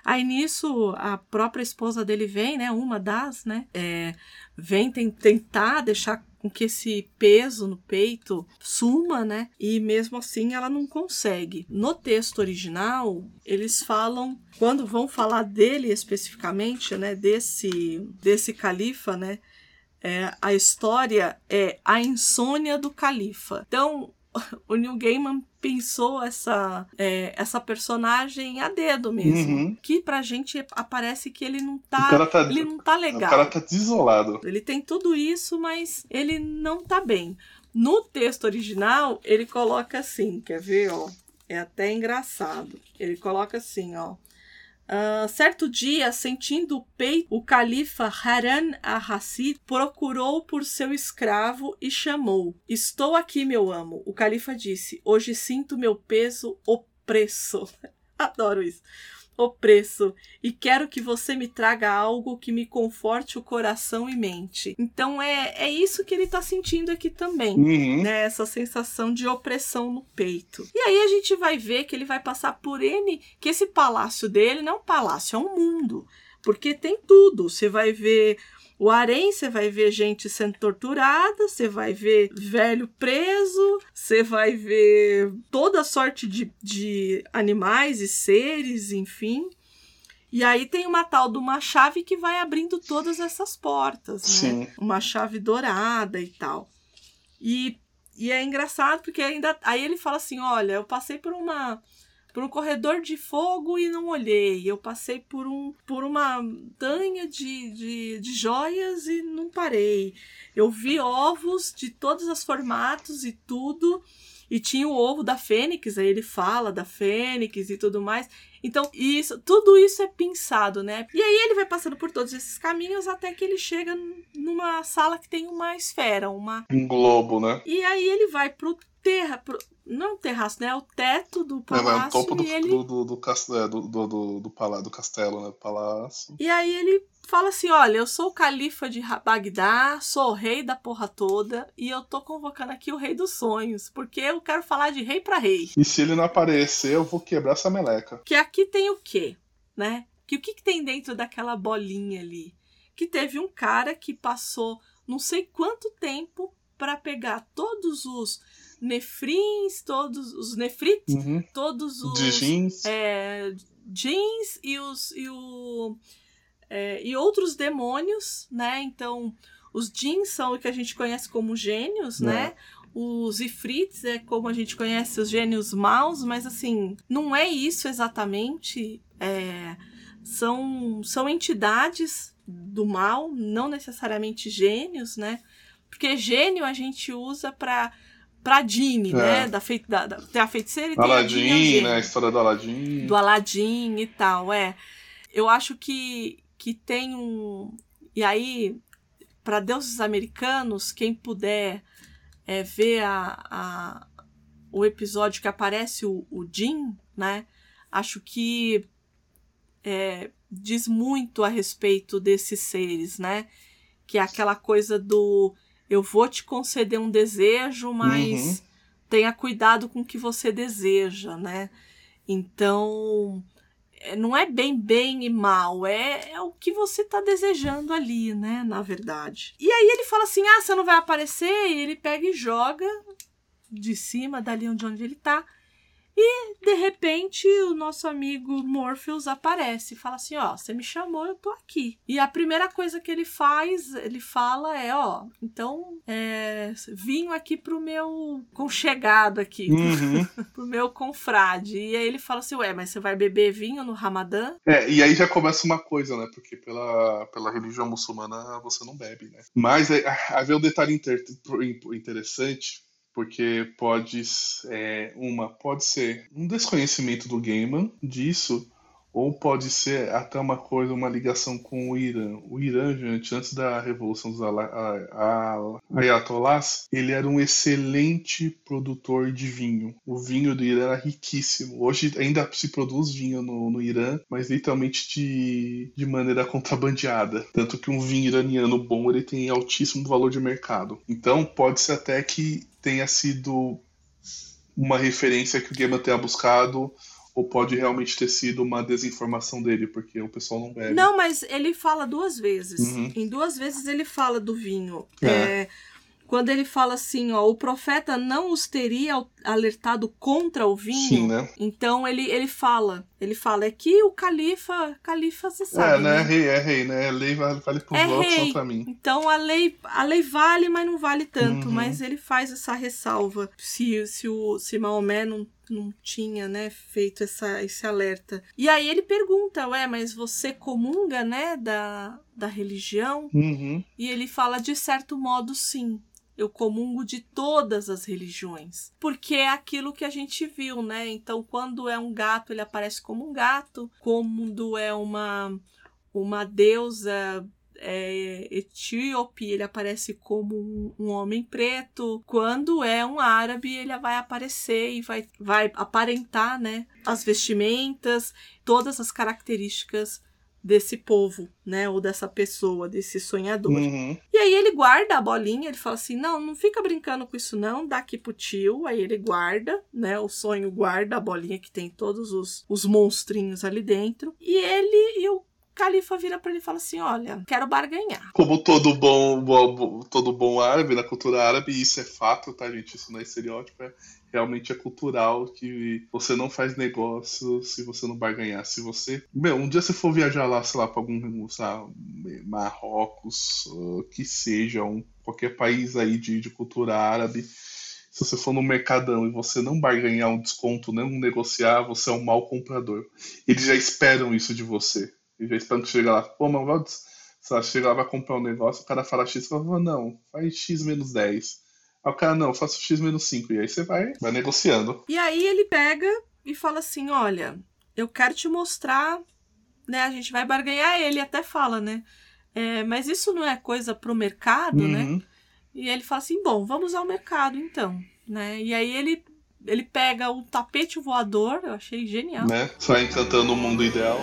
Aí nisso a própria esposa dele vem, né? Uma das, né? É, vem tentar deixar com que esse peso no peito suma, né? E mesmo assim ela não consegue. No texto original, eles falam, quando vão falar dele especificamente, né? Desse, desse califa, né? É, a história é a insônia do califa. Então, o Neil Gaiman pensou essa, é, essa personagem a dedo mesmo. Uhum. Que pra gente aparece que ele não tá, tá, ele não tá legal. O cara tá desolado. Ele tem tudo isso, mas ele não tá bem. No texto original, ele coloca assim, quer ver, ó? É até engraçado. Ele coloca assim, ó. Uh, certo dia, sentindo o peito, o califa Haran al-Rassid procurou por seu escravo e chamou: Estou aqui, meu amo. O califa disse: Hoje sinto meu peso opresso. Adoro isso o preço e quero que você me traga algo que me conforte o coração e mente. Então é, é isso que ele está sentindo aqui também, uhum. né? Essa sensação de opressão no peito. E aí a gente vai ver que ele vai passar por N, que esse palácio dele não é um palácio, é um mundo. Porque tem tudo. Você vai ver o harém, você vai ver gente sendo torturada, você vai ver velho preso, você vai ver toda sorte de, de animais e seres, enfim. E aí tem uma tal de uma chave que vai abrindo todas essas portas, né? Sim. Uma chave dourada e tal. E, e é engraçado porque ainda aí ele fala assim, olha, eu passei por uma por um corredor de fogo e não olhei. Eu passei por, um, por uma montanha de, de, de joias e não parei. Eu vi ovos de todos os formatos e tudo. E tinha o ovo da Fênix, aí ele fala da Fênix e tudo mais. Então, isso, tudo isso é pensado, né? E aí ele vai passando por todos esses caminhos até que ele chega numa sala que tem uma esfera, uma um globo, né? E aí ele vai pro terra, não terraço, né? É o teto do palácio. É, é o topo do, ele... do, do, do, castelo, é, do, do, do, do, do castelo, né? Palácio. E aí ele fala assim: olha, eu sou o califa de Bagdá, sou o rei da porra toda, e eu tô convocando aqui o rei dos sonhos, porque eu quero falar de rei para rei. E se ele não aparecer, eu vou quebrar essa meleca. Que aqui tem o quê? Né? Que o que, que tem dentro daquela bolinha ali? Que teve um cara que passou não sei quanto tempo para pegar todos os nefrins, todos os nefrites, uhum. todos os de jeans, é, jeans e os e, o, é, e outros demônios, né? Então os jeans são o que a gente conhece como gênios, né? É. Os ifrits é como a gente conhece os gênios maus, mas assim não é isso exatamente. É, são são entidades do mal, não necessariamente gênios, né? Porque gênio a gente usa para pra Jeanne, né? é. né? Da, fei da, da, tem a feiticeira e tem Aladdin, a né? A história do Aladdin. Do Aladdin e tal, é. Eu acho que, que tem um. E aí, para deuses americanos, quem puder é, ver a, a, o episódio que aparece o, o Jim, né? Acho que é, diz muito a respeito desses seres, né? Que é aquela coisa do eu vou te conceder um desejo, mas uhum. tenha cuidado com o que você deseja, né? Então, é, não é bem bem e mal, é, é o que você tá desejando ali, né? Na verdade. E aí ele fala assim: ah, você não vai aparecer? E ele pega e joga de cima, dali onde, onde ele tá. E de repente o nosso amigo Morpheus aparece e fala assim: Ó, você me chamou, eu tô aqui. E a primeira coisa que ele faz, ele fala é: Ó, então é, vinho aqui pro meu conchegado aqui, uhum. pro meu confrade. E aí ele fala assim: Ué, mas você vai beber vinho no Ramadã? É, e aí já começa uma coisa, né? Porque pela, pela religião muçulmana você não bebe, né? Mas é, havia um detalhe inter, interessante porque pode é, uma pode ser um desconhecimento do Gaiman disso ou pode ser até uma coisa, uma ligação com o Irã. O Irã, gente, antes da Revolução dos Ayatollahs, ele era um excelente produtor de vinho. O vinho do Irã era riquíssimo. Hoje ainda se produz vinho no, no Irã, mas literalmente de, de maneira contrabandeada. Tanto que um vinho iraniano bom ele tem altíssimo valor de mercado. Então pode ser até que tenha sido uma referência que o Gaiman tenha buscado ou pode realmente ter sido uma desinformação dele, porque o pessoal não bebe. Não, mas ele fala duas vezes. Uhum. Em duas vezes ele fala do vinho. É. É, quando ele fala assim, ó, o profeta não os teria alertado contra o vinho. Sim, né? Então ele, ele fala, ele fala, é que o califa, califa você sabe, É, né? né? É rei, é rei, né? A lei vale, vale pros é não pra mim. Então a lei, a lei vale, mas não vale tanto. Uhum. Mas ele faz essa ressalva. Se, se, o, se Maomé não não tinha, né, feito essa, esse alerta. E aí ele pergunta, ué, mas você comunga, né, da, da religião? Uhum. E ele fala, de certo modo, sim. eu comungo de todas as religiões, porque é aquilo que a gente viu, né? Então, quando é um gato, ele aparece como um gato, quando é uma uma deusa é, etíope, ele aparece como um, um, homem preto. Quando é um árabe, ele vai aparecer e vai, vai aparentar né, as vestimentas, todas as características desse povo, né? Ou dessa pessoa, desse sonhador. Uhum. E aí ele guarda a bolinha, ele fala assim: não, não fica brincando com isso, não, dá aqui pro tio. Aí ele guarda, né? O sonho guarda a bolinha que tem todos os, os monstrinhos ali dentro. E ele e o Califa vira para ele e fala assim: Olha, quero barganhar. Como todo bom, bom, todo bom árabe, na cultura árabe, isso é fato, tá, gente? Isso não é estereótipo, é realmente é cultural que você não faz negócio se você não barganhar. Se você. Meu, um dia você for viajar lá, sei lá, pra algum, lá, Marrocos, que seja, um, qualquer país aí de, de cultura árabe se você for no mercadão e você não barganhar um desconto, não negociar, você é um mau comprador. Eles já esperam isso de você. E já esperando que chega lá, pô, mas vai, sei lá, chega lá, vai comprar um negócio, o cara fala X, você fala, não, faz X menos 10. Aí o cara, não, faço X menos 5. E aí você vai, vai negociando. E aí ele pega e fala assim, olha, eu quero te mostrar, né, a gente vai barganhar, ele até fala, né, é, mas isso não é coisa pro mercado, né? uhum. né? E ele fala assim, bom, vamos ao mercado então, né? E aí ele ele pega o tapete voador, eu achei genial. Né? Sai encantando o mundo ideal.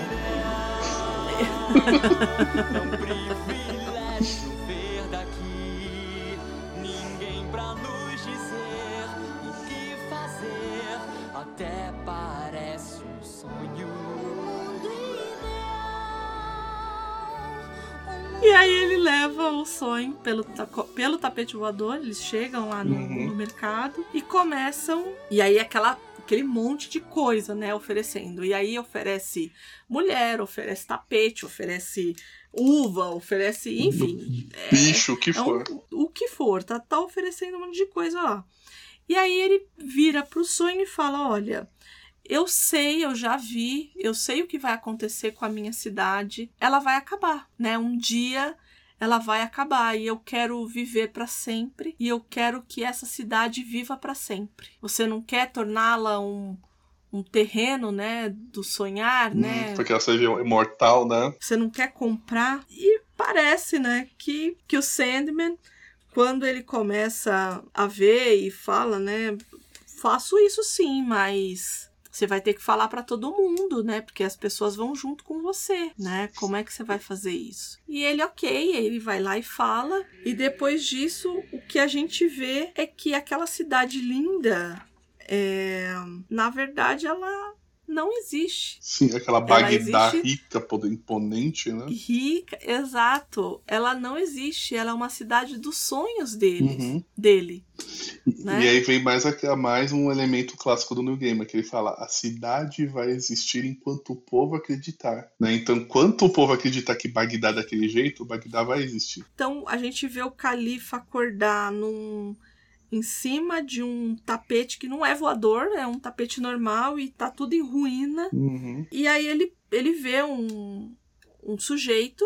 É um privilégio ver daqui. Ninguém pra nos dizer o que fazer. Até parece um sonho. E aí ele leva o sonho pelo, pelo tapete voador, eles chegam lá no, Uhum. no mercado e começam. E aí aquela aquele monte de coisa, né, oferecendo. E aí oferece mulher, oferece tapete, oferece uva, oferece, enfim, é, Bicho, o que é um- for. o que for, tá, tá oferecendo um monte de coisa lá. E aí ele vira pro sonho e fala: Olha, eu sei, eu já vi, eu sei o que vai acontecer com a minha cidade. Ela vai acabar, né? Um dia ela vai acabar e eu quero viver para sempre e eu quero que essa cidade viva para sempre. Você não quer torná-la um, um terreno, né, do sonhar, né? Hum, porque ela seja imortal, né? você não quer comprar. E parece, né, que, que o Sandman, quando ele começa a ver e fala, né, faço isso sim, mas você vai ter que falar para todo mundo, né? Porque as pessoas vão junto com você, né? Como é que você vai fazer isso? E ele, ok, ele vai lá e fala. E depois disso, o que a gente vê é que aquela cidade linda, é, na verdade, ela não existe. Sim, aquela Bagdá existe- rica, poder imponente, né? Rica, exato. Ela não existe. Ela é uma cidade dos sonhos deles, Uhum. dele. E- Né? E aí vem mais, mais um elemento clássico do New Gamer, que ele fala, a cidade vai existir enquanto o povo acreditar. Né? Então, enquanto o povo acreditar que Bagdá é daquele jeito, Bagdá vai existir. Então a gente vê o califa acordar num em cima de um tapete que não é voador, é um tapete normal e tá tudo em ruína. Uhum. E aí ele, ele vê um, um sujeito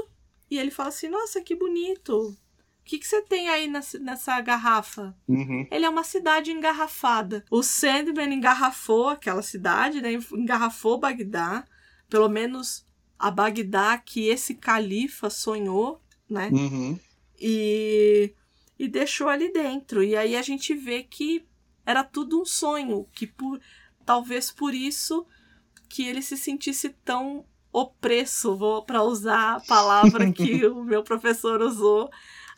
e ele fala assim: Nossa, que bonito. O que, que você tem aí nessa, nessa garrafa? Uhum. Ele é uma cidade engarrafada. O Sandman engarrafou aquela cidade, né? Engarrafou Bagdá. Pelo menos a Bagdá que esse califa sonhou, né? Uhum. E, e deixou ali dentro. E aí a gente vê que era tudo um sonho, que por talvez por isso que ele se sentisse tão opresso, vou para usar a palavra que o meu professor usou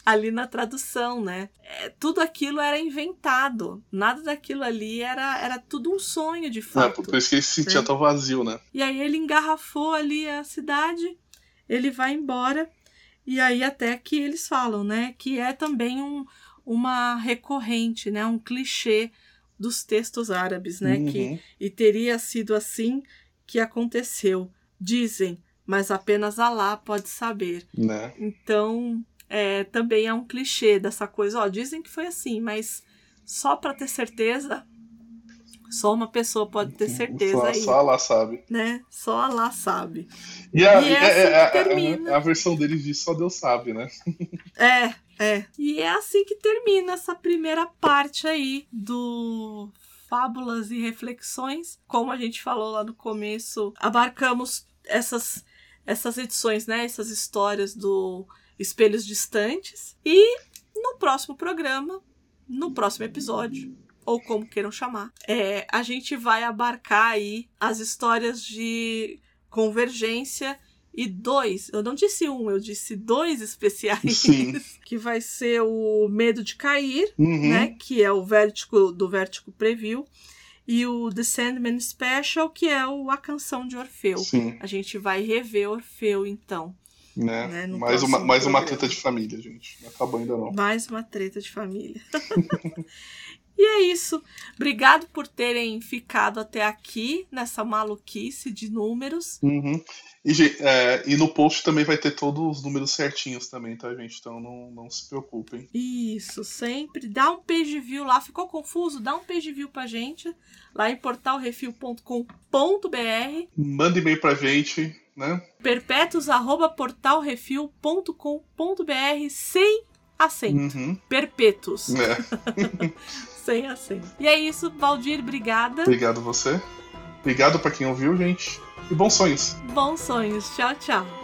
ali na tradução, né? É, tudo aquilo era inventado, nada daquilo ali era, era tudo um sonho de É, fato. por isso que ele se sentia Sim. tão vazio, né? E aí ele engarrafou ali a cidade, ele vai embora, e aí até que eles falam, né, que é também um, uma recorrente, né, um clichê dos textos árabes, né, que Uhum. e teria sido assim que aconteceu, dizem, mas apenas Alá pode saber. Né? Então, é, também é um clichê dessa coisa, ó, dizem que foi assim, mas só para ter certeza, só uma pessoa pode ter certeza Só, aí, só ela sabe. né? Só Alá sabe. E, a, E é é- assim é- que a- termina. a- a versão deles diz só Deus sabe, né? É, É. E é assim que termina essa primeira parte aí do Fábulas e Reflexões. Como a gente falou lá no começo, abarcamos essas, essas edições, né? Essas histórias do Espelhos Distantes. E no próximo programa, no próximo episódio, ou como queiram chamar, é, a gente vai abarcar aí as histórias de convergência e dois, eu não disse um, eu disse dois especiais, Sim. que vai ser o Medo de Cair, Uhum. né, que é o Vértigo do Vértigo Preview, e o The Sandman Special, que é o A Canção de Orfeu. Sim, A gente vai rever Orfeu, então. né? Né, mais, uma, mais uma treta de família, gente. Não acabou ainda não. Mais uma treta de família. e é isso. Obrigado por terem ficado até aqui nessa maluquice de números. Uhum. E, é, e no post também vai ter todos os números certinhos também, tá, gente? Então não, não se preocupem. Isso, sempre. Dá um page view lá. Ficou confuso? Dá um page view pra gente. Lá em portalrefil.com.br. Manda e-mail pra gente, né? perpetuos.portalrefil.com.br sem acento. Uhum. Perpétuos. É. Sem acento. E é isso, Valdir. Obrigada. Obrigado você. Obrigado pra quem ouviu, gente. E bons sonhos. Bons sonhos. Tchau, tchau.